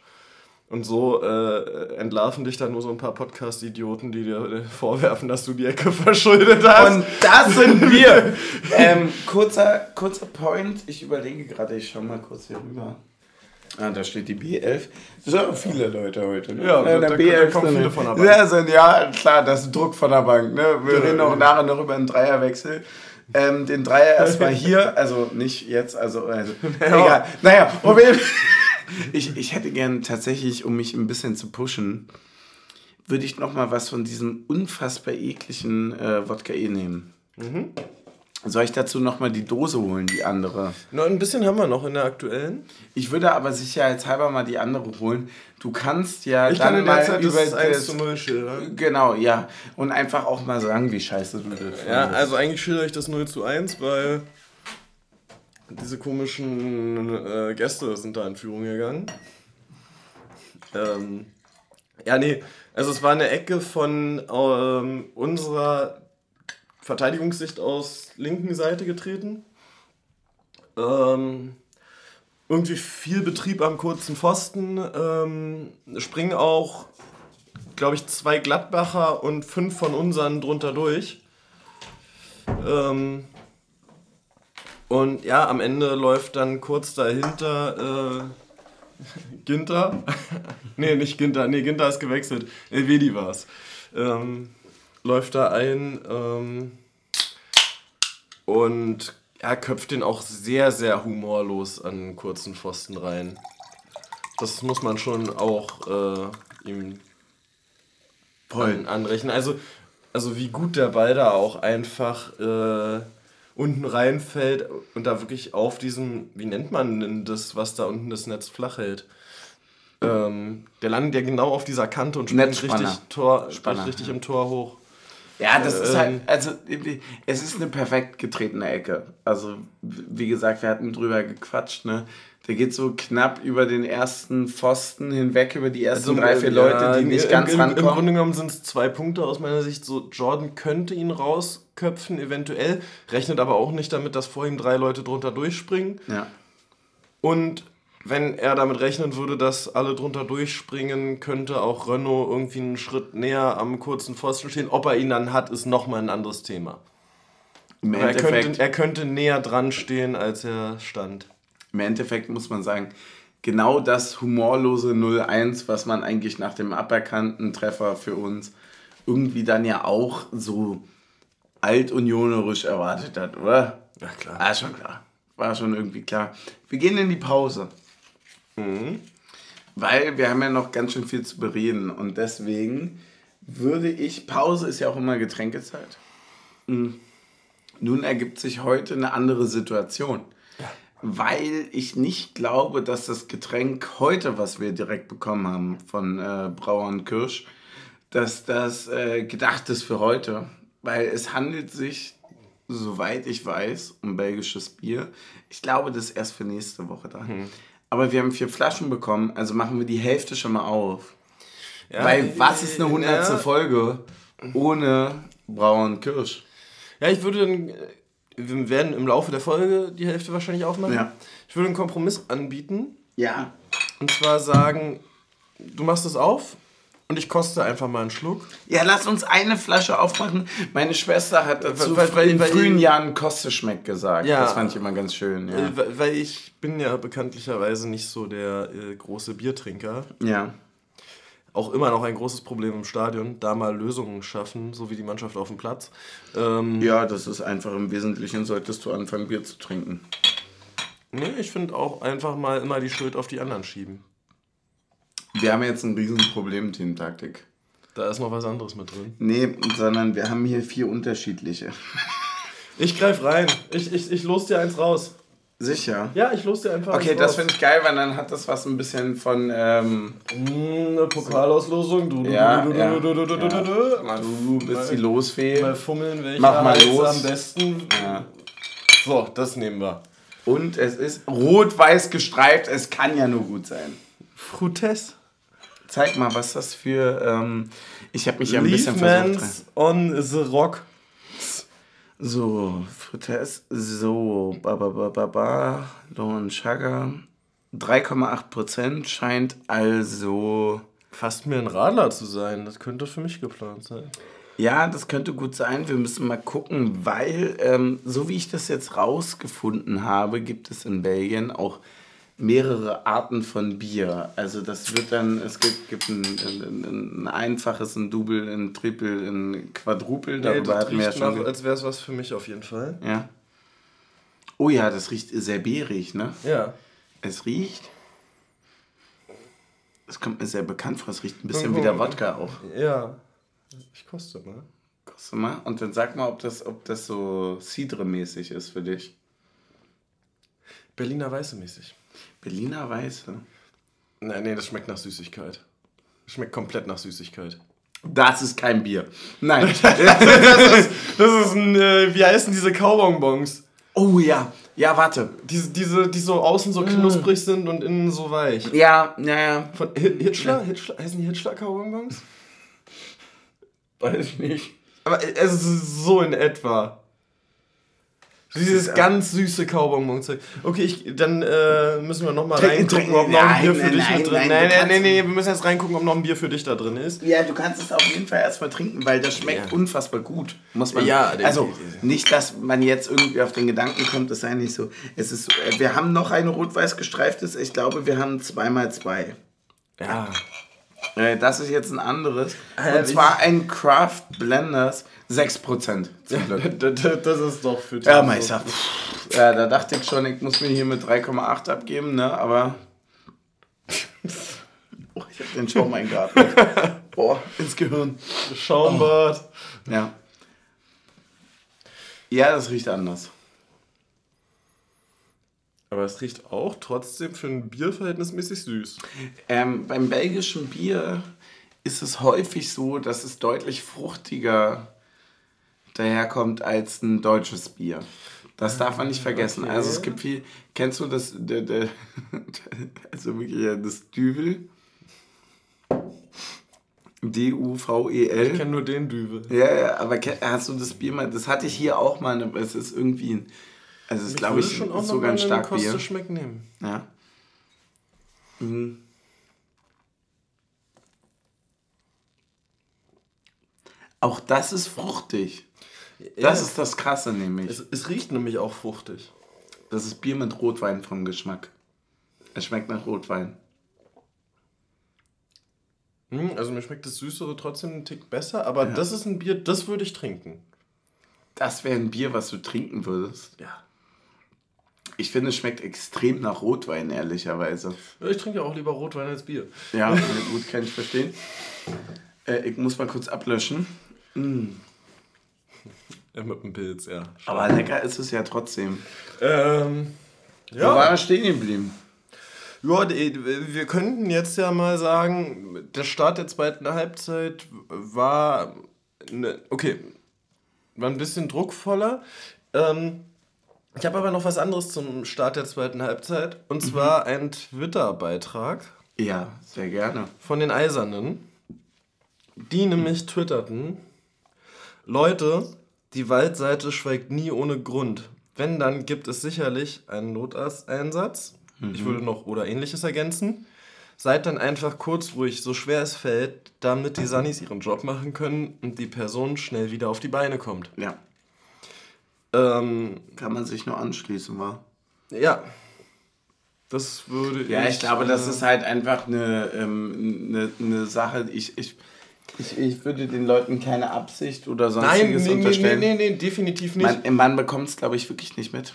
Und so äh, entlarven dich dann nur so ein paar Podcast-Idioten, die dir äh, vorwerfen, dass du die Ecke verschuldet hast. Und das sind wir. ähm, kurzer, kurzer Point. Ich überlege gerade, ich schau mal kurz hier rüber. Ah, da steht die B11. Das sind auch viele Leute heute. Ne? Ja, da- da B11 kommen sind- viele von der Bank. Ja, sind, ja, klar, das ist Druck von der Bank. Ne? Wir Ja, reden auch ja. nachher noch über einen Dreierwechsel. Ähm, den Dreier erstmal hier, also nicht jetzt, also, also egal. Naja, Fall. ich, ich hätte gern tatsächlich, um mich ein bisschen zu pushen, würde ich noch mal was von diesem unfassbar ekligen äh, Wodka E nehmen. Mhm. Soll ich dazu noch mal die Dose holen, die andere? Nur ein bisschen haben wir noch in der aktuellen. Ich würde aber sicherheitshalber mal die andere holen. Du kannst ja Ich dann kann in mal Zeit über das 1 das, zu 0 schildern. Genau, ja. Und einfach auch mal sagen, wie scheiße du das Ja, findest. also eigentlich schildere ich das 0 zu 1, weil diese komischen äh, Gäste sind da in Führung gegangen. Ähm, ja, nee, also es war eine Ecke von ähm, unserer Verteidigungssicht aus linken Seite getreten. Ähm, irgendwie viel Betrieb am kurzen Pfosten. Ähm, springen auch, glaube ich, zwei Gladbacher und fünf von unseren drunter durch. Ähm, und ja, am Ende läuft dann kurz dahinter äh, Ginter. nee, nicht Ginter, nee, Ginter ist gewechselt. Elvedi war's. Ähm, läuft da ein ähm, und er köpft den auch sehr, sehr humorlos an kurzen Pfosten rein. Das muss man schon auch äh, ihm an, anrechnen. Also, also wie gut der Ball da auch einfach äh, unten reinfällt und da wirklich auf diesem, wie nennt man denn das, was da unten das Netz flach hält? Ähm, der landet ja genau auf dieser Kante und springt richtig, Tor, Spanner, richtig ja. im Tor hoch. Ja, das ist halt, Ähm. also es ist eine perfekt getretene Ecke. Also, wie gesagt, wir hatten drüber gequatscht, ne? Der geht so knapp über den ersten Pfosten hinweg, über die ersten drei, vier äh, Leute, die nicht im, ganz im, Im rankommen. Grunde genommen sind es zwei Punkte aus meiner Sicht. So, Jordan könnte ihn rausköpfen, eventuell, rechnet aber auch nicht damit, dass vor ihm drei Leute drunter durchspringen. ja. Und wenn er damit rechnen würde, dass alle drunter durchspringen, könnte auch Renault irgendwie einen Schritt näher am kurzen Pfosten stehen. Ob er ihn dann hat, ist nochmal ein anderes Thema. Im Er Endeffekt, könnte, er könnte näher dran stehen, als er stand. Im Endeffekt muss man sagen, genau das humorlose 0-1, was man eigentlich nach dem aberkannten Treffer für uns irgendwie dann ja auch so altunionerisch erwartet hat, oder? Ja, klar. Ah, schon klar. War schon irgendwie klar. Wir gehen in die Pause. Weil wir haben ja noch ganz schön viel zu bereden und deswegen würde ich, Pause ist ja auch immer Getränkezeit. Mm. Nun ergibt sich heute eine andere Situation. Weil ich nicht glaube, dass das Getränk heute, was wir direkt bekommen haben von äh, Brauer und Kirsch, dass das äh, gedacht ist für heute. Weil es handelt sich, soweit ich weiß, um belgisches Bier. Ich glaube, das ist erst für nächste Woche da. Aber wir haben vier Flaschen bekommen, also machen wir die Hälfte schon mal auf. Ja, Weil was ist eine hundertste ja. Folge ohne Brauer und Kirsch? Ja, ich würde dann. äh, Wir werden im Laufe der Folge die Hälfte wahrscheinlich aufmachen. Ja. Ich würde einen Kompromiss anbieten. Ja. Und zwar sagen, du machst es auf und ich koste einfach mal einen Schluck. Ja, lass uns eine Flasche aufmachen. Meine Schwester hat dazu Weil- weil- in weil- frühen Jahren Kosteschmeck gesagt. Ja. Das fand ich immer ganz schön. Ja. Äh, weil- Weil ich bin ja bekanntlicherweise nicht so der äh, große Biertrinker. ja. Auch immer noch ein großes Problem im Stadion, da mal Lösungen schaffen, so wie die Mannschaft auf dem Platz. Ähm, Ja, das ist einfach im Wesentlichen, solltest du anfangen, Bier zu trinken. nee, ich finde auch einfach mal immer die Schuld auf die anderen schieben. Wir haben jetzt ein Riesenproblem, Teamtaktik. Da ist noch was anderes mit drin. Nee, sondern wir haben hier vier unterschiedliche. Ich greif rein. Ich, ich, ich los dir eins raus. Sicher. Ja, ich los dir einfach Okay, eins das raus. finde ich geil, weil dann hat das was ein bisschen von. Ähm, Mm, Eine Pokalauslosung. Du, du, Ja, du, du, ja, du, du, du, du, du, du. Mal, du bist die mal Losfee. fummeln, welcher Mach mal los. am besten. Ja. So, das nehmen wir. Und es ist rot-weiß gestreift. Es kann ja nur gut sein. Frutes. Zeig mal, was das für. Ähm, ich habe mich ja ein bisschen versucht. Leafmans on the Rock. So, Frites, so, ba ba ba ba ba, Lone Sugar. 3,8 Prozent scheint also. Fast mir ein Radler zu sein. Das könnte für mich geplant sein. Ja, das könnte gut sein. Wir müssen mal gucken, weil, ähm, so wie ich das jetzt rausgefunden habe, gibt es in Belgien auch mehrere Arten von Bier. Also das wird dann, es gibt, gibt ein, ein, ein einfaches, ein Double, ein Triple, ein Quadruple. Nee, Darüber das hatten wir ja riecht schon. nach, als wäre es was für mich auf jeden Fall. Ja. Oh ja, das riecht sehr beerig, ne? Ja. Es riecht. Es kommt mir sehr bekannt vor, es riecht ein bisschen wie der Wodka auch. Ja. Ich koste mal. Koste mal. Und dann sag mal, ob das, ob das so Cidre-mäßig ist für dich. Berliner Weiße mäßig. Berliner Weiße. Nein, nee, das schmeckt nach Süßigkeit. Schmeckt komplett nach Süßigkeit. Das ist kein Bier. Nein. Das ist ein, äh, wie heißen diese Kaubonbons? oh ja. Ja, warte. Diese, diese, die so außen so knusprig sind und innen so weich. Ja, ja, ja. Von Hi- Hitler? Hitler? Heißen die Hitler Kaubonbons? Weiß ich nicht. Aber äh, es ist so in etwa. Dieses ist- ganz süße Kaubonbon-Zeug. Okay, ich, dann äh, müssen wir nochmal reingucken, ob noch ein Bier nein, für dich nein, mit drin nein, Nein, nein, nein, nee, wir müssen jetzt reingucken, ob noch ein Bier für dich da drin ist. Ja, du kannst es auf jeden Fall erstmal trinken, weil das schmeckt Ja. unfassbar gut. Muss man. Ja, also nicht, dass man jetzt irgendwie auf den Gedanken kommt, das sei nicht so. Es ist, äh, wir haben noch eine rot-weiß gestreiftes. Ich glaube, wir haben zweimal zwei. Ja. Äh, Das ist jetzt ein anderes. Und zwar ein Craft Blenders 6%. Zum Glück. Das ist doch für dich. Ja, Meister. Pff. Ja, da dachte ich schon, ich muss mir hier mit 3,8 abgeben, ne? Aber. Oh, ich hab den Schaum eingeatmet. Boah, ins Gehirn. Schaumbad. Ja. Ja, das riecht anders. Aber es riecht auch trotzdem für ein Bier verhältnismäßig süß. Ähm, beim belgischen Bier ist es häufig so, dass es deutlich fruchtiger daherkommt als ein deutsches Bier. Das darf man nicht vergessen. Okay. Also es gibt viel. Kennst du das? Der, der, also wirklich das Düvel? Ich D-U-V-E-L. kenne nur den Düvel. Ja, ja, aber hast du das Bier mal? Das hatte ich hier auch mal. aber Es ist irgendwie ein. Also es ist, glaube ich, schon auch sogar ein stark Bier. Kosteschmeck nehmen. Ja. Mhm. Auch das ist fruchtig. Das Ja. ist das Krasse nämlich. Es, es riecht nämlich auch fruchtig. Das ist Bier mit Rotwein vom Geschmack. Es schmeckt nach Rotwein. Hm, also mir schmeckt das Süßere trotzdem einen Tick besser, aber Ja. das ist ein Bier, das würde ich trinken. Das wäre ein Bier, was du trinken würdest. Ja. Ich finde, es schmeckt extrem nach Rotwein, ehrlicherweise. Ich trinke ja auch lieber Rotwein als Bier. Ja, gut, kann ich verstehen. Äh, ich muss mal kurz ablöschen. Ja, mit dem Pilz, ja. Aber lecker ist es ja trotzdem. Ähm, Wo war ja. er stehen geblieben? ja, die- wir könnten jetzt ja mal sagen, der Start der zweiten Halbzeit war, ne, okay, war ein bisschen druckvoller. Ähm, ich habe aber noch was anderes zum Start der zweiten Halbzeit. Und zwar ein Twitter-Beitrag Ja, sehr gerne. von den Eisernen, die nämlich twitterten, Leute, die Waldseite schweigt nie ohne Grund. Wenn, dann gibt es sicherlich einen Notarzteinsatz. Ich würde noch oder ähnliches ergänzen. Seid dann einfach kurz ruhig, so schwer es fällt, damit die Sunnis ihren Job machen können und die Person schnell wieder auf die Beine kommt. Ja, Ähm, kann man sich nur anschließen, war. ja. Das würde Ja, ich glaube, das äh, ist halt einfach eine, ähm, eine, eine Sache. Ich, ich, ich, ich würde den Leuten keine Absicht oder Nein, sonstiges nee, nee, nee, unterstellen. nee, nee, definitiv nicht. Man, man bekommt es, glaube ich, wirklich nicht mit.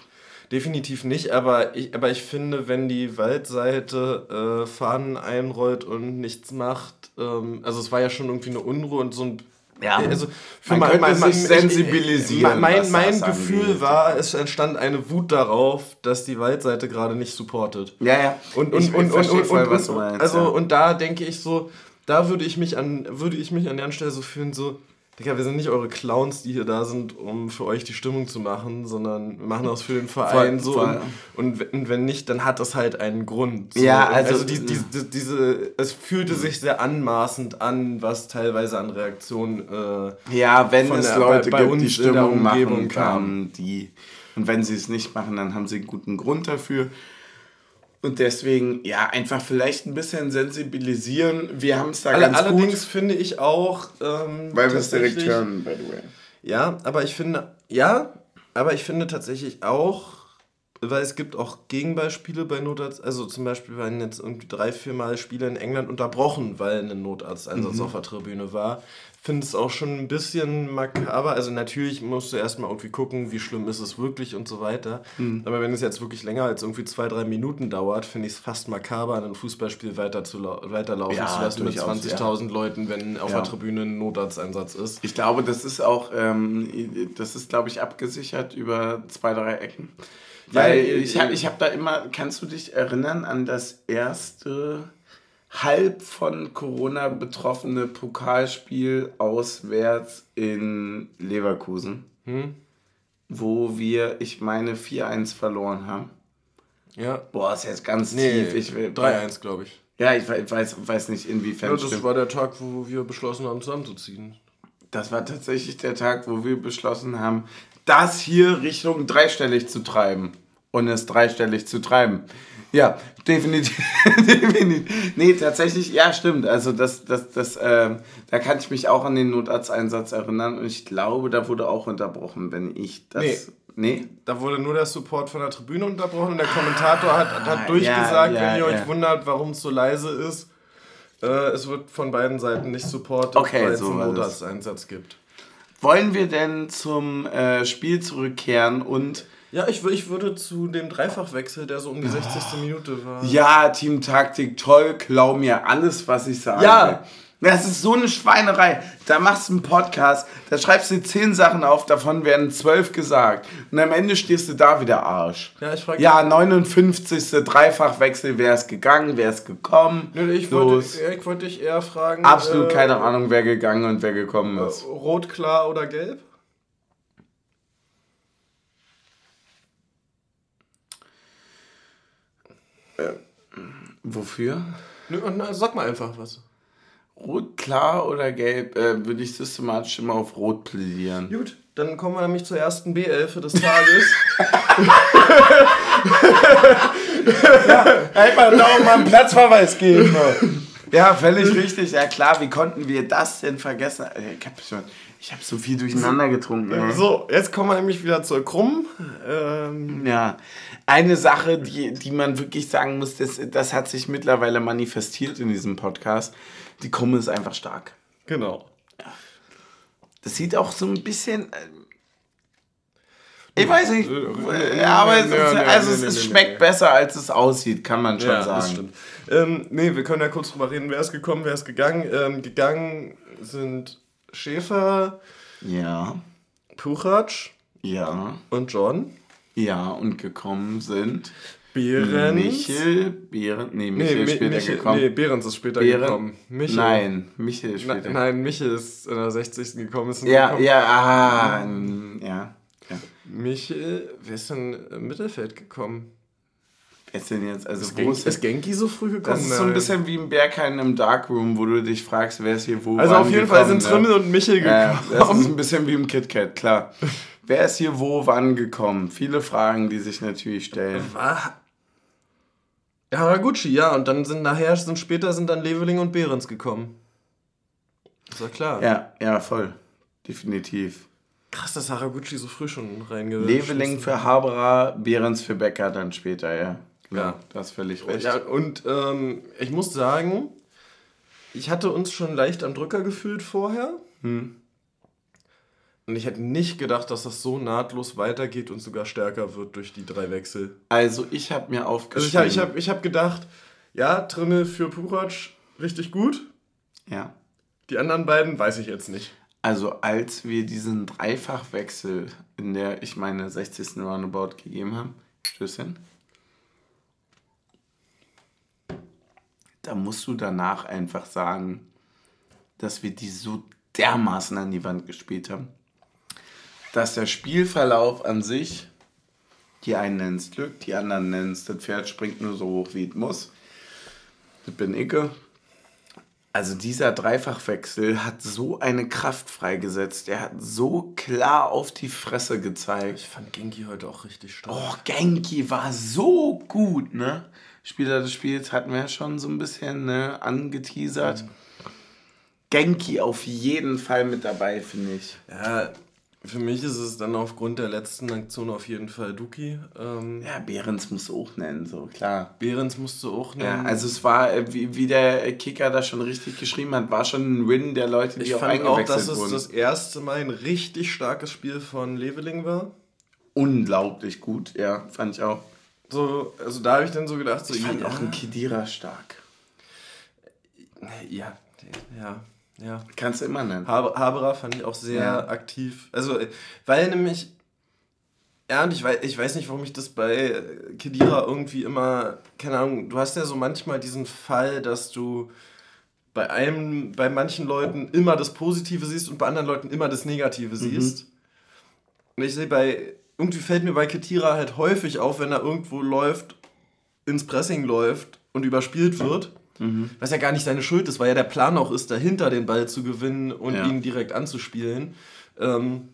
Definitiv nicht, aber ich, aber ich finde, wenn die Waldseite äh, Fahnen einrollt und nichts macht, ähm, also es war ja schon irgendwie eine Unruhe und so ein. Ja. also Man könnte sich sensibilisieren, Mein, mein Gefühl angeht. war, es entstand eine Wut darauf, dass die Waldseite gerade nicht supportet. Ja, ja. Und, und, Ich- ich und, und, und, voll, und, was du und, meinst, also, ja. und da denke ich so, da würde ich mich an, würde ich mich an der Stelle so fühlen, so, Digga, wir sind nicht eure Clowns, die hier da sind, um für euch die Stimmung zu machen, sondern wir machen das für den Verein Voll, so. voll. Und, und, wenn nicht, dann hat das halt einen Grund. So. Ja, Und also- die, die, die, diese, es fühlte sich sehr anmaßend an, was teilweise an Reaktionen. Äh, Ja, wenn es der- Leute bei- bei gibt, uns die Stimmung machen, kam. die. Und wenn sie es nicht machen, dann haben sie einen guten Grund dafür. Und deswegen, ja, einfach vielleicht ein bisschen sensibilisieren. Wir haben es da Alle, ganz allerdings gut. finde ich auch. Ähm, Weil wir es direkt hören, by the way. Ja, aber ich finde, ja, aber ich finde tatsächlich auch, weil es gibt auch Gegenbeispiele bei Notarzt, also zum Beispiel waren jetzt irgendwie drei, vier Mal Spiele in England unterbrochen, weil ein Notarzteinsatz auf der Tribüne war. Finde es auch schon ein bisschen makaber. Also natürlich musst du erstmal irgendwie gucken, wie schlimm ist es wirklich und so weiter. Aber wenn es jetzt wirklich länger als irgendwie zwei, drei Minuten dauert, finde ich es fast makaber, ein Fußballspiel weiter zu lau- weiterlaufen Ja, zu lassen mit durchaus, 20.000 Leuten, wenn auf Ja. der Tribüne ein Notarzteinsatz ist. Ich glaube, das ist auch, ähm, das ist, glaube ich, abgesichert über zwei, drei Ecken. Ja, Weil äh, ich habe ich hab da immer, kannst du dich erinnern an das erste halb von Corona betroffene Pokalspiel auswärts in Leverkusen, Hm? wo wir, ich meine, 4-1 verloren haben. Ja. Boah, ist jetzt ganz Nee, tief. Ich will, 3-1, glaube ich. Ja, ich we- weiß, weiß nicht, inwiefern Ja, das stimmt. war der Tag, wo wir beschlossen haben, zusammenzuziehen. Das war tatsächlich der Tag, wo wir beschlossen haben, das hier Richtung dreistellig zu treiben. Und es dreistellig zu treiben. Ja, definitiv. definitiv. Nee, tatsächlich, ja, stimmt. Also das, das, das, ähm, da kann ich mich auch an den Notarzteinsatz erinnern. Und ich glaube, da wurde auch unterbrochen, wenn ich das. Nee. Nee? Da wurde nur der Support von der Tribüne unterbrochen und der Kommentator hat, hat ja, durchgesagt, ja, wenn ihr euch ja. wundert, warum es so leise ist. Äh, es wird von beiden Seiten nicht supportet, Okay, weil es so einen. Notarzteinsatz gibt. Wollen wir denn zum äh, Spiel zurückkehren und Ja, ich, ich würde zu dem Dreifachwechsel, der so um die 60. Minute war. Ja, Teamtaktik, toll, klau mir alles, was ich sage. Ja. Das ist so eine Schweinerei. Da machst du einen Podcast, da schreibst du zehn Sachen auf, davon werden zwölf gesagt. Und am Ende stehst du da wie der Arsch. Ja, ich frage Ja, 59. Dreifachwechsel, wer ist gegangen, wer ist gekommen. Nö, ich wollte, ich wollte dich eher fragen. Absolut äh, keine Ahnung, wer gegangen und wer gekommen ist. Rot, klar oder gelb? Wofür? Nö, na, sag mal einfach was. Rot, klar oder gelb? Äh, würde ich systematisch immer auf Rot plädieren. Gut, dann kommen wir nämlich zur ersten B11 des Tages. Einfach noch mal einen Platzverweis geben. Ja, völlig richtig. Ja klar, wie konnten wir das denn vergessen? Äh, Ich habe schon, ich habe so viel durcheinander getrunken. so, jetzt kommen wir nämlich wieder zur Krumm. Ähm, Ja, eine Sache, die, die man wirklich sagen muss, das, das hat sich mittlerweile manifestiert in diesem Podcast. Die Krumme ist einfach stark. genau. Das sieht auch so ein bisschen. äh, Ich weiß nicht, Äh, ja, aber es, ist, also nee, es, schmeckt besser, als es aussieht, kann man schon Ja, sagen. das stimmt. Ähm, nee, wir können ja kurz drüber reden, wer ist gekommen, wer ist gegangen. Ähm, gegangen sind Schäfer, Ja, Puchatsch ja, und John. Ja, und gekommen sind Behrens. Michel, Behrens, nee, Nee, Michel Mi- später Michel, gekommen. nee, Behrens ist später Behren- gekommen. Michel. Nein, Michel ist Na, später. nein, Michel ist in der 60. gekommen. Ist Ja, gekommen. ja, ah, mm, ja. ja. Michel, wer ist denn im Mittelfeld gekommen? Wer ist denn jetzt, also Ist, wo Gen ist ist Genki so früh gekommen? Das ist so ein bisschen wie im Berghain im Darkroom, wo du dich fragst, wer ist hier wo Also auf jeden Fall gekommen, sind Trimmel ne? und Michel Ja, das gekommen. ist ein bisschen wie im KitKat, klar. wer ist hier wo wann gekommen? Viele Fragen, die sich natürlich stellen. War ja, Haraguchi, ja. Und dann sind nachher, sind später sind dann Leveling und Behrens gekommen. Ist ja klar. Ja, ja, voll. Definitiv. Krass, dass Haraguchi so früh schon reingeschmissen Leveling für Haberer, Behrens für Becker dann später, ja. Ja. Ja, du hast völlig recht. Ja, und ähm, ich muss sagen, ich hatte uns schon leicht am Drücker gefühlt vorher. Hm. Und ich hätte nicht gedacht, dass das so nahtlos weitergeht und sogar stärker wird durch die drei Wechsel. Also ich habe mir Also aufgeschrieben. ich habe ich hab, ich hab gedacht, ja, Trimmel für Puratsch richtig gut. ja. Die anderen beiden weiß ich jetzt nicht. Also als wir diesen Dreifachwechsel in der, ich meine, 60. Roundabout gegeben haben, Stößchen, da musst du danach einfach sagen, dass wir die so dermaßen an die Wand gespielt haben, dass der Spielverlauf an sich, die einen nennen es Glück, die anderen nennen es, das Pferd springt nur so hoch, wie es muss. Das bin ich. Also dieser Dreifachwechsel hat so eine Kraft freigesetzt. Er hat so klar auf die Fresse gezeigt. Ich fand Genki heute auch richtig stark. Oh, Genki war so gut, ne? Spieler des Spiels hatten wir ja schon so ein bisschen ne, angeteasert. Mhm. Genki auf jeden Fall mit dabei, finde ich. Ja, für mich ist es dann aufgrund der letzten Aktion auf jeden Fall Duki. Ähm ja, Behrens musst du auch nennen, so klar. Behrens musst du auch nennen. Ja, also es war, äh, wie, wie der Kicker da schon richtig geschrieben hat, war schon ein Win der Leute, die ich auch fand eingewechselt auch, dass es das erste Mal ein richtig starkes Spiel von Leveling war. Unglaublich gut, ja, fand ich auch. So, also da habe ich dann so gedacht, so, ich fand ja. auch ein Kedira stark. Ja, ja. Ja. Kannst du immer nennen. Haberer fand ich auch sehr ja. aktiv. Also, weil nämlich, ja, und ich weiß, ich weiß nicht, warum ich das bei Kedira irgendwie immer, keine Ahnung, du hast ja so manchmal diesen Fall, dass du bei einem, bei manchen Leuten immer das Positive siehst und bei anderen Leuten immer das Negative mhm. siehst. Mhm. Und ich sehe bei, irgendwie fällt mir bei Kedira halt häufig auf, wenn er irgendwo läuft, ins Pressing läuft und überspielt wird. Mhm Mhm. Was ja gar nicht seine Schuld ist, weil ja der Plan auch ist, dahinter den Ball zu gewinnen und ja. ihn direkt anzuspielen. Ähm,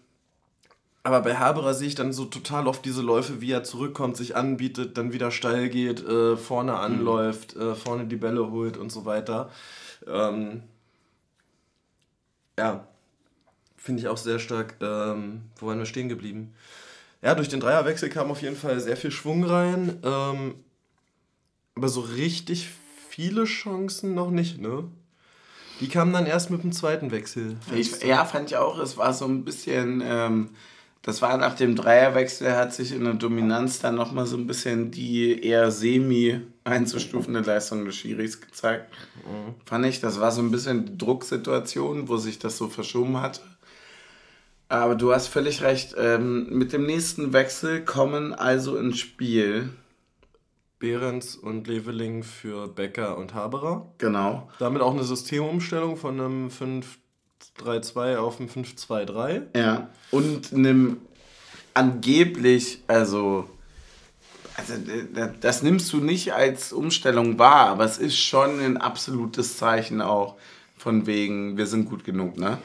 aber bei Haberer sehe ich dann so total oft diese Läufe, wie er zurückkommt, sich anbietet, dann wieder steil geht, äh, vorne mhm. anläuft, mhm. äh, vorne die Bälle holt und so weiter. Ähm, ja, finde ich auch sehr stark. Ähm, wo waren wir stehen geblieben? Ja, durch den Dreierwechsel kam auf jeden Fall sehr viel Schwung rein. Ähm, aber so richtig viele Chancen noch nicht, ne? Die kamen dann erst mit dem zweiten Wechsel. Ich, ja, fand ich auch. Es war so ein bisschen, ähm, das war nach dem Dreierwechsel, hat sich in der Dominanz dann nochmal so ein bisschen die eher semi einzustufende Leistung des Schiris gezeigt. Mhm. Fand ich, das war so ein bisschen die Drucksituation, wo sich das so verschoben hatte. Aber du hast völlig recht. Ähm, mit dem nächsten Wechsel kommen also ins Spiel Behrens und Leveling für Becker und Haberer. Genau. Damit auch eine Systemumstellung von einem 5-3-2 auf ein 5-2-3. Ja. Und einem angeblich, also, also das nimmst du nicht als Umstellung wahr, aber es ist schon ein absolutes Zeichen auch von wegen, wir sind gut genug, ne?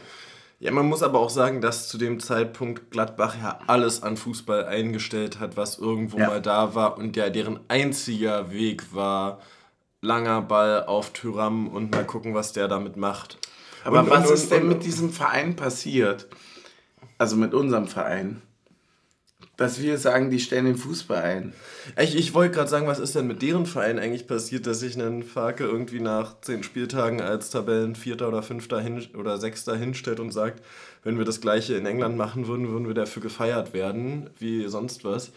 Ja, man muss aber auch sagen, dass zu dem Zeitpunkt Gladbach ja alles an Fußball eingestellt hat, was irgendwo ja. mal da war und ja deren einziger Weg war, langer Ball auf Tyram und mal gucken, was der damit macht. Aber und, was und, ist denn mit diesem Verein passiert? Also mit unserem Verein? Dass wir sagen, die stellen den Fußball ein. Ich, ich wollte gerade sagen, was ist denn mit deren Verein eigentlich passiert, dass sich ein Farke irgendwie nach zehn Spieltagen als Tabellenvierter oder Fünfter hin, oder Sechster hinstellt und sagt, wenn wir das gleiche in England machen würden, würden wir dafür gefeiert werden, wie sonst was.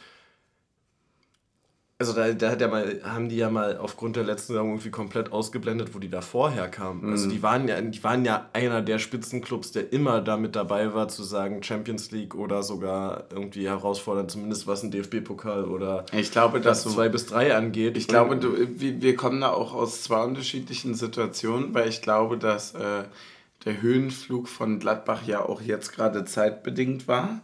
Also da, da hat ja mal, haben die ja mal aufgrund der letzten Saison irgendwie komplett ausgeblendet, wo die da vorher kamen. Mhm. Also die waren ja, die waren ja einer der Spitzenclubs, der immer damit dabei war, zu sagen Champions League oder sogar irgendwie herausfordern, zumindest was ein DFB-Pokal oder ich glaube, dass zwei so, bis drei angeht. Ich glaube, du, wir kommen da auch aus zwei unterschiedlichen Situationen, weil ich glaube, dass äh, der Höhenflug von Gladbach ja auch jetzt gerade zeitbedingt war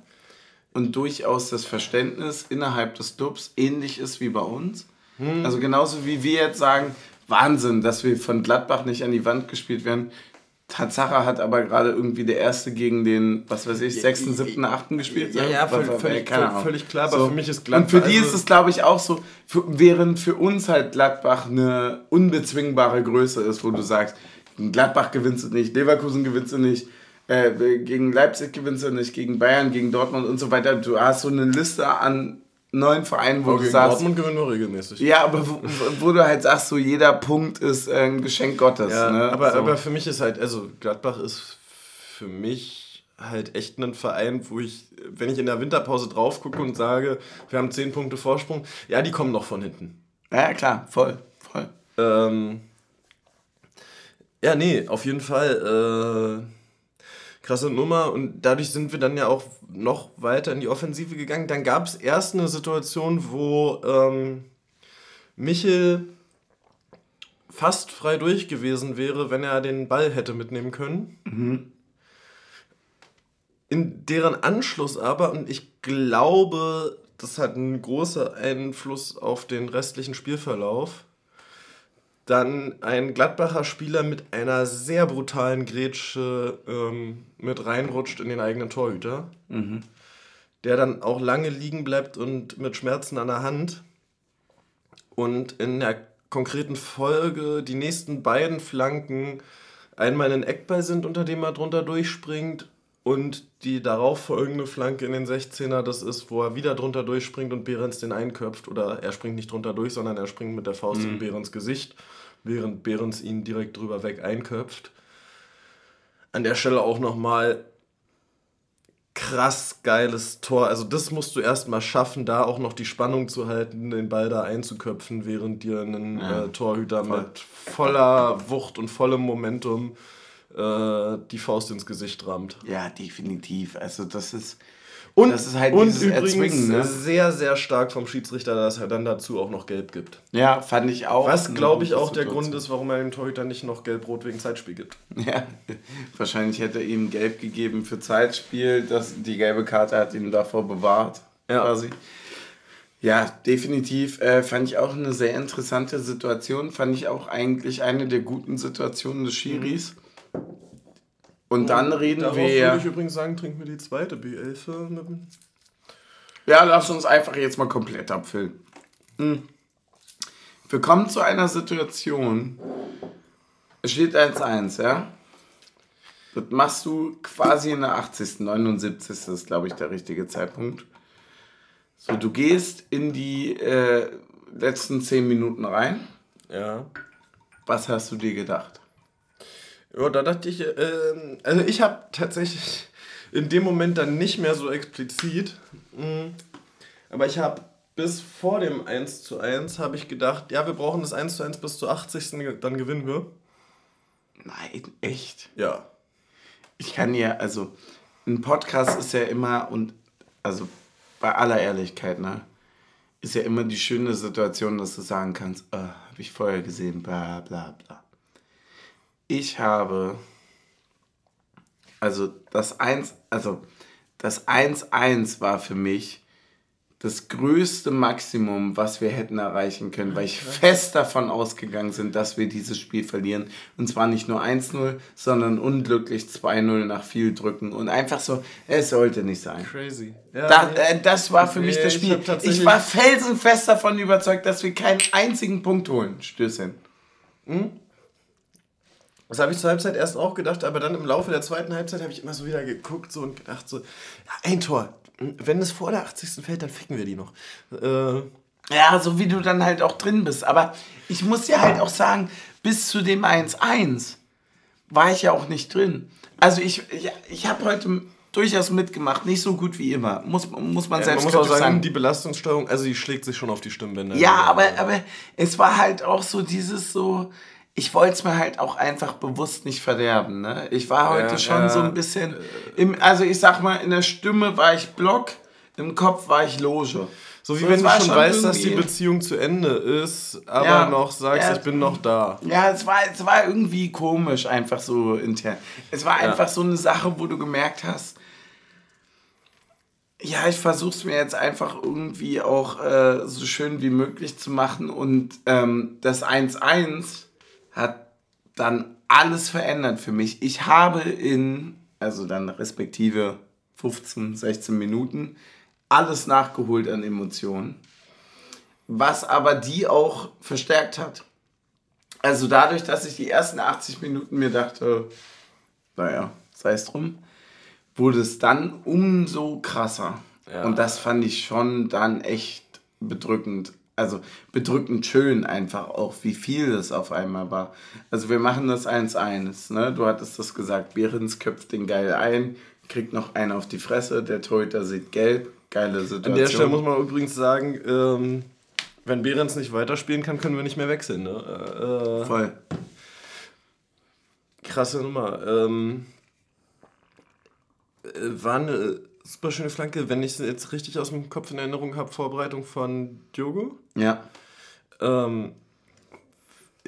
und durchaus das Verständnis innerhalb des Clubs ähnlich ist wie bei uns. Hm. Also genauso wie wir jetzt sagen, Wahnsinn, dass wir von Gladbach nicht an die Wand gespielt werden. Tatsache hat aber gerade irgendwie der erste gegen den, was weiß ich, sechsten, siebten, achten gespielt. Ja, ja, völlig, völlig, völlig, klar, aber so. für mich ist Gladbach. Und für die also ist es, glaube ich, auch so, für, während für uns halt Gladbach eine unbezwingbare Größe ist, wo du sagst, Gladbach gewinnst du nicht, Leverkusen gewinnst du nicht, äh, gegen Leipzig gewinnst du nicht, gegen Bayern, gegen Dortmund und so weiter. Du hast so eine Liste an neun Vereinen, wo aber du sagst. Dortmund gewinnen wir regelmäßig. Ja, aber wo, wo, du halt sagst, so jeder Punkt ist äh, ein Geschenk Gottes. Ja, ne? aber, so. aber für mich ist halt, also Gladbach ist für mich halt echt ein Verein, wo ich, wenn ich in der Winterpause drauf gucke und sage, wir haben zehn Punkte Vorsprung, ja, die kommen noch von hinten. Ja, klar, voll, voll. Ähm, ja, nee, auf jeden Fall. Äh, krasse Nummer und dadurch sind wir dann ja auch noch weiter in die Offensive gegangen. Dann gab es erst eine Situation, wo ähm, Michel fast frei durch gewesen wäre, wenn er den Ball hätte mitnehmen können. Mhm. In deren Anschluss aber, und ich glaube, das hat einen großen Einfluss auf den restlichen Spielverlauf, dann ein Gladbacher Spieler mit einer sehr brutalen Grätsche ähm, mit reinrutscht in den eigenen Torhüter. Mhm. Der dann auch lange liegen bleibt und mit Schmerzen an der Hand. Und in der konkreten Folge die nächsten beiden Flanken einmal ein Eckball sind, unter dem er drunter durchspringt. Und die darauf folgende Flanke in den 16er, das ist, wo er wieder drunter durchspringt und Behrens den einköpft. Oder er springt nicht drunter durch, sondern er springt mit der Faust mhm. in Behrens Gesicht während Behrens ihn direkt drüber weg einköpft. An der Stelle auch nochmal krass geiles Tor. Also das musst du erstmal schaffen, da auch noch die Spannung zu halten, den Ball da einzuköpfen, während dir ein ja, äh, Torhüter voll. mit voller Wucht und vollem Momentum äh, die Faust ins Gesicht rammt. Ja, definitiv. Also das ist und, das ist halt und dieses übrigens Erzwingen, ne? sehr, sehr stark vom Schiedsrichter, dass er dann dazu auch noch gelb gibt. Ja, fand ich auch. Was, glaube ich, auch der Grund ist, warum er dem Torhüter nicht noch gelb-rot wegen Zeitspiel gibt. Ja, wahrscheinlich hätte er ihm gelb gegeben für Zeitspiel. Das, die gelbe Karte hat ihn davor bewahrt, ja. quasi. Ja, definitiv. Äh, fand ich auch eine sehr interessante Situation. Fand ich auch eigentlich eine der guten Situationen des Schiris. Mhm und dann reden Darauf wir. würde ich übrigens sagen, trinken wir die zweite B11. Ja, lass uns einfach jetzt mal komplett abfüllen. Hm. Wir kommen zu einer Situation. Es steht 1-1, ja? Das machst du quasi in der 80., 79. ist, glaube ich, der richtige Zeitpunkt. So, du gehst in die äh, letzten 10 Minuten rein. Ja. Was hast du dir gedacht? Ja, da dachte ich, äh, also ich habe tatsächlich in dem Moment dann nicht mehr so explizit, mh, mm, aber ich habe bis vor dem 1 zu 1 habe ich gedacht, ja, wir brauchen das 1 zu 1 bis zur 80. dann gewinnen wir. Nein, echt? Ja. Ich kann ja, also ein Podcast ist ja immer und also bei aller Ehrlichkeit, ne, ist ja immer die schöne Situation, dass du sagen kannst, oh, habe ich vorher gesehen, bla bla bla. Ich habe also das 1 also das 1-1 war für mich das größte Maximum, was wir hätten erreichen können, weil ich fest davon ausgegangen bin, dass wir dieses Spiel verlieren. Und zwar nicht nur 1-0, sondern unglücklich 2-0 nach viel Drücken. Und einfach so, es sollte nicht sein. Crazy. Ja, da, äh, das war für nee, mich das Spiel. Ich, ich, war felsenfest davon überzeugt, dass wir keinen einzigen Punkt holen. Stößchen. Hm? Das habe ich zur Halbzeit erst auch gedacht, aber dann im Laufe der zweiten Halbzeit habe ich immer so wieder geguckt so und gedacht so, ja, ein Tor. Wenn es vor der 80. fällt, dann ficken wir die noch. Äh, ja, so wie du dann halt auch drin bist. Aber ich muss dir halt auch sagen, bis zu dem 1-1 war ich ja auch nicht drin. Also ich, ich, ich habe heute durchaus mitgemacht, nicht so gut wie immer, muss, muss man ja, selbst man muss auch sagen, sagen. Die Belastungssteuerung, also die schlägt sich schon auf die Stimmbänder. Ja, aber, aber es war halt auch so dieses so, ich wollte es mir halt auch einfach bewusst nicht verderben. Ne? Ich war heute ja, schon ja. so ein bisschen, im, also ich sag mal, in der Stimme war ich Block, im Kopf war ich Loge. So wie so, wenn du schon weißt, dass die Beziehung zu Ende ist, aber ja, noch sagst, ich bin noch da. Ja, es war, es war irgendwie komisch, einfach so intern. Es war einfach so eine Sache, wo du gemerkt hast, ja, ich versuche es mir jetzt einfach irgendwie auch äh, so schön wie möglich zu machen und ähm, das 1-1 hat dann alles verändert für mich. Ich habe in, also dann respektive 15, 16 Minuten, alles nachgeholt an Emotionen, was aber die auch verstärkt hat. Also dadurch, dass ich die ersten 80 Minuten mir dachte, naja, sei es drum, wurde es dann umso krasser. Ja. Und das fand ich schon dann echt bedrückend also bedrückend schön einfach auch, wie viel das auf einmal war. Also wir machen das 1-1, ne? Du hattest das gesagt, Behrens köpft den geil ein, kriegt noch einen auf die Fresse, der Torhüter sieht gelb, geile Situation. An der Stelle muss man übrigens sagen, ähm, wenn Behrens nicht weiterspielen kann, können wir nicht mehr wechseln, ne? Äh, äh Voll. Krasse Nummer. Ähm, äh, war eine super schöne Flanke, wenn ich es jetzt richtig aus dem Kopf in Erinnerung habe, Vorbereitung von Diogo. Ja. Ähm,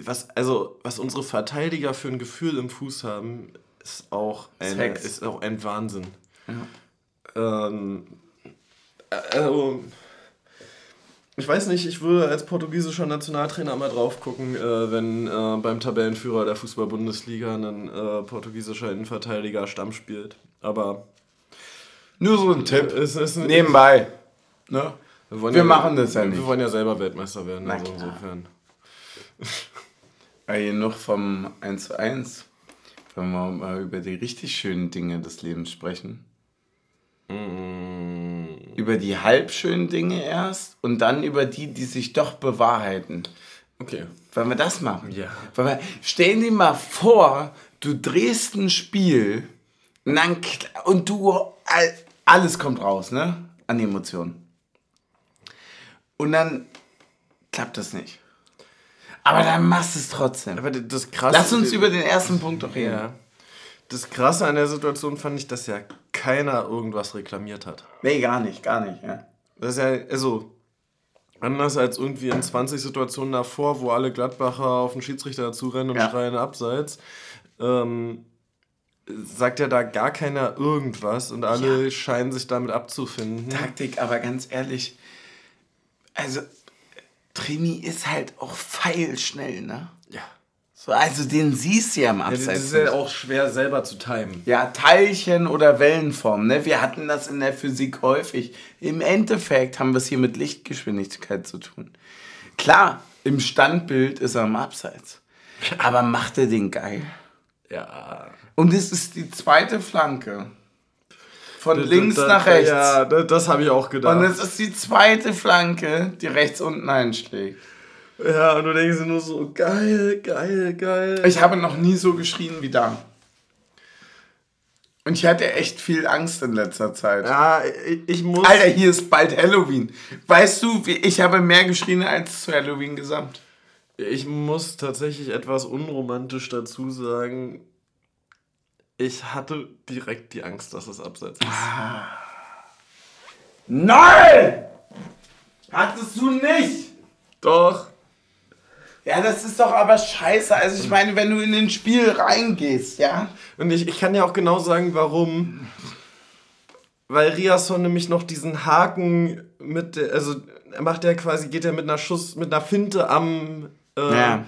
was, also, was unsere Verteidiger für ein Gefühl im Fuß haben, ist auch, eine, ist auch ein Wahnsinn. Ja. Ähm, also, ich weiß nicht, ich würde als portugiesischer Nationaltrainer mal drauf gucken, äh, wenn äh, beim Tabellenführer der Fußball-Bundesliga ein äh, portugiesischer Innenverteidiger Stamm spielt. Aber. Nur so ein Tipp. Es ist ein, Nebenbei. Ne? Wir, Wir ja, machen das ja nicht. Wir wollen ja selber Weltmeister werden, Na also klar. insofern. Ja, noch vom 1 zu 1. Wenn wir mal über die richtig schönen Dinge des Lebens sprechen. Über die halb schönen Dinge erst und dann über die, die sich doch bewahrheiten. Okay. Wollen wir das machen? Ja. Wir, stell dir mal vor, du drehst ein Spiel und, dann, und du, alles kommt raus, ne? An Emotionen. Und dann klappt das nicht. Aber dann machst du es trotzdem. Aber das krasse. Lass uns über den ersten Punkt doch reden. Ja. Das krasse an der Situation fand ich, dass ja keiner irgendwas reklamiert hat. Nee, gar nicht, gar nicht. Ja. Das ist ja, also, anders als irgendwie in 20 Situationen davor, wo alle Gladbacher auf den Schiedsrichter dazu rennen und Ja. schreien abseits, ähm, sagt ja da gar keiner irgendwas und alle scheinen sich damit abzufinden. Taktik, aber ganz ehrlich, also Trimi ist halt auch feilschnell, ne? Ja. So, also den siehst du ja ja Abseits. das ist ja auch schwer selber zu timen. Ja, Teilchen oder Wellenform. Ne? Wir hatten das in der Physik häufig. Im Endeffekt haben wir es hier mit Lichtgeschwindigkeit zu tun. Klar, im Standbild ist er im Abseits. Aber macht er den geil? Ja. Und es ist die zweite Flanke. Von links Da- da- nach rechts. Ja, da- das habe ich auch gedacht. Und es ist die zweite Flanke, die rechts unten einschlägt. ja, und du denkst dir nur so, geil, geil, geil. Ich habe noch nie so geschrien wie da. Und ich hatte echt viel Angst in letzter Zeit. ja, ich, ich muss... Alter, hier ist bald Halloween. Weißt du, ich habe mehr geschrien als zu Halloween gesamt. Ich muss tatsächlich etwas unromantisch dazu sagen. Ich hatte direkt die Angst, dass es abseits ist. Nein! Hattest du nicht? Doch. Ja, das ist doch aber scheiße. Also ich meine, wenn du in ein Spiel reingehst, ja? Und ich, ich kann ja auch genau sagen, warum. Weil Riasson nämlich noch diesen Haken mit, der- also er macht ja quasi, geht ja mit einer Schuss, mit einer Finte am, äh, Ja.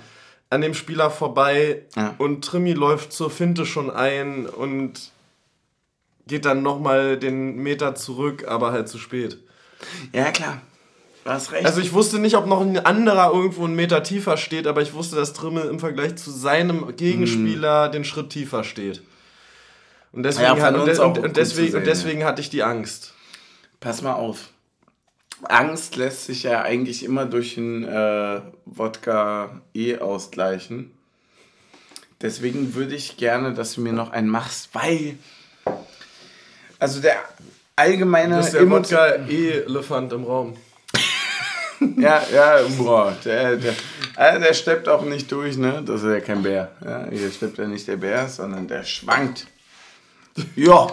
An dem Spieler vorbei Ja. und Trimi läuft zur Finte schon ein und geht dann nochmal den Meter zurück, aber halt zu spät. Ja, klar. Du hast recht. Also ich wusste nicht, ob noch ein anderer irgendwo einen Meter tiefer steht, aber ich wusste, dass Trimmel im Vergleich zu seinem Gegenspieler den Schritt tiefer steht. Und deswegen, Ja, hat, und, de- und, deswegen, sehen, und deswegen hatte ich die Angst. Pass mal auf. Angst lässt sich ja eigentlich immer durch einen äh, Wodka E ausgleichen. Deswegen würde ich gerne, dass du mir noch einen machst, weil. Also der allgemeine. Das ist der Emotio- Wodka-Elefant im Raum. Ja, ja, boah, der, der, also der steppt auch nicht durch, ne? Das ist ja kein Bär. Ja, hier steppt ja nicht der Bär, sondern der schwankt. Ja,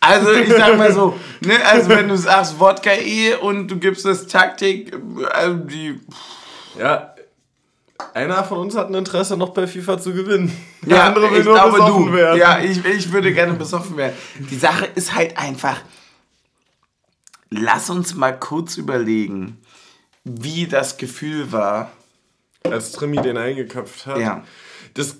also ich sag mal so, ne, also wenn du sagst Wodka E und du gibst es Taktik, also die, Ja, einer von uns hat ein Interesse, noch bei FIFA zu gewinnen. Der ja, andere will ich nur glaube besoffen du. werden. Ja, ich, ich würde gerne besoffen werden. Die Sache ist halt einfach, lass uns mal kurz überlegen, wie das Gefühl war. Als Trimi den eingeköpft hat. Ja. Das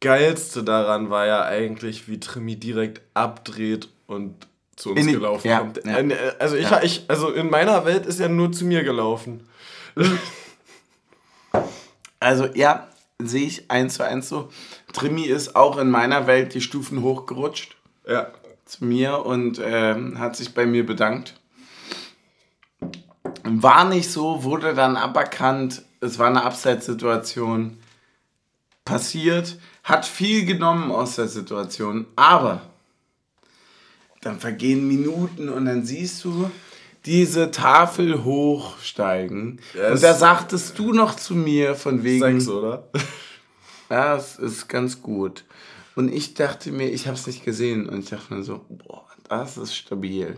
Geilste daran war ja eigentlich, wie Trimi direkt abdreht und zu uns In die- gelaufen ja, kommt. ja. Äh, Also, ich, Ja. ich, also in meiner Welt ist er nur zu mir gelaufen. Also ja, sehe ich eins zu eins so. Trimi ist auch in meiner Welt die Stufen hochgerutscht Ja. zu mir und ähm, hat sich bei mir bedankt. War nicht so, wurde dann aberkannt. Es war eine Abseitssituation. Passiert, hat viel genommen aus der Situation, aber dann vergehen Minuten und dann siehst du diese Tafel hochsteigen. Ja, und da sagtest du noch zu mir von wegen. Sechs, oder? Ja, es ist ganz gut. Und ich dachte mir, ich habe es nicht gesehen. Und ich dachte mir so, boah, das ist stabil.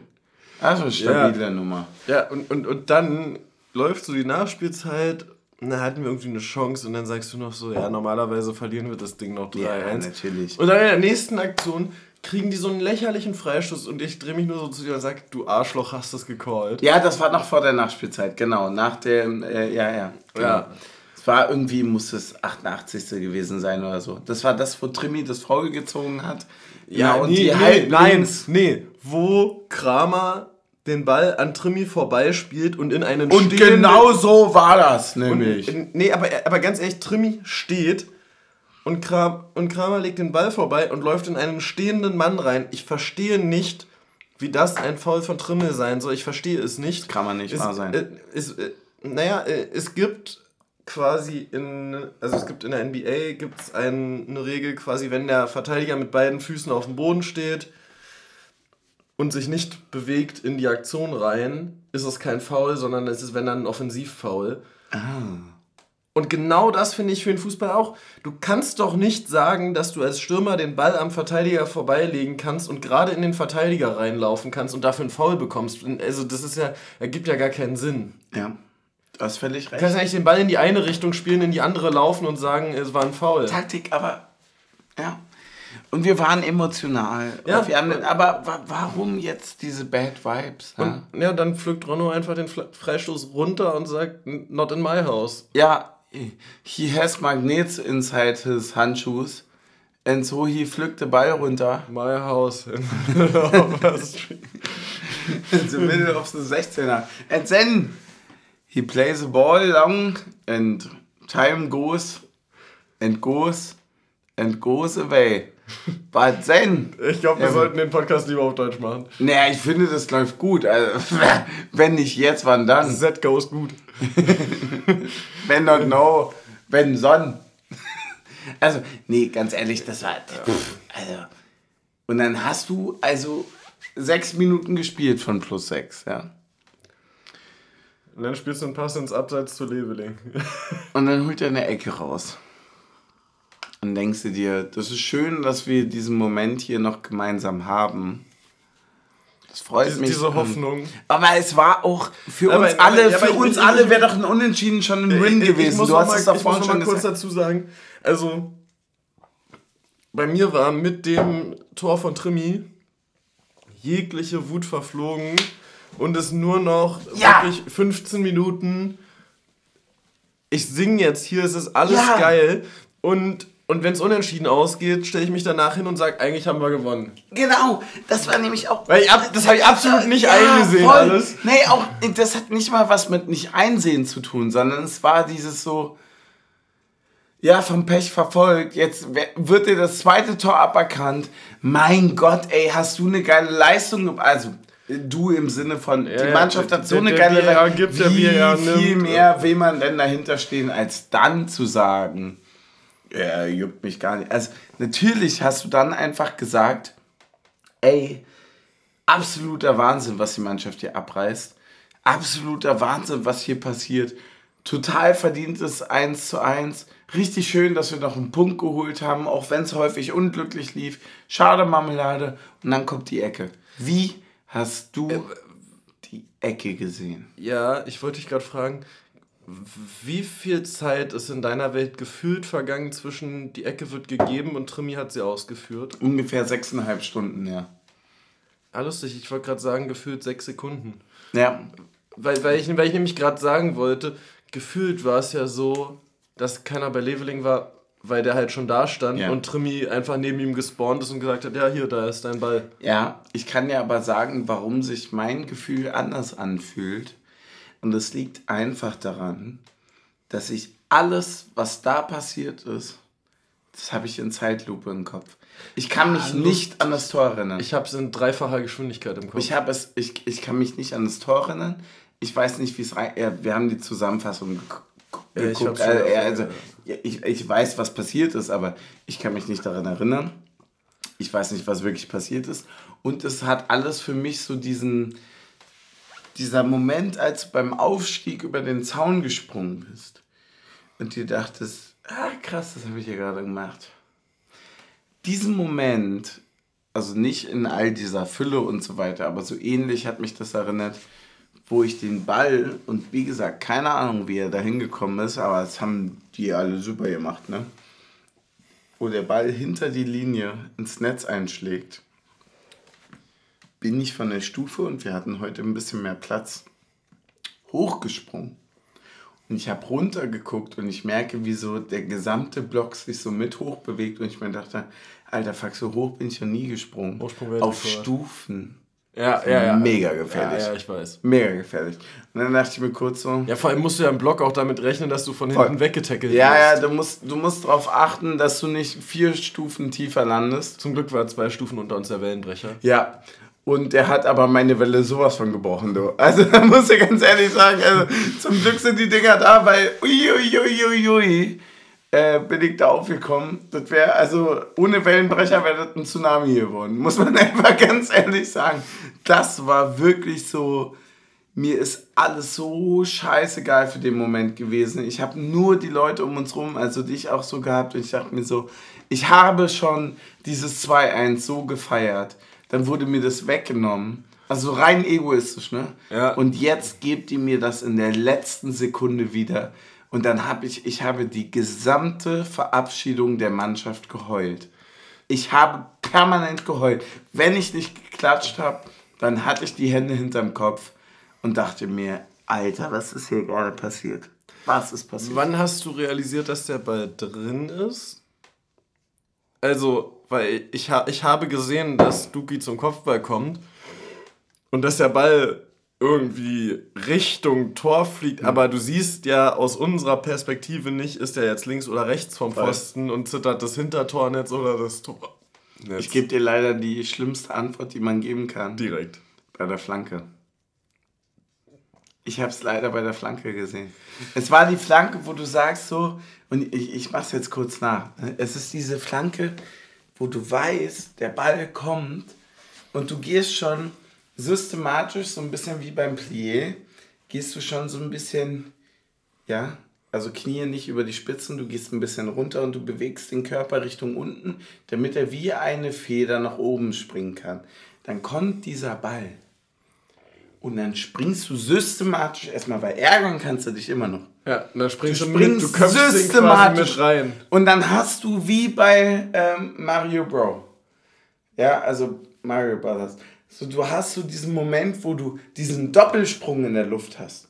Das ist eine stabile Ja. Nummer. Ja, und, und, und dann läuft so die Nachspielzeit. Und dann hatten wir irgendwie eine Chance und dann sagst du noch so, ja, normalerweise verlieren wir das Ding noch 3-1. Ja, natürlich. Und dann in der nächsten Aktion kriegen die so einen lächerlichen Freistoß und ich drehe mich nur so zu dir und sage, du Arschloch, hast das gecallt. Ja, das war noch vor der Nachspielzeit, genau. Nach dem, äh, ja, ja. Genau. Ja. Es war irgendwie, muss es 88. gewesen sein oder so. Das war das, wo Trimi das Foul gezogen hat. Ja, und nee, die nee, nein, nee, wo Kramer den Ball an Trimi vorbeispielt und in einen Und genau so war das nämlich. Und, nee, aber, aber ganz ehrlich, Trimi steht und, Kram, und Kramer legt den Ball vorbei und läuft in einen stehenden Mann rein. Ich verstehe nicht, wie das ein Foul von Trimmel sein soll. Ich verstehe es nicht. Kann man nicht es, wahr sein. Äh, es, äh, naja, äh, es gibt quasi in, also es gibt in der NBA gibt es ein, eine Regel quasi, wenn der Verteidiger mit beiden Füßen auf dem Boden steht und sich nicht bewegt in die Aktion rein, ist es kein Foul, sondern es ist, wenn dann ein Offensivfoul. Ah. Und genau das finde ich für den Fußball auch. Du kannst doch nicht sagen, dass du als Stürmer den Ball am Verteidiger vorbeilegen kannst und gerade in den Verteidiger reinlaufen kannst und dafür einen Foul bekommst. Also das ist ja, ergibt ja gar keinen Sinn. Ja. Du hast völlig recht. Du kannst eigentlich den Ball in die eine Richtung spielen, in die andere laufen und sagen, es war ein Foul. Taktik, aber ja. Und wir waren emotional. Ja. Haben, aber warum jetzt diese Bad Vibes? Und, ja, dann pflückt Ronno einfach den Freistoß runter und sagt, not in my house. Ja, he has magnets inside his handshoes. And so he pflückt the Ball runter. My house. In the middle of the 16er. And then he plays the ball long and time goes and goes and goes away. But then. Ich glaube, wir ähm, sollten den Podcast lieber auf Deutsch machen. Naja, ich finde, das läuft gut. Also, wenn nicht jetzt, wann dann? Z goes gut. wenn not no, wenn son. Also, nee, ganz ehrlich, das war. Also. Und dann hast du also sechs Minuten gespielt von plus sechs, ja. Und dann spielst du einen Pass ins Abseits zu Leveling. Und dann holt er eine Ecke raus. Und denkst du dir, das ist schön, dass wir diesen Moment hier noch gemeinsam haben. Das freut diese, mich. Diese Hoffnung. Aber es war auch für aber, uns alle, aber, ja, für uns alle wäre doch ein Unentschieden schon ein Win gewesen. du hast mal, es doch vorhin schon mal kurz dazu sagen. Also, bei mir war mit dem Tor von Trimi jegliche Wut verflogen und es nur noch ja. wirklich 15 Minuten. Ich singe jetzt hier, es ist alles ja. geil. Und und wenn es unentschieden ausgeht, stelle ich mich danach hin und sage, eigentlich haben wir gewonnen. Genau, das war nämlich auch. Weil ab, das habe ich absolut nicht ja, eingesehen voll. alles. Nee, auch das hat nicht mal was mit nicht einsehen zu tun, sondern es war dieses so. Ja, vom Pech verfolgt. Jetzt wird dir das zweite Tor aberkannt. Mein Gott, ey, hast du eine geile Leistung. Also, du im Sinne von, ja, die Mannschaft hat so der, eine geile Leistung. Wie viel mehr will man denn dahinter stehen, als dann zu sagen, ja, juckt mich gar nicht. Also natürlich hast du dann einfach gesagt, ey, absoluter Wahnsinn, was die Mannschaft hier abreißt. Absoluter Wahnsinn, was hier passiert. Total verdientes 1 zu 1. Richtig schön, dass wir noch einen Punkt geholt haben, auch wenn es häufig unglücklich lief. Schade Marmelade. Und dann kommt die Ecke. Wie hast du äh, die Ecke gesehen? Ja, ich wollte dich gerade fragen, wie viel Zeit ist in deiner Welt gefühlt vergangen zwischen die Ecke wird gegeben und Trimi hat sie ausgeführt? Ungefähr sechseinhalb Stunden, ja. Ah, lustig, ich wollte gerade sagen, gefühlt sechs Sekunden. Ja. Weil, weil, ich, weil ich nämlich gerade sagen wollte, gefühlt war es ja so, dass keiner bei Leveling war, weil der halt schon da stand ja. und Trimi einfach neben ihm gespawnt ist und gesagt hat, ja, hier, da ist dein Ball. Ja, ich kann dir aber sagen, warum sich mein Gefühl anders anfühlt und es liegt einfach daran, dass ich alles, was da passiert ist, das habe ich in Zeitlupe im Kopf. Ich kann mich ah, nicht an das Tor erinnern. Ich habe es in dreifacher Geschwindigkeit im Kopf. Ich, habe es, ich, ich kann mich nicht an das Tor erinnern. Ich weiß nicht, wie es rein. Ja, wir haben die Zusammenfassung geguckt. Ja, ich, also, ja, ich, ich weiß, was passiert ist, aber ich kann mich nicht daran erinnern. Ich weiß nicht, was wirklich passiert ist. Und es hat alles für mich so diesen dieser Moment, als du beim Aufstieg über den Zaun gesprungen bist und dir dachtest, ah krass, das habe ich hier gerade gemacht. Diesen Moment, also nicht in all dieser Fülle und so weiter, aber so ähnlich hat mich das erinnert, wo ich den Ball und wie gesagt, keine Ahnung, wie er da hingekommen ist, aber das haben die alle super gemacht, ne? Wo der Ball hinter die Linie ins Netz einschlägt bin ich von der Stufe und wir hatten heute ein bisschen mehr Platz hochgesprungen. Und ich habe runtergeguckt und ich merke, wie so der gesamte Block sich so mit hochbewegt und ich mir dachte, Alter, fuck, so hoch bin ich noch nie gesprungen. Auf Stufen. Ja, ja, ja. Mega gefährlich. Ja, ja, ich weiß. Mega gefährlich. Und dann dachte ich mir kurz so. Ja, vor allem musst du ja im Block auch damit rechnen, dass du von hinten voll. weggetackelt ja, wirst. Ja, ja, du musst, du musst darauf achten, dass du nicht vier Stufen tiefer landest. Zum Glück war zwei Stufen unter uns der Wellenbrecher. Ja. Und der hat aber meine Welle sowas von gebrochen, du. Also, da muss ich ganz ehrlich sagen, also, zum Glück sind die Dinger da, weil uiuiuiui. Ui, ui, ui, äh, bin ich da aufgekommen. Das wäre, also ohne Wellenbrecher wäre das ein Tsunami geworden. Muss man einfach ganz ehrlich sagen. Das war wirklich so, mir ist alles so scheißegal für den Moment gewesen. Ich habe nur die Leute um uns rum, also dich auch so gehabt und ich dachte mir so, ich habe schon dieses 2-1 so gefeiert. Dann wurde mir das weggenommen. Also rein egoistisch, ne? Ja. Und jetzt gebt ihr mir das in der letzten Sekunde wieder. Und dann habe ich, ich habe die gesamte Verabschiedung der Mannschaft geheult. Ich habe permanent geheult. Wenn ich nicht geklatscht habe, dann hatte ich die Hände hinterm Kopf und dachte mir, Alter, was ist hier gerade passiert? Was ist passiert? Wann hast du realisiert, dass der Ball drin ist? Also, weil ich, ha ich habe gesehen, dass Duki zum Kopfball kommt und dass der Ball irgendwie Richtung Tor fliegt, mhm. aber du siehst ja aus unserer Perspektive nicht, ist er jetzt links oder rechts vom Pfosten und zittert das Hintertornetz oder das Tor. Ich gebe dir leider die schlimmste Antwort, die man geben kann. Direkt. Bei der Flanke. Ich habe es leider bei der Flanke gesehen. Es war die Flanke, wo du sagst so, und ich, ich mache es jetzt kurz nach. Es ist diese Flanke, wo du weißt, der Ball kommt und du gehst schon systematisch, so ein bisschen wie beim Plié, gehst du schon so ein bisschen, ja, also Knie nicht über die Spitzen, du gehst ein bisschen runter und du bewegst den Körper Richtung unten, damit er wie eine Feder nach oben springen kann. Dann kommt dieser Ball. Und dann springst du systematisch erstmal, weil ärgern kannst du dich immer noch. Ja, dann springst du, springst mit, du systematisch mit rein. Und dann hast du wie bei ähm, Mario Bro. Ja, also Mario Brothers. So, du hast so diesen Moment, wo du diesen Doppelsprung in der Luft hast.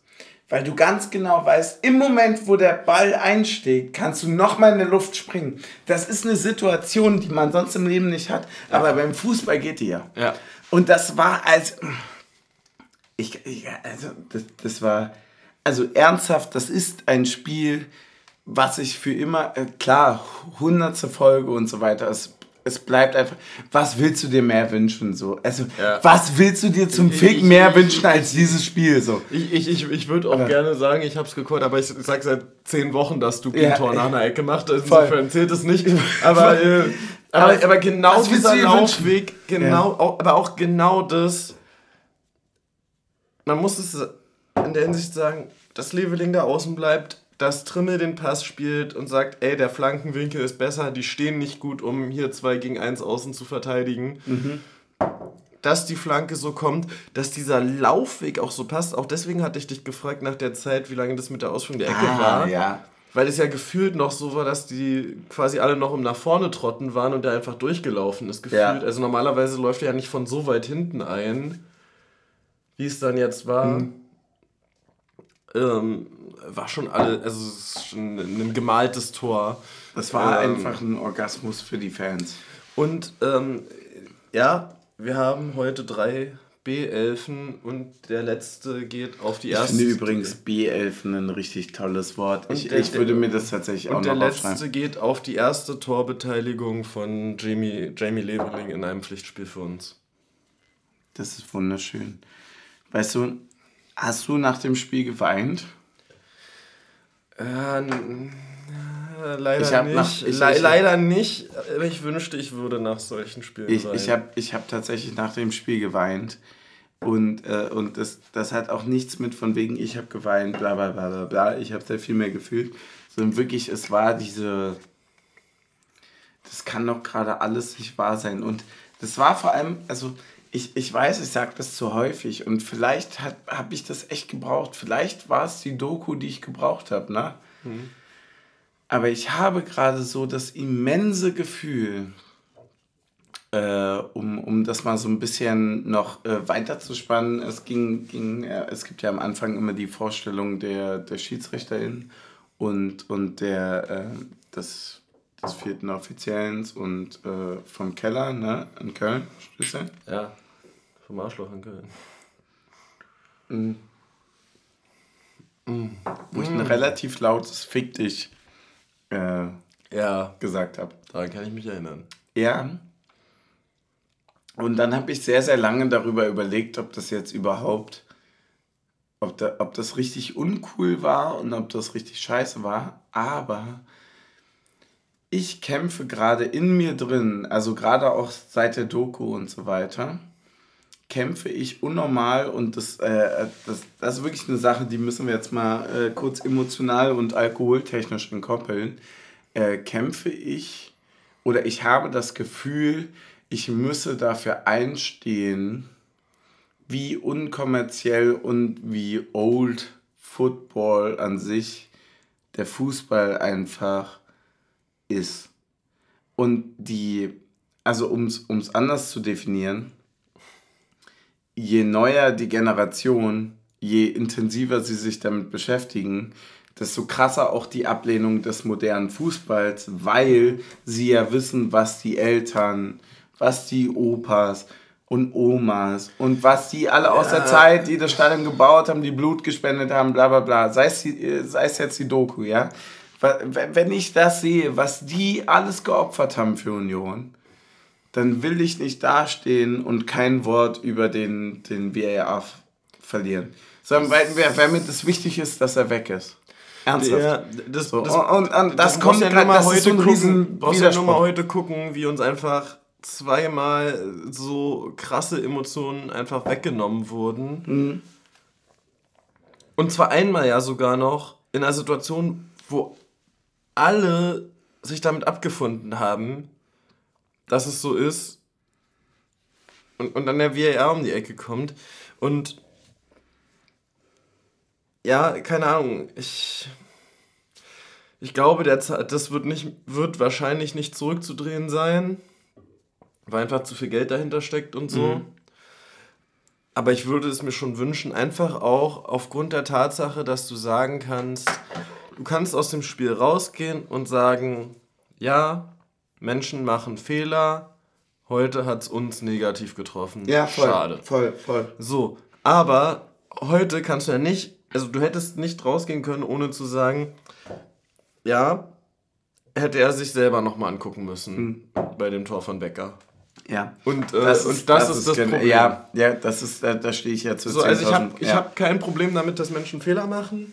Weil du ganz genau weißt, im Moment, wo der Ball einsteht, kannst du nochmal in der Luft springen. Das ist eine Situation, die man sonst im Leben nicht hat. Ja. Aber beim Fußball geht die ja. ja. Und das war als. Ich, ich, also, das, das war. Also ernsthaft, das ist ein Spiel, was ich für immer. Äh, klar, hundertste Folge und so weiter. Es es bleibt einfach, was willst du dir mehr wünschen? So? Also, ja. was willst du dir zum Fick mehr wünschen als dieses Spiel? So? Ich, ich, ich, ich würde auch aber, gerne sagen, ich habe es geguckt, aber ich sage seit zehn Wochen, dass du ja, Tor nach einer Ecke macht. Insofern zählt es nicht. Aber, äh, aber, aber, genau dieser Laufweg, genau, ja. aber auch genau das, man muss es in der Hinsicht sagen, dass Leveling da außen bleibt, dass Trimmel den Pass spielt und sagt, ey, der Flankenwinkel ist besser, die stehen nicht gut, um hier 2 gegen 1 außen zu verteidigen. Mhm. Dass die Flanke so kommt, dass dieser Laufweg auch so passt. Auch deswegen hatte ich dich gefragt nach der Zeit, wie lange das mit der Ausführung der Ecke ah, war. Ja. Weil es ja gefühlt noch so war, dass die quasi alle noch im nach vorne trotten waren und der einfach durchgelaufen ist. Gefühlt. Ja. Also normalerweise läuft er ja nicht von so weit hinten ein, wie es dann jetzt war. Mhm. Ähm, war schon alle, also es ist schon ein gemaltes Tor. Das war ähm, einfach ein Orgasmus für die Fans. Und ähm, ja, wir haben heute drei B11 und der letzte geht auf die erste. Ich finde übrigens B11 ein richtig tolles Wort. Ich, der, ich würde mir das tatsächlich auch noch aufschreiben. Und der letzte geht auf die erste Torbeteiligung von Jamie, Jamie Leveling in einem Pflichtspiel für uns. Das ist wunderschön. Weißt du, hast du nach dem Spiel geweint? Äh, leider nicht. Nach, ich, Le ich, leider nicht. Ich wünschte, ich würde nach solchen Spielen ich, Ich habe ich hab tatsächlich nach dem Spiel geweint. Und, äh, und das, das hat auch nichts mit von wegen, ich habe geweint, bla bla bla bla bla. Ich habe sehr viel mehr gefühlt. Sondern wirklich, es war diese. Das kann doch gerade alles nicht wahr sein. Und das war vor allem, also ich, ich weiß, ich sage das zu häufig und vielleicht habe ich das echt gebraucht. Vielleicht war es die Doku, die ich gebraucht habe, ne? Mhm. Aber ich habe gerade so das immense Gefühl, äh, um, um das mal so ein bisschen noch äh, weiter zu spannen, es ging, ging äh, es gibt ja am Anfang immer die Vorstellung der, der Schiedsrichterin und, und der, äh, des, des vierten Offiziellens und äh, vom Keller, ne, in Köln, Schlüssel. Ja, vom Arschloch in Köln. Mhm. Mhm. Wo ich ein relativ lautes Fick dich äh, ja. gesagt habe. Daran kann ich mich erinnern. Ja. Und dann habe ich sehr, sehr lange darüber überlegt, ob das jetzt überhaupt, ob, da, ob das richtig uncool war und ob das richtig scheiße war. Aber ich kämpfe gerade in mir drin, also gerade auch seit der Doku und so weiter, kämpfe ich unnormal und das, äh, das, das ist wirklich eine Sache, die müssen wir jetzt mal äh, kurz emotional und alkoholtechnisch entkoppeln. Äh, kämpfe ich oder ich habe das Gefühl, ich müsse dafür einstehen, wie unkommerziell und wie old Football an sich der Fußball einfach ist. Und die, also um es anders zu definieren, je neuer die Generation, je intensiver sie sich damit beschäftigen, desto krasser auch die Ablehnung des modernen Fußballs, weil sie ja wissen, was die Eltern, was die Opas und Omas und was die alle aus der Zeit, die das Stadion gebaut haben, die Blut gespendet haben, bla bla bla, sei es, die, sei es jetzt die Doku, ja. Wenn ich das sehe, was die alles geopfert haben für Union, dann will ich nicht dastehen und kein Wort über den, den VAR verlieren. Sondern weil, weil mir das wichtig ist, dass er weg ist. Ernsthaft. Ja, das, so. das, und, und, und das, das kommt ja nur mal heute so gucken, brauchst ja nur mal heute gucken, wie uns einfach zweimal so krasse Emotionen einfach weggenommen wurden. Mhm. Und zwar einmal ja sogar noch in einer Situation, wo alle sich damit abgefunden haben, dass es so ist. Und, und dann der VAR um die Ecke kommt. Und ja, keine Ahnung, ich. Ich glaube, der, das wird, nicht, wird wahrscheinlich nicht zurückzudrehen sein weil einfach zu viel Geld dahinter steckt und so. Mhm. Aber ich würde es mir schon wünschen, einfach auch aufgrund der Tatsache, dass du sagen kannst, du kannst aus dem Spiel rausgehen und sagen, ja, Menschen machen Fehler, heute hat es uns negativ getroffen. Ja, voll, Schade. Voll, voll. So, aber heute kannst du ja nicht, also du hättest nicht rausgehen können, ohne zu sagen, ja, hätte er sich selber nochmal angucken müssen mhm. bei dem Tor von Becker. Ja. Und, äh, das, ist, und das, das ist das Problem. Ja, ja, das ist, da, da stehe ich ja zu. So, also ich habe ja. hab kein Problem damit, dass Menschen Fehler machen.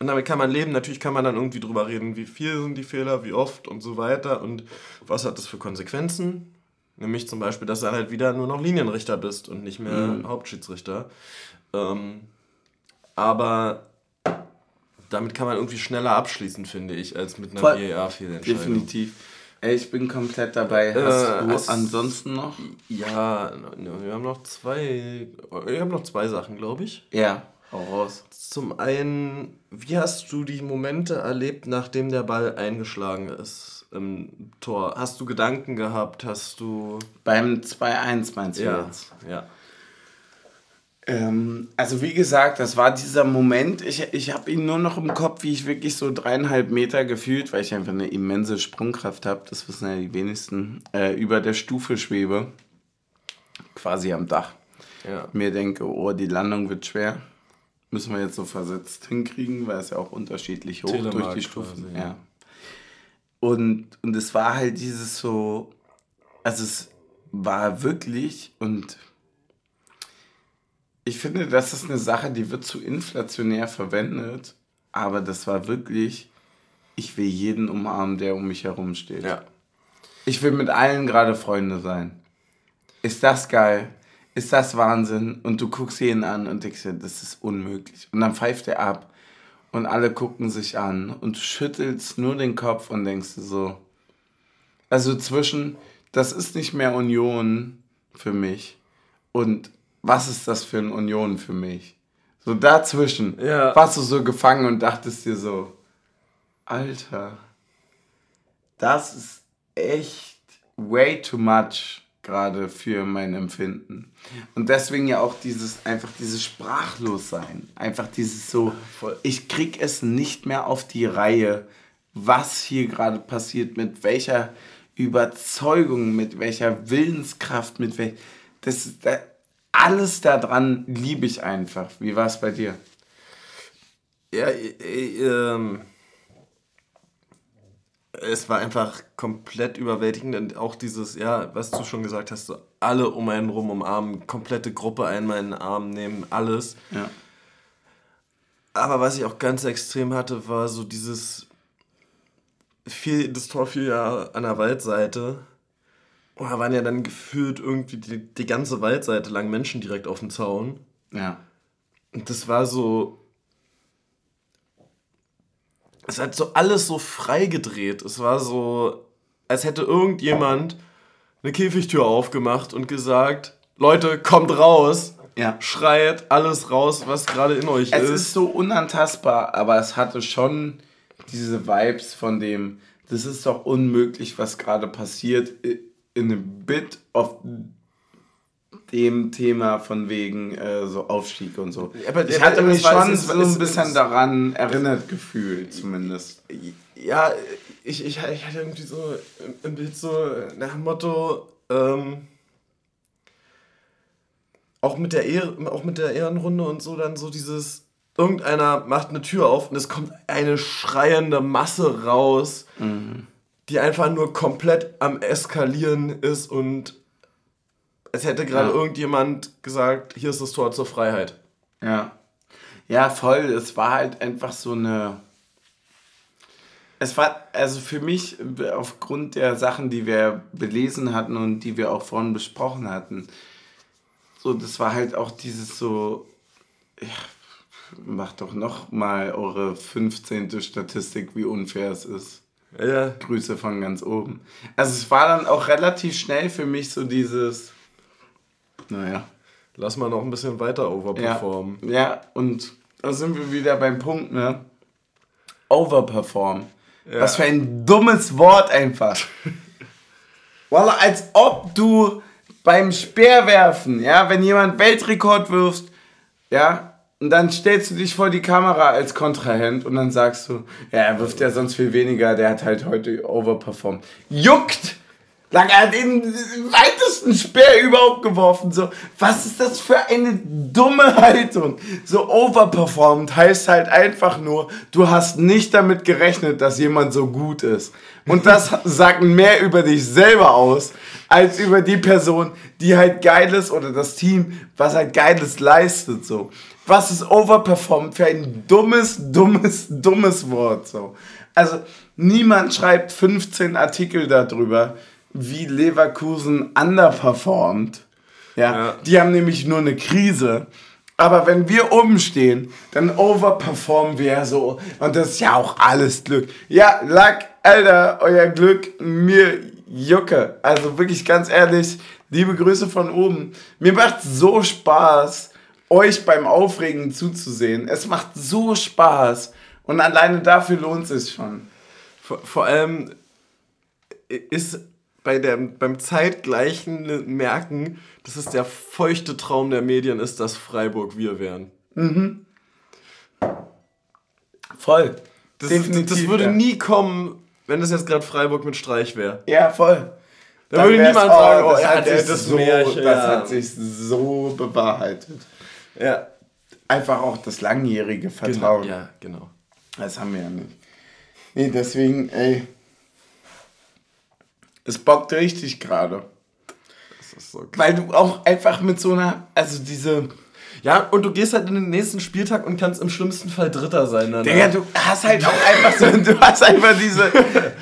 Und damit kann man leben. Natürlich kann man dann irgendwie drüber reden, wie viel sind die Fehler, wie oft und so weiter und was hat das für Konsequenzen. Nämlich zum Beispiel, dass du halt wieder nur noch Linienrichter bist und nicht mehr mhm. Hauptschiedsrichter. Ähm, aber damit kann man irgendwie schneller abschließen, finde ich, als mit einer VAR-Fehlentscheidung. Definitiv. Ey, ich bin komplett dabei. Äh, Hast äh, du es, ansonsten noch? Ja, wir haben noch zwei. Wir haben noch zwei Sachen, glaube ich. Ja, hau raus. Zum einen, wie hast du die Momente erlebt, nachdem der Ball eingeschlagen ist im Tor? Hast du Gedanken gehabt? Hast du. Beim 2-1 meinst du ja, jetzt? Ja. Ähm, also wie gesagt, das war dieser Moment, ich, ich habe ihn nur noch im Kopf, wie ich wirklich so dreieinhalb Meter gefühlt, weil ich einfach eine immense Sprungkraft habe, das wissen ja die wenigsten, äh, über der Stufe schwebe, quasi am Dach. Ja. Mir denke, oh, die Landung wird schwer. Müssen wir jetzt so versetzt hinkriegen, weil es ja auch unterschiedlich hoch Telemark durch die Stufen. Quasi, ja. ja. Und, und es war halt dieses so, also es war wirklich und ich finde, das ist eine Sache, die wird zu inflationär verwendet, aber das war wirklich, ich will jeden umarmen, der um mich herum steht. Ja. Ich will mit allen gerade Freunde sein. Ist das geil? Ist das Wahnsinn? Und du guckst jeden an und denkst dir, das ist unmöglich. Und dann pfeift er ab und alle gucken sich an und du schüttelst nur den Kopf und denkst dir so, also zwischen, das ist nicht mehr Union für mich und was ist das für eine Union für mich? So dazwischen ja. warst du so gefangen und dachtest dir so, Alter, das ist echt way too much gerade für mein Empfinden. Und deswegen ja auch dieses, einfach dieses Sprachlossein. Einfach dieses so, ich krieg es nicht mehr auf die Reihe, was hier gerade passiert, mit welcher Überzeugung, mit welcher Willenskraft, mit welch, das, das alles daran liebe ich einfach. Wie war es bei dir? Ja, äh, ähm, es war einfach komplett überwältigend und auch dieses, ja, was du schon gesagt hast, so alle um einen rum umarmen, komplette Gruppe einmal in den Arm nehmen, alles. Ja. Aber was ich auch ganz extrem hatte, war so dieses viel, das Tor fiel ja an der Waldseite. Und da waren ja dann gefühlt irgendwie die, die ganze Waldseite lang Menschen direkt auf dem Zaun. Ja. Und das war so, es hat so alles so frei gedreht. Es war so, als hätte irgendjemand eine Käfigtür aufgemacht und gesagt, Leute, kommt raus. Ja. Schreit alles raus, was gerade in euch es ist. Es ist so unantastbar, aber es hatte schon diese Vibes von dem, das ist doch unmöglich, was gerade passiert, in a bit of dem Thema von wegen äh, so Aufstieg und so. Aber, ich hatte mich schon so ein bisschen daran erinnert gefühlt, zumindest. Ja, ich, ich, ich hatte irgendwie so ein Bild so nach dem Motto, ähm, auch mit der Ehr auch mit der Ehrenrunde und so dann so dieses irgendeiner macht eine Tür auf und es kommt eine schreiende Masse raus, mhm. die einfach nur komplett am eskalieren ist und es hätte gerade ja. irgendjemand gesagt, hier ist das Tor zur Freiheit. Ja. Ja, voll. Es war halt einfach so eine. Es war, also für mich, aufgrund der Sachen, die wir belesen hatten und die wir auch vorhin besprochen hatten, so, das war halt auch dieses so, ja, macht doch noch mal eure 15. Statistik, wie unfair es ist. Ja. Grüße von ganz oben. Also es war dann auch relativ schnell für mich so dieses, naja. Lass mal noch ein bisschen weiter overperformen. Ja, ja und da sind wir wieder beim Punkt, ne? Overperform. Ja. Was für ein dummes Wort einfach. Voila, als ob du beim Speerwerfen, ja, wenn jemand Weltrekord wirft, ja, und dann stellst du dich vor die Kamera als Kontrahent und dann sagst du, ja, er wirft ja sonst viel weniger, der hat halt heute overperformed. Juckt! Lang, er hat den weitesten Speer überhaupt geworfen. So, was ist das für eine dumme Haltung? So overperformed heißt halt einfach nur, du hast nicht damit gerechnet, dass jemand so gut ist. Und das sagt mehr über dich selber aus, als über die Person, die halt geiles oder das Team, was halt geiles leistet. So, was ist overperformed für ein dummes, dummes, dummes Wort. So, also niemand schreibt 15 Artikel darüber wie Leverkusen underperformt. Ja, ja. Die haben nämlich nur eine Krise. Aber wenn wir oben stehen, dann overperformen wir ja so. Und das ist ja auch alles Glück. Ja, Luck, Alter, euer Glück, mir Jucke. Also wirklich ganz ehrlich, liebe Grüße von oben. Mir macht so Spaß, euch beim Aufregen zuzusehen. Es macht so Spaß. Und alleine dafür lohnt es sich schon. Vor, vor allem ist bei der, beim zeitgleichen Merken, dass es der feuchte Traum der Medien ist, dass Freiburg wir wären. Mhm. Voll. Das, Definitiv, das würde ja. nie kommen, wenn das jetzt gerade Freiburg mit Streich wäre. Ja, voll. Da würde niemand oh, sagen, oh, das, hat sich das, so, Märchen, das ja. hat sich so bewahrheitet. Ja. Einfach auch das langjährige genau, Vertrauen. Genau, ja, genau. Das haben wir ja nicht. Nee, deswegen, ey, es bockt richtig gerade. So Weil du auch einfach mit so einer, also diese. Ja, und du gehst halt in den nächsten Spieltag und kannst im schlimmsten Fall Dritter sein. Dann, Digga, du hast halt auch einfach so, du hast einfach diese,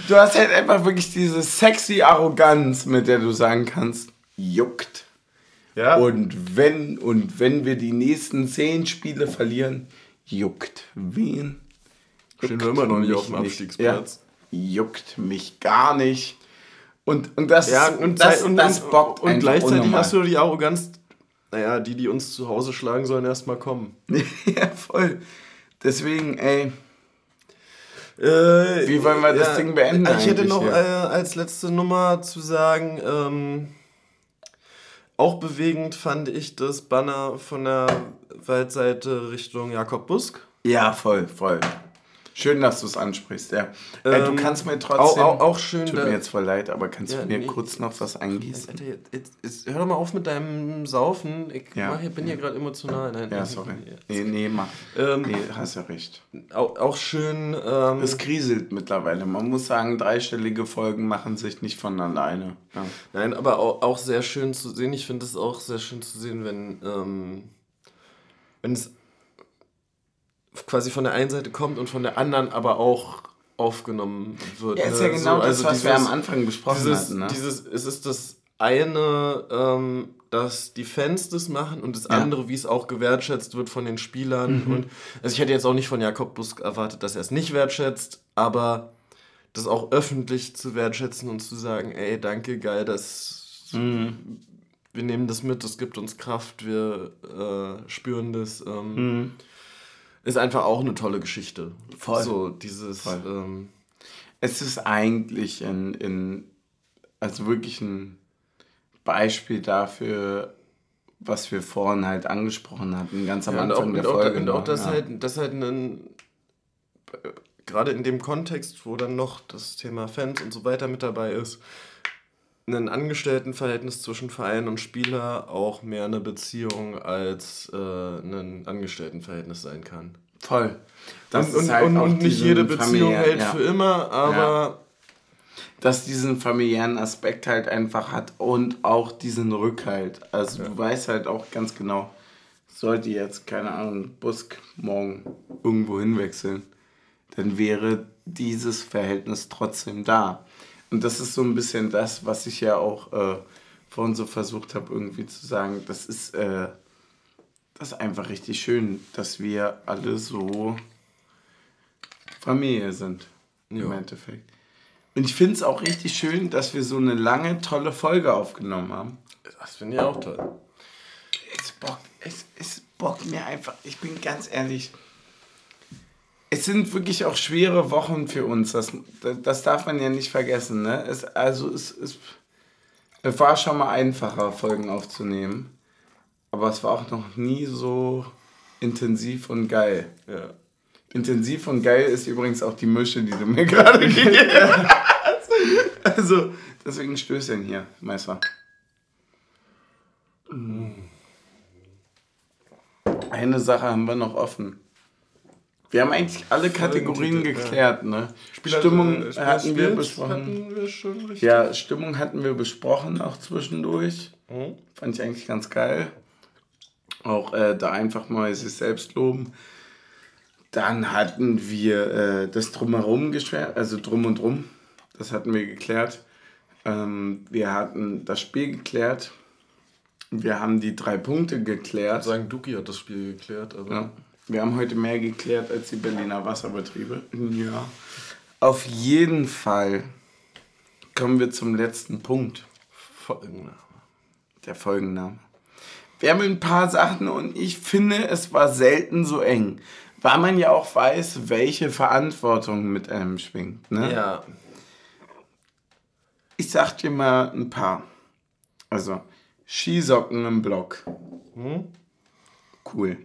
du hast halt einfach wirklich diese sexy Arroganz, mit der du sagen kannst, juckt. Ja. Und wenn, und wenn wir die nächsten zehn Spiele verlieren, juckt wen? Stehen wir immer noch nicht auf dem Abstiegsplatz. Ja, juckt mich gar nicht. Und, und das, ja, und das, und, das bockt Und, gleichzeitig unnormal. hast du die Arroganz, naja, die, die uns zu Hause schlagen, sollen erstmal kommen. ja, voll. Deswegen, ey. Äh, Wie wollen wir das ja, Ding beenden? Ich hätte noch äh, als letzte Nummer zu sagen, ähm, auch bewegend fand ich das Banner von der Waldseite Richtung Jakob Busk. Ja, voll, voll. Schön, dass du es ansprichst, ja. äh, du Ähm, kannst mir trotzdem. auch- auch- auch schön, Tut mir jetzt voll leid, aber kannst Ja, du mir nee. kurz noch was eingießen? Alter, jetzt, jetzt, hör doch mal auf mit deinem Saufen. Ich Ja. mach, bin hier gerade emotional. Nein, Ja, sorry. Nee, nee, mach. Ähm, Nee, hast ja recht. Auch, auch schön. Ähm, Es kriselt mittlerweile. Man muss sagen, dreistellige Folgen machen sich nicht von alleine. Ja. Nein, aber auch, auch sehr schön zu sehen. Ich finde es auch sehr schön zu sehen, wenn, ähm, wenn es quasi von der einen Seite kommt und von der anderen aber auch aufgenommen wird. Ja, ist ne? ja genau das, was wir dieses- am Anfang besprochen dieses, hatten. Ne? dieses, es ist das eine, ähm, dass die Fans das machen und das Ja. Mhm. andere, wie es auch gewertschätzt wird von den Spielern. Und also ich hätte jetzt auch nicht von Jakob Busk erwartet, dass er es nicht wertschätzt, aber das auch öffentlich zu wertschätzen und zu sagen, ey, danke, geil, das Mhm. wir nehmen das mit, das gibt uns Kraft, wir äh, spüren das. Ähm, Mhm. Ist einfach auch eine tolle Geschichte. Voll. So dieses. Voll. Ähm, Es ist eigentlich in, in, also wirklich ein Beispiel dafür, was wir vorhin halt angesprochen hatten, ganz am Ja, und auch, Anfang der und auch, Folge. und auch noch, das ja. halt, das halt ein, gerade in dem Kontext, wo dann noch das Thema Fans und so weiter mit dabei ist, ein Angestelltenverhältnis zwischen Verein und Spieler auch mehr eine Beziehung als äh, ein Angestelltenverhältnis sein kann. Voll. und und, halt und, und nicht jede Beziehung hält ja. für immer, aber dass diesen familiären Aspekt halt einfach hat und auch diesen Rückhalt. Also du weißt halt auch ganz genau, sollte jetzt, keine Ahnung, Busk morgen irgendwo hinwechseln, dann wäre dieses Verhältnis trotzdem da. Und das ist so ein bisschen das, was ich ja auch äh, vorhin so versucht habe, irgendwie zu sagen. Das ist, äh, das ist einfach richtig schön, dass wir alle so Familie sind. Im Ja. Endeffekt. Und ich finde es auch richtig schön, dass wir so eine lange, tolle Folge aufgenommen haben. das finde ich auch toll. Es bockt, es, es bockt mir einfach, ich bin ganz ehrlich. Es sind wirklich auch schwere Wochen für uns, das, das darf man ja nicht vergessen. Ne? Es, also es, es, es war schon mal einfacher, Folgen aufzunehmen. Aber es war auch noch nie so intensiv und geil. Ja. Intensiv und geil ist übrigens auch die Mische, die du mir gerade gegeben hast. Also, deswegen Stößchen hier, Meister. Eine Sache haben wir noch offen. Wir haben eigentlich alle Kategorien ja. geklärt, ne? Spieler- Stimmung äh, hatten wir besprochen. Hatten wir schon richtig. Ja, Stimmung hatten wir besprochen, auch zwischendurch. Mhm. Fand ich eigentlich ganz geil. Auch äh, da einfach mal sich selbst loben. Dann hatten wir äh, das Drumherum geschwert, also Drum und Drum. Das hatten wir geklärt. Ähm, wir hatten das Spiel geklärt. Wir haben die drei Punkte geklärt. sagen, Duki hat das Spiel geklärt, aber Ja. Wir haben heute mehr geklärt als die Berliner Wasserbetriebe. Ja. Auf jeden Fall kommen wir zum letzten Punkt. Folgenname. Der Folgenname. Wir haben ein paar Sachen und ich finde, es war selten so eng. Weil man ja auch weiß, welche Verantwortung mit einem schwingt. Ne? Ja. Ich sag dir mal ein paar. Also, Skisocken im Block. Cool.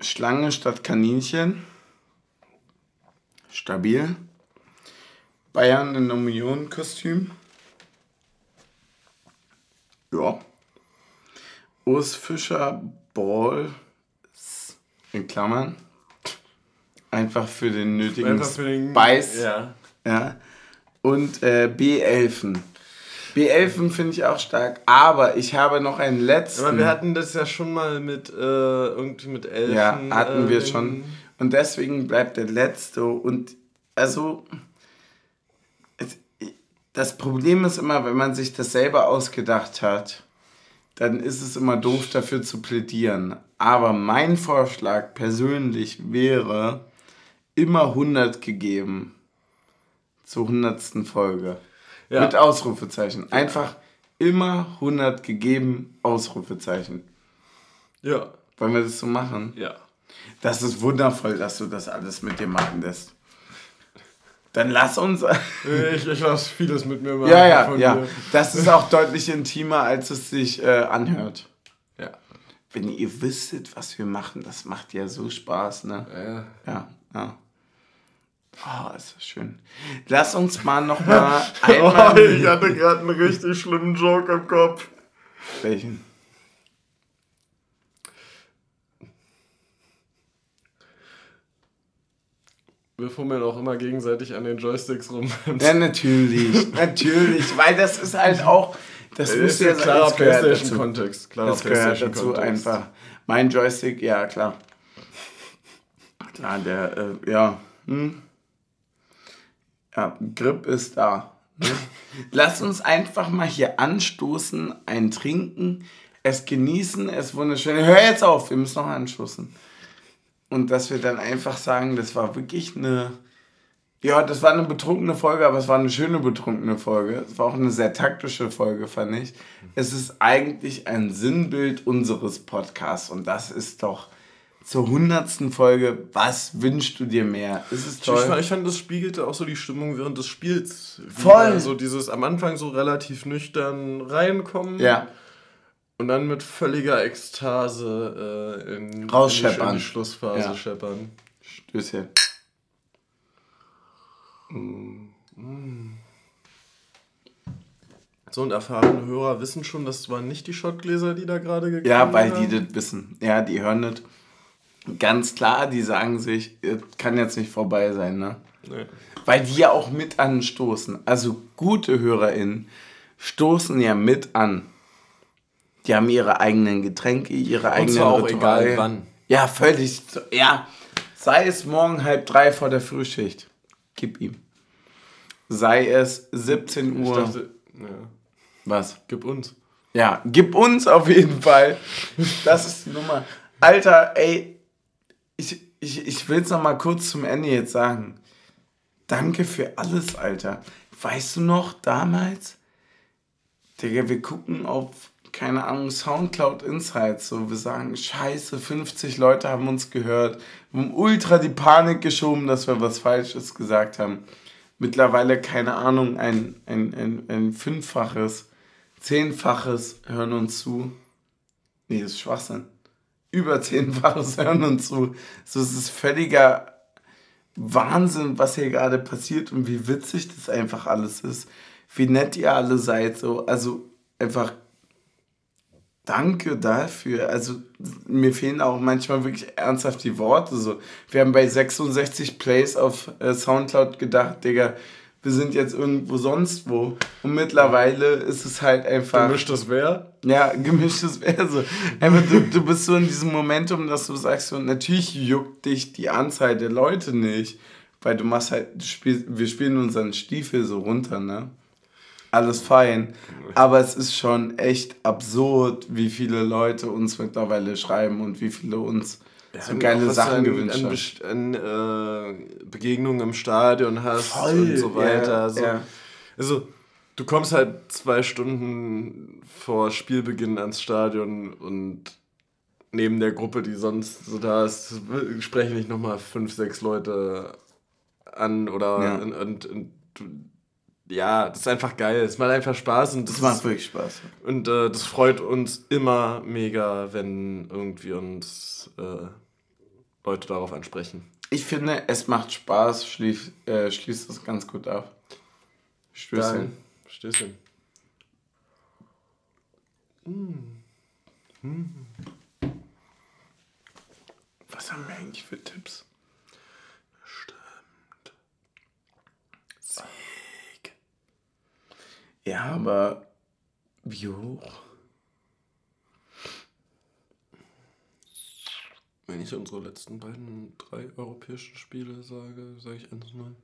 Schlange statt Kaninchen. Stabil. Bayern in Unionen-Kostüm. Ja. Urs Fischer Ball in Klammern. Einfach für den nötigen Einfach für den Spice. Ja. Ja. Und äh, B11. B11 finde ich auch stark, aber ich habe noch einen letzten. Aber wir hatten das ja schon mal mit äh, irgendwie mit Elfen. ja, hatten wir äh, schon. Und deswegen bleibt der letzte. Und also, das Problem ist immer, wenn man sich das selber ausgedacht hat, dann ist es immer doof dafür zu plädieren. Aber mein Vorschlag persönlich wäre immer 100 gegeben zur 100. Folge. Ja. Mit Ausrufezeichen. Einfach immer 100 gegeben, Ausrufezeichen. Ja. Wollen wir das so machen? Ja. Das ist wundervoll, dass du das alles mit dir machen lässt. Dann lass uns. ich, ich lasse vieles mit mir machen. Ja, ja, ja. Dir. Das ist auch deutlich intimer, als es sich äh, anhört. Ja. Wenn ihr wüsstet, was wir machen, das macht ja so Spaß, ne? Ja. Ja, ja. Oh, ist das schön. Lass uns mal noch mal einmal. oh, ich hatte gerade einen richtig schlimmen Joke im Kopf. Welchen? Wir fummeln auch immer gegenseitig an den Joysticks rum. Ja, natürlich. natürlich. Weil das ist halt auch. Das muss ja klarer PlayStation-Kontext. Klarer das gehört dazu einfach. Mein Joystick, ja, klar. Klar, der, äh, ja. Hm. Ja, Grip ist da. Ne? Lass uns einfach mal hier anstoßen, ein trinken, es genießen, es wunderschön. Hör jetzt auf, wir müssen noch anstoßen. Und dass wir dann einfach sagen, das war wirklich eine. Ja, das war eine betrunkene Folge, aber es war eine schöne betrunkene Folge. Es war auch eine sehr taktische Folge, fand ich. Es ist eigentlich ein Sinnbild unseres Podcasts und das ist doch zur hundertsten Folge. Was wünschst du dir mehr? Ist es toll? Ich, ich fand, das spiegelte auch so die Stimmung während des Spiels. Voll! So dieses am Anfang so relativ nüchtern reinkommen. Ja. Und dann mit völliger Ekstase äh, in, Rausscheppern. in die Schlussphase ja. scheppern. Stößchen. Mm. So, und erfahrene Hörer wissen schon, das waren nicht die Schottgläser, die da gerade gekommen Ja, weil haben. die das wissen. Ja, die hören das. Ganz klar, die sagen sich, kann jetzt nicht vorbei sein, ne? Nee. Weil die ja auch mit anstoßen. Also gute HörerInnen stoßen ja mit an. Die haben ihre eigenen Getränke, ihre eigenen Und zwar auch Rituale. egal wann. Ja, völlig. Ja, sei es morgen halb drei vor der Frühschicht. Gib ihm. Sei es 17 Uhr. Dachte, ja. Was? Gib uns. Ja, gib uns auf jeden Fall. Das ist die Nummer. Alter, ey, ich, ich, ich will es noch mal kurz zum Ende jetzt sagen. Danke für alles, Alter. Weißt du noch, damals, Digga, wir gucken auf keine Ahnung, Soundcloud Insights, so wir sagen, scheiße, 50 Leute haben uns gehört, haben ultra die Panik geschoben, dass wir was Falsches gesagt haben. Mittlerweile, keine Ahnung, ein, ein, ein, ein fünffaches, zehnfaches hören uns zu. Nee, das ist Schwachsinn. Über zehnfaches hören uns zu. So, es ist völliger Wahnsinn, was hier gerade passiert und wie witzig das einfach alles ist. Wie nett ihr alle seid, so. Also einfach danke dafür. Also mir fehlen auch manchmal wirklich ernsthaft die Worte. So, wir haben bei 66 Plays auf äh, Soundcloud gedacht, Digga, wir sind jetzt irgendwo sonst wo. Und mittlerweile ist es halt einfach. Gemischtes Wer? Ja, gemischtes Wer. So. Einfach, du, du bist so in diesem Momentum, dass du sagst, so, natürlich juckt dich die Anzahl der Leute nicht. Weil du machst halt, du spielst, wir spielen unseren Stiefel so runter, ne? alles fein. Aber es ist schon echt absurd, wie viele Leute uns mittlerweile schreiben und wie viele uns ja, so geile Sachen an, gewünscht. An, an äh, Begegnungen im Stadion hast Voll, und so weiter. Ja, so. Ja. Also, du kommst halt zwei Stunden vor Spielbeginn ans Stadion und neben der Gruppe, die sonst so da ist, sprechen dich nochmal fünf, sechs Leute an oder ja. und, und, und ja, das ist einfach geil. Es macht einfach Spaß. Und das, das macht ist, wirklich Spaß. Und äh, das freut uns immer mega, wenn irgendwie uns äh, Leute darauf ansprechen. Ich finde, es macht Spaß, schließ, äh, schließt das ganz gut ab. Stößchen. Stößchen. Mm. Mm. Was haben wir eigentlich für Tipps? Ja, aber wie hoch? Wenn ich unsere letzten beiden drei europäischen Spiele sage, sage ich 1-0.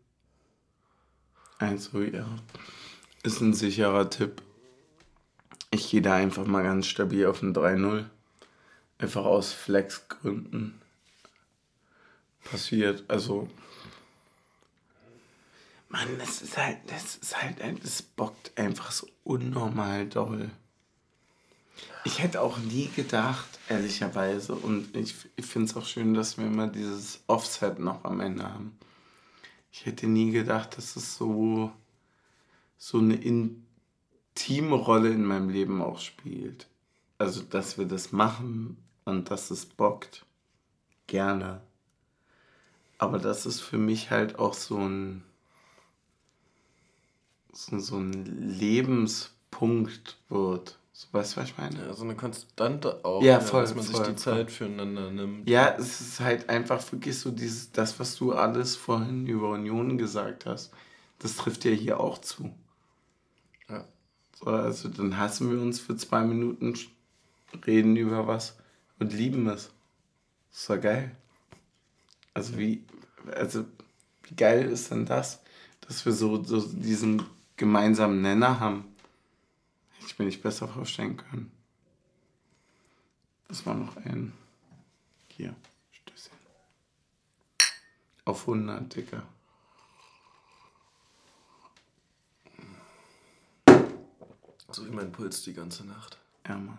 1-0, ja. Ist ein sicherer Tipp. Ich gehe da einfach mal ganz stabil auf ein 3-0. Einfach aus Flexgründen. Passiert. Also Mann, das ist halt, das ist halt, das bockt einfach so unnormal doll. Ich hätte auch nie gedacht, ehrlicherweise, und ich, ich finde es auch schön, dass wir immer dieses Offset noch am Ende haben. Ich hätte nie gedacht, dass es so, so eine intime Rolle in meinem Leben auch spielt. Also, dass wir das machen und dass es bockt. Gerne. Aber das ist für mich halt auch so ein, so, so ein Lebenspunkt wird. So, weißt du, was ich meine? Ja, so eine Konstante auch, Ja, voll, dass man sich voll, die voll. Zeit füreinander nimmt. Ja, es ist halt einfach wirklich so dieses, das, was du alles vorhin über Union gesagt hast, das trifft ja hier auch zu. Ja. So, also dann hassen wir uns für zwei Minuten, reden über was und lieben es. Das war geil. Also wie, also wie geil ist denn das, dass wir so, so diesen gemeinsamen Nenner haben? Hätte ich mir nicht besser vorstellen können. Das war noch ein. Hier, Stößchen. Auf 100, Dicker. So wie mein Puls die ganze Nacht. Ja, Mann.